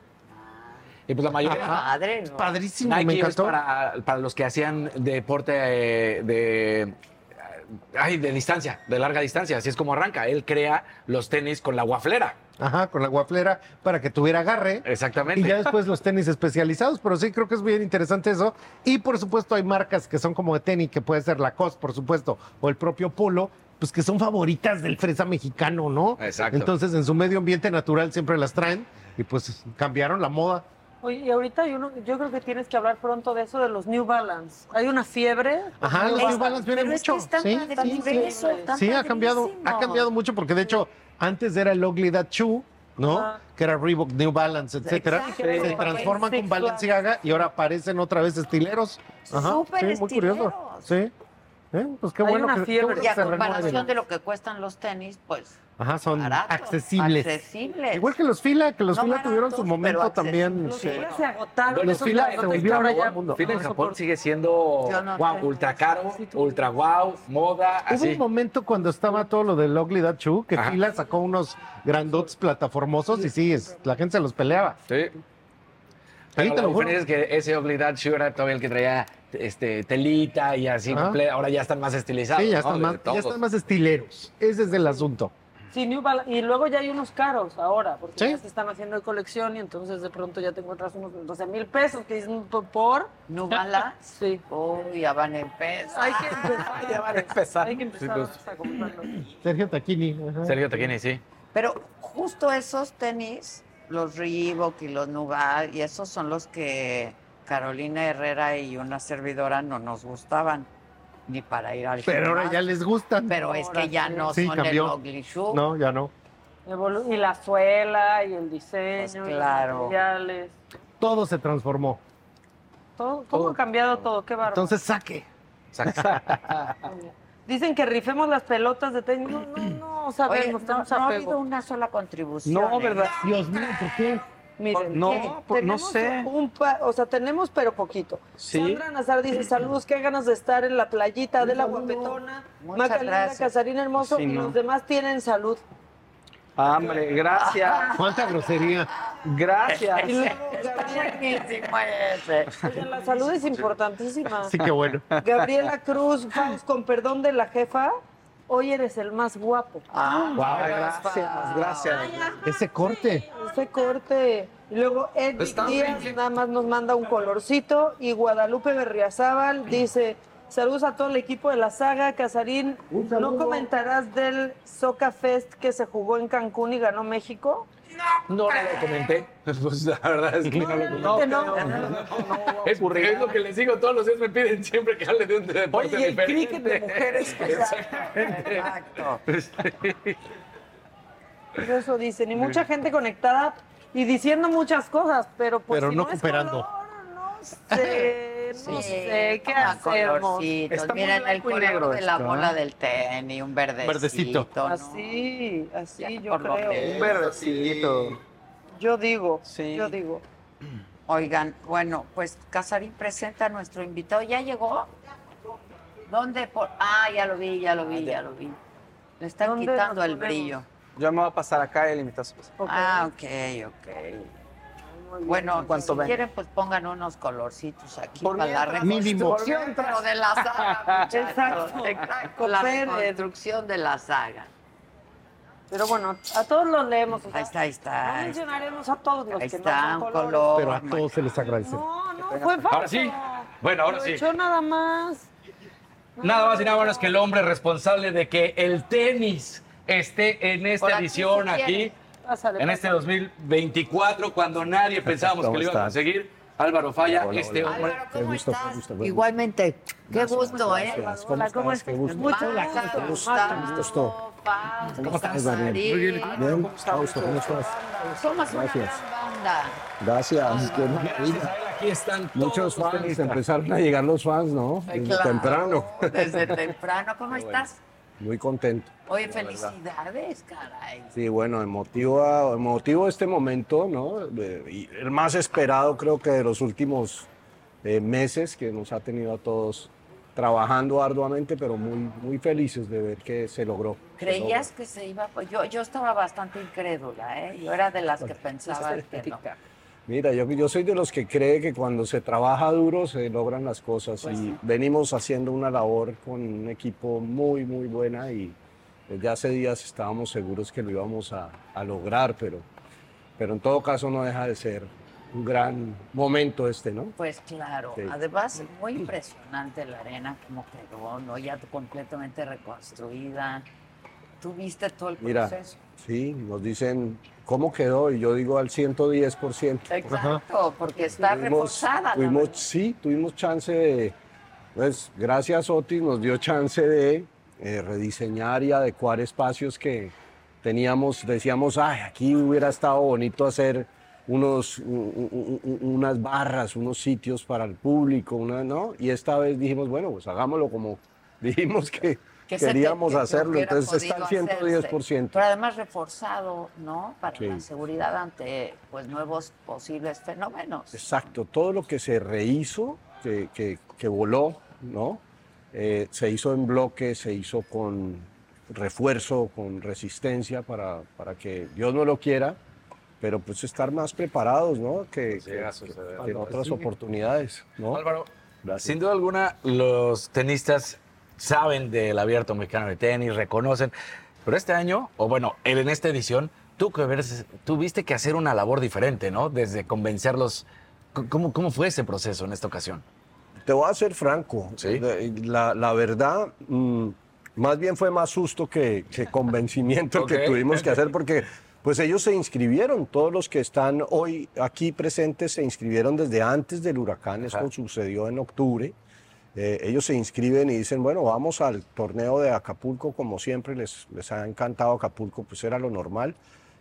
Y pues la mayoría... Padre, ¿no? Padrísimo, Nike me encantó. para, para los que hacían deporte eh, de, ay, de distancia, de larga distancia. Así es como arranca. Él crea los tenis con la guaflera. Ajá, con la guaflera para que tuviera agarre. Exactamente. Y ya después los tenis especializados, pero sí creo que es bien interesante eso. Y por supuesto hay marcas que son como de tenis, que puede ser Lacoste, por supuesto, o el propio Polo, pues que son favoritas del fresa mexicano, ¿no? Exacto. Entonces en su medio ambiente natural siempre las traen y pues cambiaron la moda. Oye, y ahorita hay uno, yo creo que tienes que hablar pronto de eso de los New Balance. Hay una fiebre. Ajá, los New Balance vienen Pero es que mucho. sí, sí, sí. Sí, ha cambiado, ha cambiado mucho porque de hecho antes era el Ugly That Shoe, ¿no? Que era Reebok, New Balance, etcétera. Se Sí. transforman Six con Balenciaga y ahora aparecen otra vez estileros. Ajá, Súper sí, muy curioso. Sí. ¿Eh? Pues qué Hay bueno una que, qué fiebre. bueno Y a se comparación de lo que cuestan los tenis, pues Ajá, son baratos, accesibles. accesibles. Igual que los fila, que los No fila tuvieron baratos, su momento también. Los sí. filas se agotaron. Los grandotes se volvieron ahora ya mundo. Fila en no Japón soporto. sigue siendo no wow, tengo. ultra caro, ultra wow, moda, Hubo así. un momento cuando estaba todo lo del Ugly Shoe que Ajá. Fila sacó unos grandotes plataformosos y sí, es- la gente se los peleaba. Sí. Pero te lo juro. diferencia es que ese Ugly Dad Shoe era todavía el que traía este, telita y así. Ah. Ahora ya están más estilizados. Sí, ya están, más, ya están más estileros. Ese es el asunto. Sí, New Balance. Y luego ya hay unos caros ahora, porque ¿Sí? ya se están haciendo de colección y entonces de pronto ya te encuentras unos 12 mil pesos que dicen "Por-. ¿No balas? Sí. Uy, ya van a empezar. Hay que empezar. Ya van a empezar. Hay que empezar Sí, pues. a comprarlos. Sergio Taquini. ajá. Sergio Taquini, sí. Pero justo esos tenis, los Reebok y los Nugal, y esos son los que Carolina Herrera y una servidora no nos gustaban, ni para ir al Pero ahora ya les gustan. Pero es que ya no Sí, son cambió. el ugly shoe. No, ya no. Y la suela y el diseño, y los claro. materiales. Todo se transformó. Todo, todo ha cambiado todo, qué bárbaro. Entonces saque. Dicen que rifemos las pelotas de tenis. No, no, no Oye, sabemos, no, tenemos no ha habido una sola contribución. No, ¿eh? ¿verdad? Dios mío, ¿por qué? Miren, No, pues, no sé. Un pa- o sea, tenemos, pero poquito. Sí. Sandra Nazar dice, saludos, qué ganas de estar en la playita de la guapetona. Muchas Macarena gracias. Casarín Hermoso Sí, y no. los demás tienen salud. Ah, Hombre, gracias. ¿Cuánta grosería? Gracias. Y luego, Gabriela, oigan, la salud es importantísima. Sí, qué bueno. Gabriela Cruz, Faust, con perdón de la jefa, hoy eres el más guapo. Ah, Wow, gracias, gracias. Ese corte. Ese corte. Y luego Edith Está Díaz bien. nada más nos manda un colorcito. Y Guadalupe Berriazábal dice: Saludos a todo el equipo de la saga. Casarín, ¿no comentarás del Soca Fest que se jugó en Cancún y ganó México? No le comenté. Pues la verdad es que no, lo realmente no. Es, es lo que les digo todos los días, me piden siempre que hable de un deporte Oye, y el diferente. cricket de mujeres. Exactamente. Exacto. Pues Eso dicen. Y mucha gente conectada y diciendo muchas cosas, pero pues Pero si no es cooperando. color, no sé, no Sí, sé, ¿qué hacemos? Miren el color negro de la esto, bola ¿eh? del tenis, un verdecito. Verdecito. ¿no? Así, así Ya, yo creo. menos. Un verdecito. Yo digo, Sí. yo digo. Oigan, bueno, pues Casarín presenta a nuestro invitado. ¿Ya llegó? ¿Dónde? Por... Ah, ya lo vi, ya lo vi, ya lo vi. Le están ¿Dónde quitando el brillo. Yo me voy a pasar acá y el invitado. se pasa. Ok. Ah, ok, Bueno, En cuanto si ven. quieren, pues pongan unos colorcitos aquí Por para la mientras. Reconstrucción, pero de la saga. Exacto. Exacto, la reconstrucción de la saga. Pero bueno, a todos los leemos. o sea, Ahí está, ahí está. No mencionaremos a todos los Ahí que está, no un son colores. color. Pero a todos se les agradece. No, no, fue falso. Ahora sí. Bueno, ahora sí. Aprovechó nada más. Nada más y nada menos que el hombre responsable de que el tenis esté en Por esta aquí, edición si aquí. Pásale, en este pásale. 2024, cuando nadie pensábamos que ¿Cómo lo iban a estás? conseguir. Álvaro Falla, Hola, este hola. hombre. Álvaro, ¿cómo gusto, estás? gusto, Igualmente. Qué gusto, ¿eh? ¿Cómo Hola, ¿cómo estás? Qué estás? gusto. Mucho gusto. ¿Cómo estás? Muy bien. Bien, Fausto, ¿cómo estás? Somos una Gracias. gran banda. Gracias. Aquí están Muchos fans, empezaron a llegar los fans, ¿no? Desde claro, temprano. Desde temprano. ¿Cómo estás? Muy contento. Oye, felicidades, caray. Sí, bueno, emotivo, emotivo este momento, ¿no? Eh, y el más esperado creo que de los últimos eh, meses que nos ha tenido a todos trabajando arduamente, pero muy, muy felices de ver que se logró. se ¿Creías que se iba? Pues yo, yo estaba bastante incrédula, ¿eh? Yo era de las que pensaba que no. Mira, yo, yo soy de los que cree que cuando se trabaja duro se logran las cosas Pues y venimos haciendo una labor con un equipo muy, muy buena y desde hace días estábamos seguros que lo íbamos a, a lograr, pero, pero en todo caso no deja de ser un gran momento este, ¿no? Pues claro, Sí. además muy impresionante la arena como quedó, ¿no? Ya completamente reconstruida. Tú viste todo el Mira, proceso. sí, nos dicen cómo quedó y yo digo al 110%. Exacto, porque está reforzada. la tuvimos- sí, tuvimos chance de, pues gracias Otis nos dio chance de eh, rediseñar y adecuar espacios que teníamos, decíamos, ay, aquí hubiera estado bonito hacer unos, unas barras, unos sitios para el público, una, ¿no? Y esta vez dijimos, bueno, pues hagámoslo como dijimos que, Que se te- queríamos que- que hacerlo, entonces está al podido 110%. hacerse. Pero además reforzado, ¿no? Para Sí. la seguridad ante pues nuevos posibles fenómenos. Exacto, todo lo que se rehizo, que, que- que voló, ¿no? Eh, se hizo en bloque, se hizo con refuerzo, con resistencia para, para que Dios no lo quiera, pero pues estar más preparados, ¿no? Que, que- que en otras oportunidades, ¿no? Álvaro, Gracias. sin duda alguna, los tenistas saben del abierto mexicano de tenis, reconocen. Pero este año, o bueno, en esta edición, tú que ves- tuviste que hacer una labor diferente, ¿no? Desde convencerlos. ¿Cómo, cómo fue ese proceso en esta ocasión? Te voy a ser franco. La, la verdad, mm, más bien fue más susto que, que convencimiento que tuvimos que hacer porque pues ellos se inscribieron, todos los que están hoy aquí presentes se inscribieron desde antes del huracán, esto sucedió en octubre. Eh, ellos se inscriben y dicen, bueno, vamos al torneo de Acapulco, como siempre, les, les ha encantado Acapulco, pues era lo normal.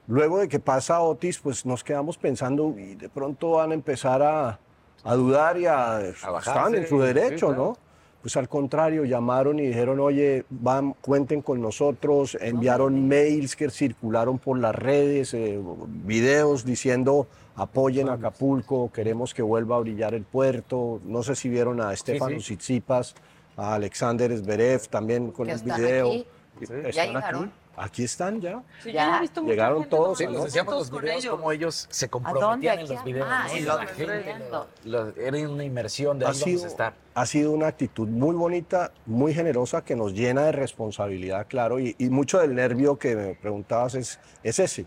Luego de que pasa Otis, pues nos quedamos pensando y de pronto van a empezar a, a dudar y a... están en su sí, derecho, claro. ¿no? Pues al contrario, llamaron y dijeron, oye, van, cuenten con nosotros, enviaron mails que circularon por las redes, eh, videos diciendo, apoyen a Acapulco, queremos que vuelva a brillar el puerto. No sé si vieron a Estefano sí. Tsitsipas, a Alexander Zverev también con el video. aquí. ¿Están ¿Ya aquí? llegaron? Aquí están ya. Sí, ya he visto Llegaron gente todos. Sí, tomando les decíamos los videos, ellos. cómo ellos se ¿A comprometían en los Aquí? videos. Ah, en La gente, viendo. lo- lo- era una inmersión de ha ahí vamos a sido, estar. ha sido una actitud muy bonita, muy generosa, que nos llena de responsabilidad, claro, y, y mucho del nervio que me preguntabas es, es ese,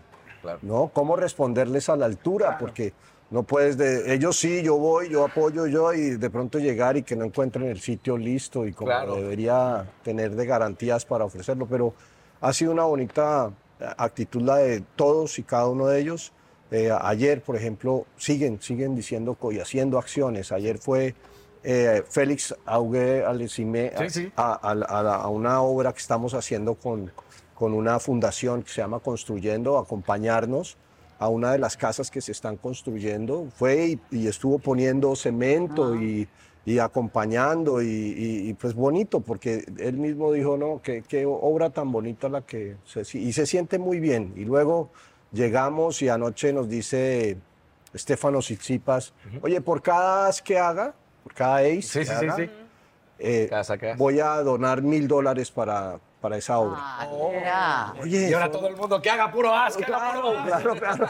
¿no? ¿Cómo responderles a la altura? Porque no puedes, de, ellos sí, yo voy, yo apoyo, yo, y de pronto llegar y que no encuentren el sitio listo y como Claro. debería tener de garantías para ofrecerlo, pero ha sido una bonita actitud la de todos y cada uno de ellos. Eh, ayer, por ejemplo, siguen, siguen diciendo y haciendo acciones. Ayer fue eh, Félix Augué Alecimé Sí, sí. a, a- a la- a una obra que estamos haciendo con, con una fundación que se llama Construyendo, acompañarnos a una de las casas que se están construyendo. Fue y, y estuvo poniendo cemento y, y acompañando y, y- y, pues bonito, porque él mismo dijo, no, qué, qué obra tan bonita la que se, y se siente muy bien. Y luego llegamos y anoche nos dice Estefano Tsitsipas, oye, por cada as que haga, por cada ace Sí, que sí, sí, haga, sí. eh, voy a donar mil dólares para, para esa obra. Ah, mira. Oye, y ahora eso- todo el mundo que haga puro as, que haga puro Claro, claro.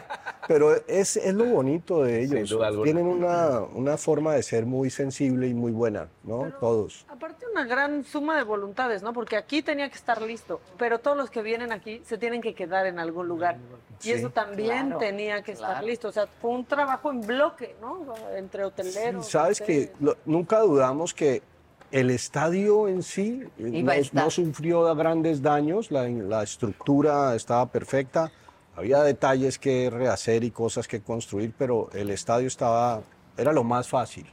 Pero es, es lo bonito de ellos. Tienen una, una forma de ser muy sensible y muy buena, ¿no? Todos. Aparte una gran suma de voluntades, ¿no? Porque aquí tenía que estar listo, pero todos los que vienen aquí se tienen que quedar en algún lugar. Sí. Y eso también Claro, tenía que estar listo. O sea, fue un trabajo en bloque, ¿no? Entre hoteleros. Sabes que ustedes. lo- nunca dudamos que el estadio en sí eh, no, sufrió grandes daños, la, la estructura estaba perfecta, había detalles que rehacer y cosas que construir, pero el estadio estaba, era lo más fácil.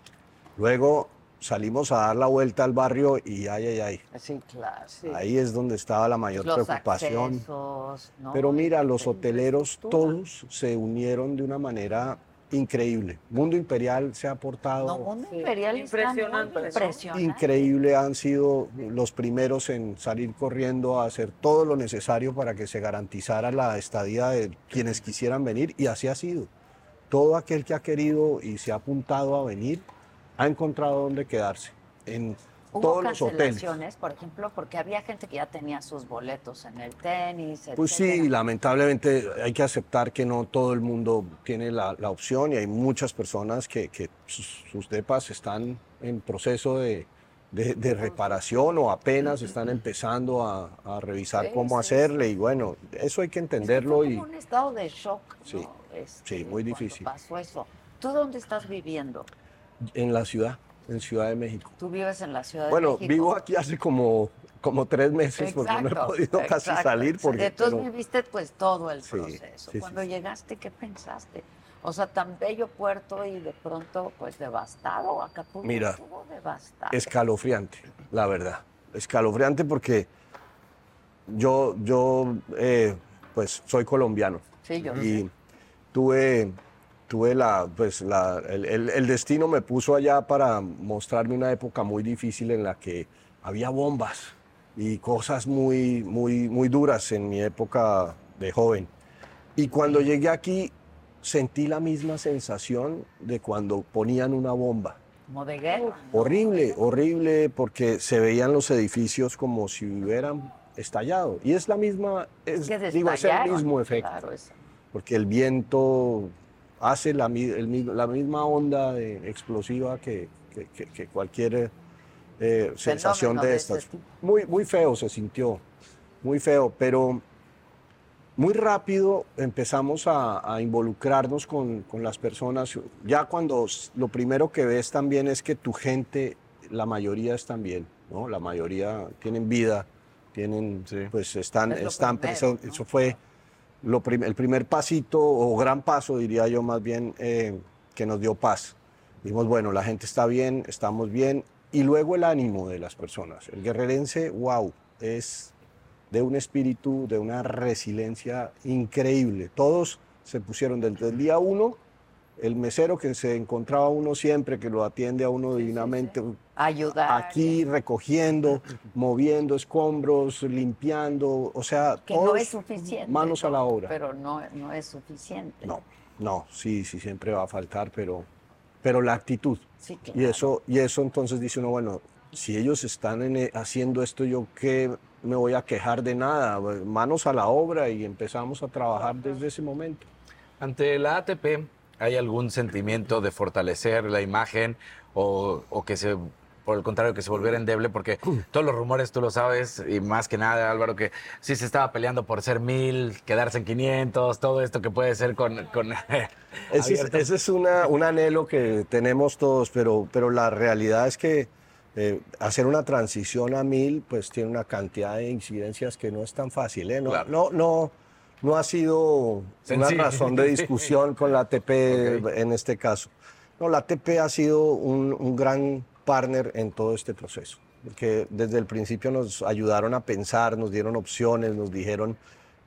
Luego salimos a dar la vuelta al barrio y ay, ay, ay. Sí, claro. Ahí es donde estaba la mayor Los preocupación. accesos, ¿no? Pero mira, los hoteleros todos se unieron de una manera increíble. Mundo Imperial se ha portado No, Mundo Imperial está muy Impresionante, impresionante. increíble, han sido los primeros en salir corriendo a hacer todo lo necesario para que se garantizara la estadía de quienes quisieran venir y así ha sido. Todo aquel que ha querido y se ha apuntado a venir ha encontrado dónde quedarse en Hubo todos los hoteles. por ejemplo, porque había gente que ya tenía sus boletos en el tenis, Pues sí, lamentablemente hay que aceptar que no todo el mundo tiene la, la opción y hay muchas personas que, que sus, sus depas están en proceso de, de- de reparación o apenas están empezando a, a revisar Sí, cómo sí, hacerle y bueno, eso hay que entenderlo Fue y como un estado de shock, Sí, ¿no? Este, sí, muy difícil. pasó eso. ¿Tú dónde estás viviendo? en la ciudad, en Ciudad de México. Tú vives en la Ciudad de Bueno, México. vivo aquí hace como, como tres meses porque no he Exacto, podido casi salir porque Entonces pero- viviste pues todo el Sí, proceso. sí, Cuando sí. llegaste, ¿qué pensaste? O sea, tan bello puerto y de pronto pues devastado. Acapulco Mira, estuvo devastado. escalofriante, la verdad. Escalofriante porque yo, yo eh, pues soy colombiano. Sí, yo y sé. tuve, tuve la, pues la, el, el- el destino me puso allá para mostrarme una época muy difícil en la que había bombas y cosas muy, muy, muy duras en mi época de joven. Y cuando llegué aquí sentí la misma sensación de cuando ponían una bomba. Como de guerra. Horrible, horrible, porque se veían los edificios como si hubieran estallado. Y es la misma, es, digo, es el mismo efecto. Claro, Porque el viento hace la, el misma onda de- explosiva que, que- que- que cualquier eh, sensación de estas. tipo. Muy, muy feo se sintió. muy feo, pero muy rápido empezamos a, a involucrarnos con, con, las personas. Ya cuando lo primero que ves también es que tu gente, la mayoría están bien, ¿no? La mayoría tienen vida, tienen, pues están, están presentes. Eso fue lo el primer pasito o gran paso, diría yo más bien, eh, que nos dio paz. Dijimos, bueno, la gente está bien, estamos bien. Y luego el ánimo de las personas. El guerrerense, wow, es de un espíritu, de una resiliencia increíble. Todos se pusieron desde el día uno, el mesero que se encontraba uno siempre, que lo atiende a uno divinamente, ayudar. Aquí recogiendo, moviendo escombros, limpiando, o sea, que no es suficiente. Manos a la obra. Pero no, no es suficiente. No, no, sí, sí, siempre va a faltar, pero, pero la actitud. Sí, claro. Y eso, y eso entonces dice uno, bueno, si ellos están en, haciendo esto, yo qué me voy a quejar de nada, manos a la obra y empezamos a trabajar desde ese momento. Ante la ATP, ¿hay algún sentimiento de fortalecer la imagen o, o que se por el contrario, que se volviera endeble, porque todos los rumores tú lo sabes, y más que nada, Álvaro, que sí se estaba peleando por ser mil, quedarse en 500, todo esto que puede ser con... con ese, es, ese es una, un anhelo que tenemos todos, pero, pero la realidad es que eh, hacer una transición a mil, pues tiene una cantidad de incidencias que no es tan fácil. ¿eh? No, Claro. no, no, no ha sido una razón de discusión con la ATP en este caso. No, la ATP ha sido un, un gran partner en todo este proceso, porque desde el principio nos ayudaron a pensar, nos dieron opciones, nos dijeron,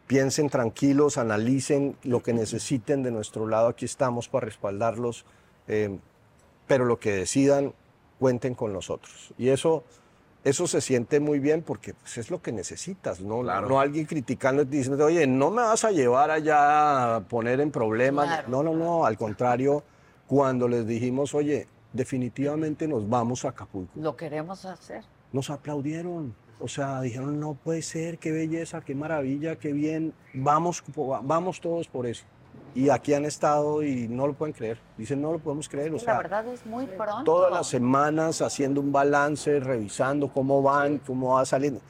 piensen tranquilos, analicen lo que necesiten de nuestro lado, aquí estamos para respaldarlos, eh, pero lo que decidan, cuenten con nosotros. Y eso, eso se siente muy bien porque pues, es lo que necesitas, ¿no? Claro. No alguien criticando y diciendo, oye, no me vas a llevar allá a poner en problemas. Claro. No, no, no, al contrario, cuando les dijimos, oye, definitivamente nos vamos a Acapulco, Lo queremos hacer. nos aplaudieron. O sea, dijeron, no puede ser, qué belleza, qué maravilla, qué bien, vamos, vamos todos por eso. Y aquí han estado y no lo pueden creer. Dicen, no lo podemos creer. O la sea, verdad es muy pronto. todas las semanas haciendo un balance, revisando cómo van, cómo va saliendo.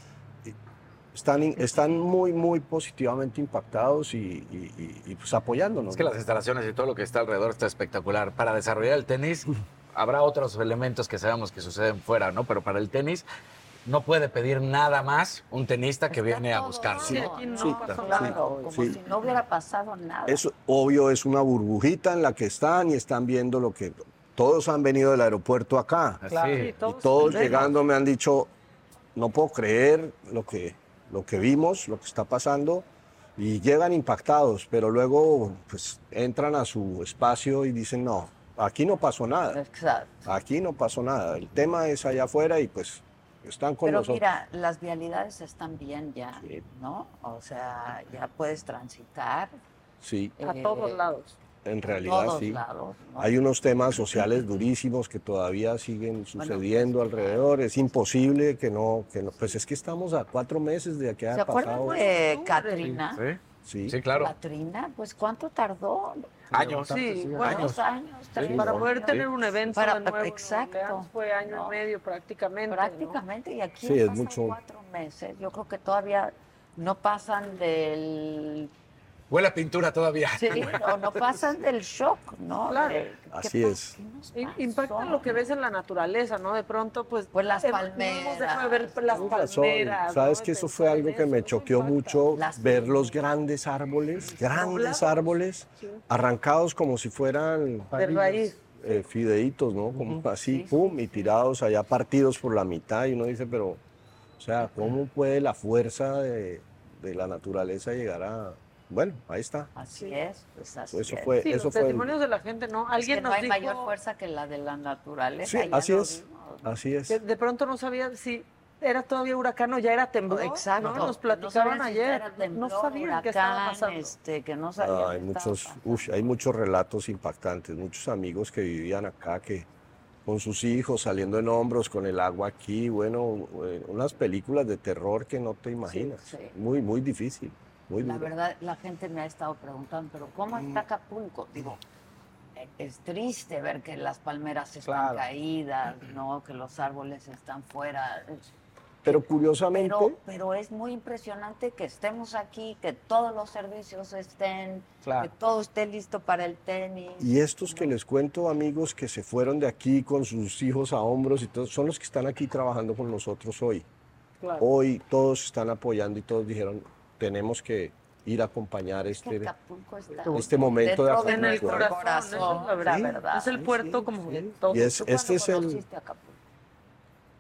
Están, están muy, muy positivamente impactados y, y- y- y, pues apoyándonos. Es que las instalaciones y todo lo que está alrededor está espectacular. Para desarrollar el tenis, habrá otros elementos que sabemos que suceden fuera, ¿no? Pero para el tenis, no puede pedir nada más un tenista que viene a buscar. Sí, aquí no Sí, pasó claro, nada, sí, como sí. si no hubiera pasado nada. Es obvio, es una burbujita en la que están y están viendo lo que todos han venido del aeropuerto acá. Claro. Sí, y todos todos vemos. llegando me han dicho, no puedo creer lo que, lo que vimos, lo que está pasando. Y llegan impactados, pero luego pues entran a su espacio y dicen, no, aquí no pasó nada. Exacto. Aquí no pasó nada. El tema es allá afuera y pues están con Pero nosotros. mira, las vialidades están bien ya, ¿no? O sea, ya puedes transitar. Sí. A eh, todos lados. En realidad todos sí. lados, ¿no? Hay unos temas sociales durísimos que todavía siguen sucediendo alrededor. Es imposible que no, que no. Pues es que estamos a cuatro meses de que ¿Se haya acuerdan pasado. de Katrina? Sí. Sí, claro. Katrina, pues ¿cuánto tardó? Años. Sí, bueno, años, tres para años. poder tener un evento Para- de nuevo exacto. Fue año y medio prácticamente. ¿no? Prácticamente, y aquí Sí, es pasan mucho. cuatro meses. Yo creo que todavía no pasan del... Huele a pintura todavía. Sí, no, no pasan del shock, ¿no? Claro. De- ¿qué Así pa- es. Impacta lo que ves en la naturaleza, ¿no? De pronto, pues. Pues las de ver las palmeras. Sabes ¿no? que eso fue algo que me choqueó mucho, Las ver los grandes árboles, grandes árboles, arrancados como si fueran De raíz. eh, fideitos, ¿no? Como así, pum, y tirados allá partidos por la mitad. Y uno dice, pero, o sea, ¿cómo puede la fuerza de, de la naturaleza llegar a... Bueno, ahí está. Así es, pues así Eso es. fue, Sí, eso los fue. el- testimonios de la gente, ¿no? Es Alguien que no nos hay dijo mayor fuerza que la de la naturaleza. Sí, así es. vimos. Así es. que de pronto no sabía si era todavía huracán o ya era temblor. Exacto. ¿no? Nos No platicaban ayer. temblor, no sabían qué estaba huracán, pasando. Este, que no Ah, sabían hay, qué estaba muchos, ush, hay muchos relatos impactantes, muchos amigos que vivían acá, que con sus hijos saliendo en hombros, con el agua aquí, bueno, eh, unas películas de terror que no te imaginas. sí. Muy, muy difícil, muy La verdad, la gente me ha estado preguntando, pero ¿cómo está Acapulco? Digo, eh, es triste ver que las palmeras están Claro. caídas, ¿no? Que los árboles están fuera. Pero curiosamente, Pero, pero es muy impresionante que estemos aquí, que todos los servicios estén, que todo esté listo para el tenis. y estos que les cuento, amigos, que se fueron de aquí con sus hijos a hombros y todo, son los que están aquí trabajando con nosotros hoy. Claro. Hoy todos están apoyando y todos dijeron, tenemos que ir a acompañar este, Acapulco está este momento de dentro En el Acapulco. corazón, es la verdad. Es el puerto como de todo. Y es- ¿Tú este es el, Acapulco?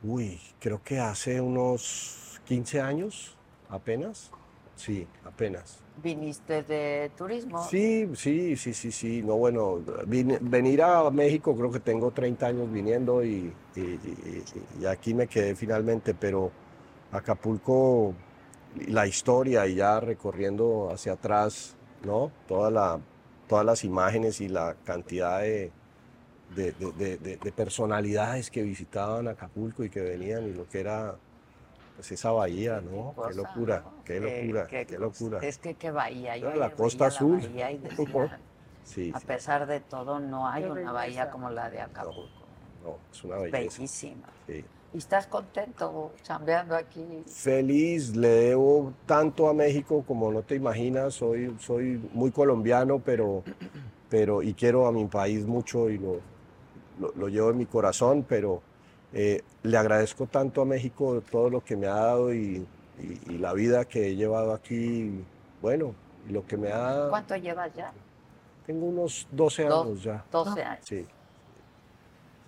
uy, creo que hace unos 15 años, apenas. Sí, apenas. Viniste de turismo. Sí, sí, sí, sí, sí. No, bueno, vine- venir a México creo que tengo 30 años viniendo y, y- y- y aquí me quedé finalmente, pero Acapulco, la historia y ya recorriendo hacia atrás, ¿no? Toda la, todas las imágenes y la cantidad de, de, de- de- de- de personalidades que visitaban Acapulco y que venían y lo que era pues esa bahía, ¿no? Qué cosa, locura, ¿no? qué locura, qué qué locura. Es que qué bahía. Yo la costa veía azul. La bahía y decía, Sí, a sí, pesar de todo, no hay una bahía como la de Acapulco. no, es una belleza. Bellísima. sí. ¿Y estás contento chambeando aquí? Feliz, le debo tanto a México como no te imaginas. Soy, soy muy colombiano, pero, pero y quiero a mi país mucho y lo, lo, lo llevo en mi corazón, pero eh, le agradezco tanto a México todo lo que me ha dado y, y- y la vida que he llevado aquí. Bueno, y lo que me ha... ¿Cuánto llevas ya? Tengo unos 12 Do- años ya. 12 años. Sí.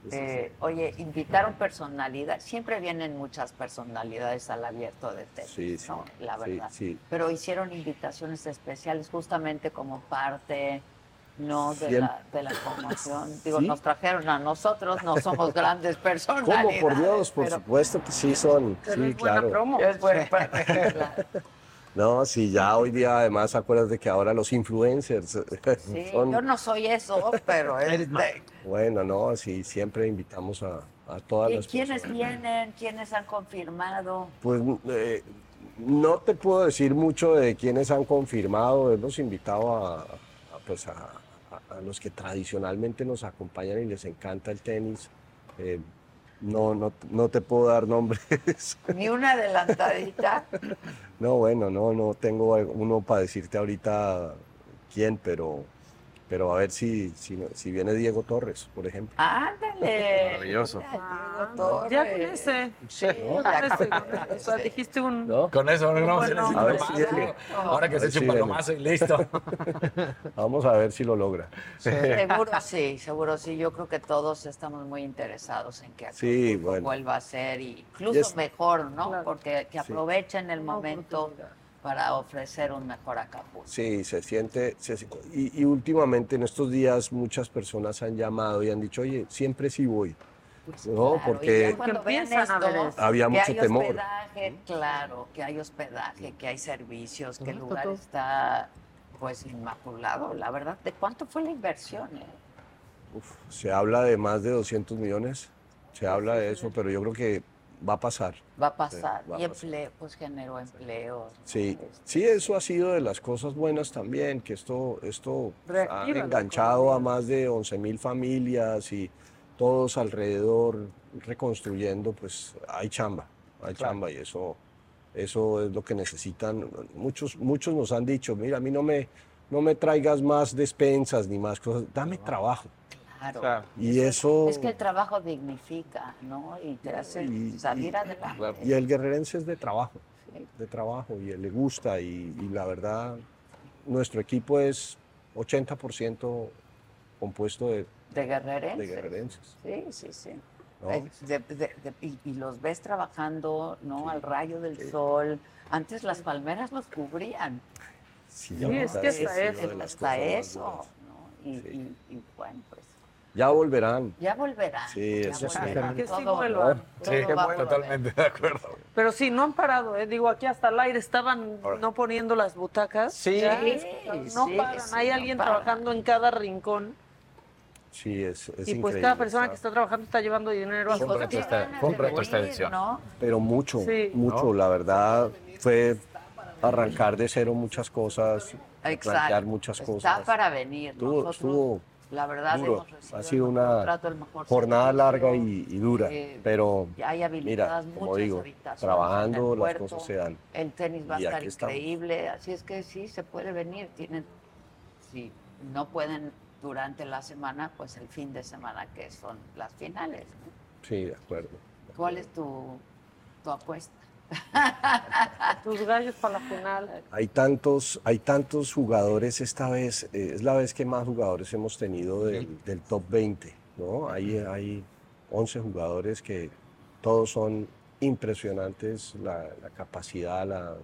Sí, sí, Eh, oye, invitaron personalidades. Siempre vienen muchas personalidades al abierto de tenis, Sí, sí, ¿no? La verdad. sí. Pero hicieron invitaciones especiales justamente como parte, ¿no? De, la, de la formación. Digo, Sí. nos trajeron a nosotros, no somos grandes ¿Cómo? personalidades. Por Dios, por pero- supuesto que sí son. Pero Sí, es buena claro. promo. Es buen- claro. No, sí, ya hoy día además acuerdas de que ahora los influencers Sí, son... yo no soy eso, pero este, Bueno, no, sí, siempre invitamos a, a todas ¿y las ¿quiénes personas. vienen? ¿Quiénes han confirmado? Pues eh, no te puedo decir mucho de quiénes han confirmado, hemos invitado a, a, pues a, a- a los que tradicionalmente nos acompañan y les encanta el tenis. Eh, no, no, no te puedo dar nombres. Ni una adelantadita. No, bueno, no, no tengo uno para decirte ahorita quién, pero, pero a ver si, si, si viene Diego Torres, por ejemplo. Ándale. Maravilloso. Diego Torres. Ya con ese. Sí, O sea, dijiste un. Con eso se Bueno, a ver si viene. Ahora que se eche un palomazo y listo. Vamos a ver si lo logra. Seguro sí, seguro sí. Yo creo que todos estamos muy interesados en que Sí, bueno. vuelva a ser y incluso mejor, ¿no? Claro. Porque que aprovechen el momento para ofrecer un mejor Acapulco. Sí, se siente, se y, y últimamente en estos días muchas personas han llamado y han dicho, oye, siempre sí voy. ¿No? Pues Claro, y Porque cuando ver esto. Había que mucho hay temor. hospedaje, claro, que hay hospedaje, que hay servicios, que el lugar está pues inmaculado. La verdad, ¿de cuánto fue la inversión? eh? uf, se habla de más de 200 millones, se habla de eso, pero yo creo que va a pasar. Va a pasar. va a y pasar. empleo, pues generó empleos. ¿no? Sí, Este, sí, eso ha sido de las cosas buenas también, que esto, esto ha enganchado a más de 11 mil familias y todos alrededor reconstruyendo, pues hay chamba, hay Claro. chamba y eso, eso es lo que necesitan. Muchos, muchos nos han dicho, mira, a mí no me, no me traigas más despensas ni más cosas, dame trabajo. Claro. Claro. Y eso, Es que el trabajo dignifica, ¿no? Y te hace Y- salir y- adelante. y el guerrerense es de trabajo. Sí. de trabajo y le gusta y, y la verdad nuestro equipo es 80% compuesto de, De guerrerenses. de guerrerenses. Sí, sí, sí. ¿no? Eh, de- de- de- y, y los ves trabajando, ¿no? Al rayo del sol. Antes las palmeras los cubrían. Sí, Sí, es que hasta eso. Hasta eso. ¿no? Y, Sí. y- y bueno, pues Ya volverán. ya volverán. Sí, ya eso sí. volverán. Que sí vuelvan. Sí, totalmente de acuerdo. Pero sí, no han parado, ¿eh? Digo, aquí hasta el aire estaban no poniendo las butacas. Sí. Ya, Sí, no sí, paran. sí, Hay no alguien trabajando en cada rincón. Sí, es, es y pues cada persona está- que está trabajando está llevando dinero a Y su Fue un pues reto qué esta- edición. ¿no? Pero mucho, Sí. mucho, ¿No? la verdad fue arrancar de cero muchas cosas, Exacto. plantear muchas Está cosas. para venir. Estuvo, Nosotros estuvo, La verdad, duro. hemos Ha sido una jornada larga y, y dura, Eh, pero mira, como muchas digo, habitaciones trabajando en el las cosas se dan. El tenis va a estar estamos. increíble, así es que sí, se puede venir. Tienen, si no pueden durante la semana, pues el fin de semana, que son las finales. ¿no? Sí, de acuerdo. ¿Cuál es tu, tu apuesta? Tus gallos para la final. Hay tantos, hay tantos jugadores esta vez, eh, es la vez que más jugadores hemos tenido del, del top 20, ¿no? Hay, hay 11 jugadores que todos son impresionantes, la, la capacidad, la,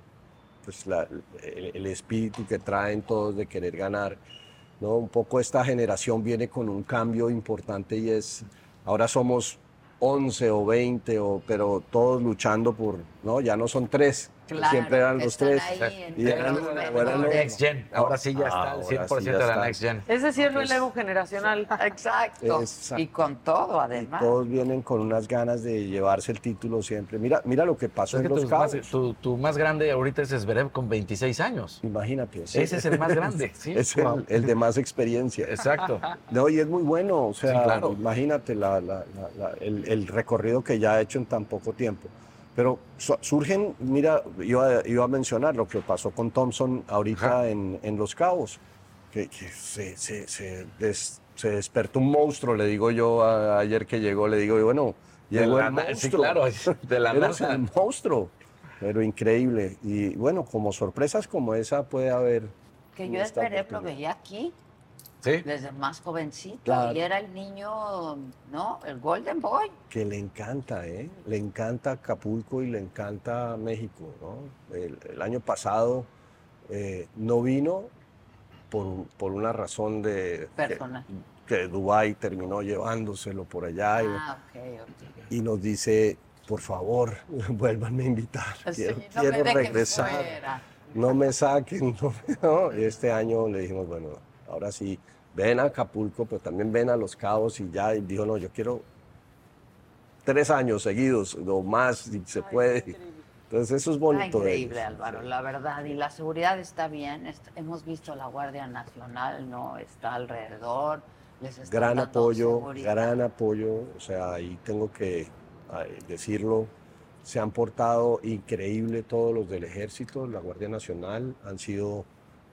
pues la- el, el espíritu que traen todos de querer ganar, ¿no? Un poco esta generación viene con un cambio importante y es, ahora somos 11 o 20, o, pero todos luchando por, ¿no? Ya no son tres, Claro, siempre eran los tres. Y eran los eran los- Next Gen. Ahora sí ya está al Ahora 100% sí de la está. Next Gen. Ese sí es relevo generacional. Exacto. Exacto. Y con todo, además. Todos vienen con unas ganas de llevarse el título siempre. Mira, mira lo que pasó Es que en Los tu, más, Cabos. tu- tu más grande ahorita es Zverev con 26 años. Imagínate. Ese es el más grande. Sí. Es el, el de más experiencia. Exacto. No, y es muy bueno. O sea, Sí, claro. imagínate la- la- la- la- el, el recorrido que ya ha hecho en tan poco tiempo. Pero su- surgen, mira, iba, iba a mencionar lo que pasó con Thompson ahorita en, en Los Cabos, que, que se, se- se des- se despertó un monstruo, le digo yo a- ayer que llegó, le digo, bueno, De llegó la el na- sí, monstruo. claro, de la nada. el monstruo, pero increíble. Y bueno, como sorpresas como esa puede haber. Que yo esperé, oportunidad. veía aquí, Sí. desde más jovencito, Claro. y era el niño, ¿no? El Golden Boy. que le encanta, ¿eh? Le encanta Acapulco y le encanta México, ¿no? El, el año pasado eh, no vino por, por una razón de Personal. que, que Dubái terminó llevándoselo por allá y, Ah, y nos dice, por favor, vuélvanme a invitar, Sí, quiero, no quiero regresar, no me saquen, no, no". Este año le dijimos, bueno, ahora sí, ven a Acapulco, pero también ven a Los Cabos y ya, y dijo, no, yo quiero tres años seguidos o más si se puede. Entonces eso es bonito. Está increíble. Álvaro, la verdad. Y la seguridad está bien. hemos visto a la Guardia Nacional, ¿no? Está alrededor. Les están Gran apoyo, seguridad. gran apoyo. O sea, ahí tengo que decirlo. Se han portado increíble todos los del ejército, la Guardia Nacional, han sido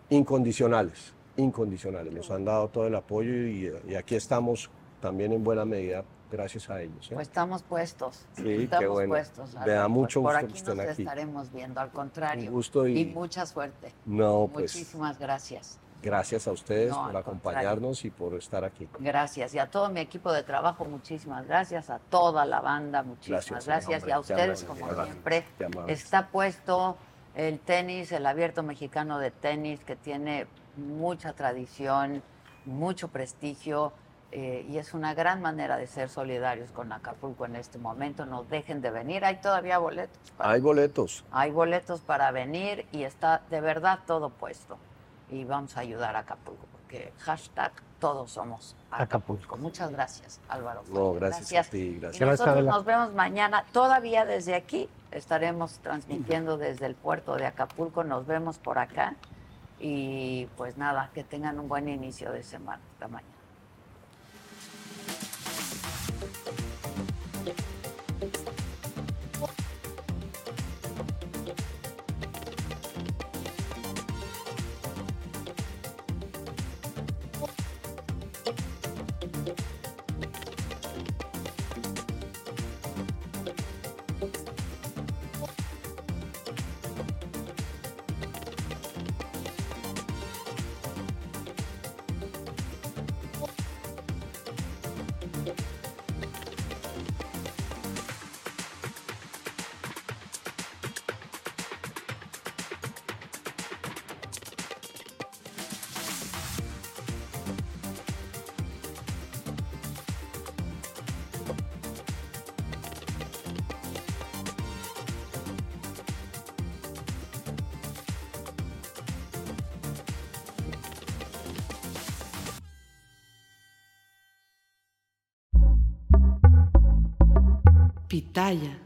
incondicionales, incondicionales. Nos han dado todo el apoyo y, y aquí estamos también en buena medida gracias a ellos. ¿eh? Pues estamos puestos. Sí, qué estamos bueno. puestos. Me da Pues mucho por gusto aquí que estén nos aquí. estaremos viendo, al contrario. Un gusto y- mucha suerte. No, pues Muchísimas gracias. gracias a ustedes No, por contrario. acompañarnos y por estar aquí. Gracias. Y a todo mi equipo de trabajo, muchísimas gracias. A toda la banda, muchísimas Gracias, gracias. hombre, y a ustedes, amable, como siempre, está puesto el tenis, el abierto mexicano de tenis, que tiene mucha tradición, mucho prestigio. eh, y es una gran manera de ser solidarios con Acapulco en este momento. No dejen de venir. Hay todavía boletos. Hay boletos. Hay boletos para venir y está de verdad todo puesto. Y vamos a ayudar a Acapulco, porque hashtag todos somos Acapulco. Muchas gracias, Álvaro. No, gracias, a ti, gracias. Y nosotros nos vemos mañana, todavía desde aquí. Estaremos transmitiendo desde el puerto de Acapulco. Nos vemos por acá. Y pues nada, que tengan un buen inicio de semana. Mañana. Pitaya.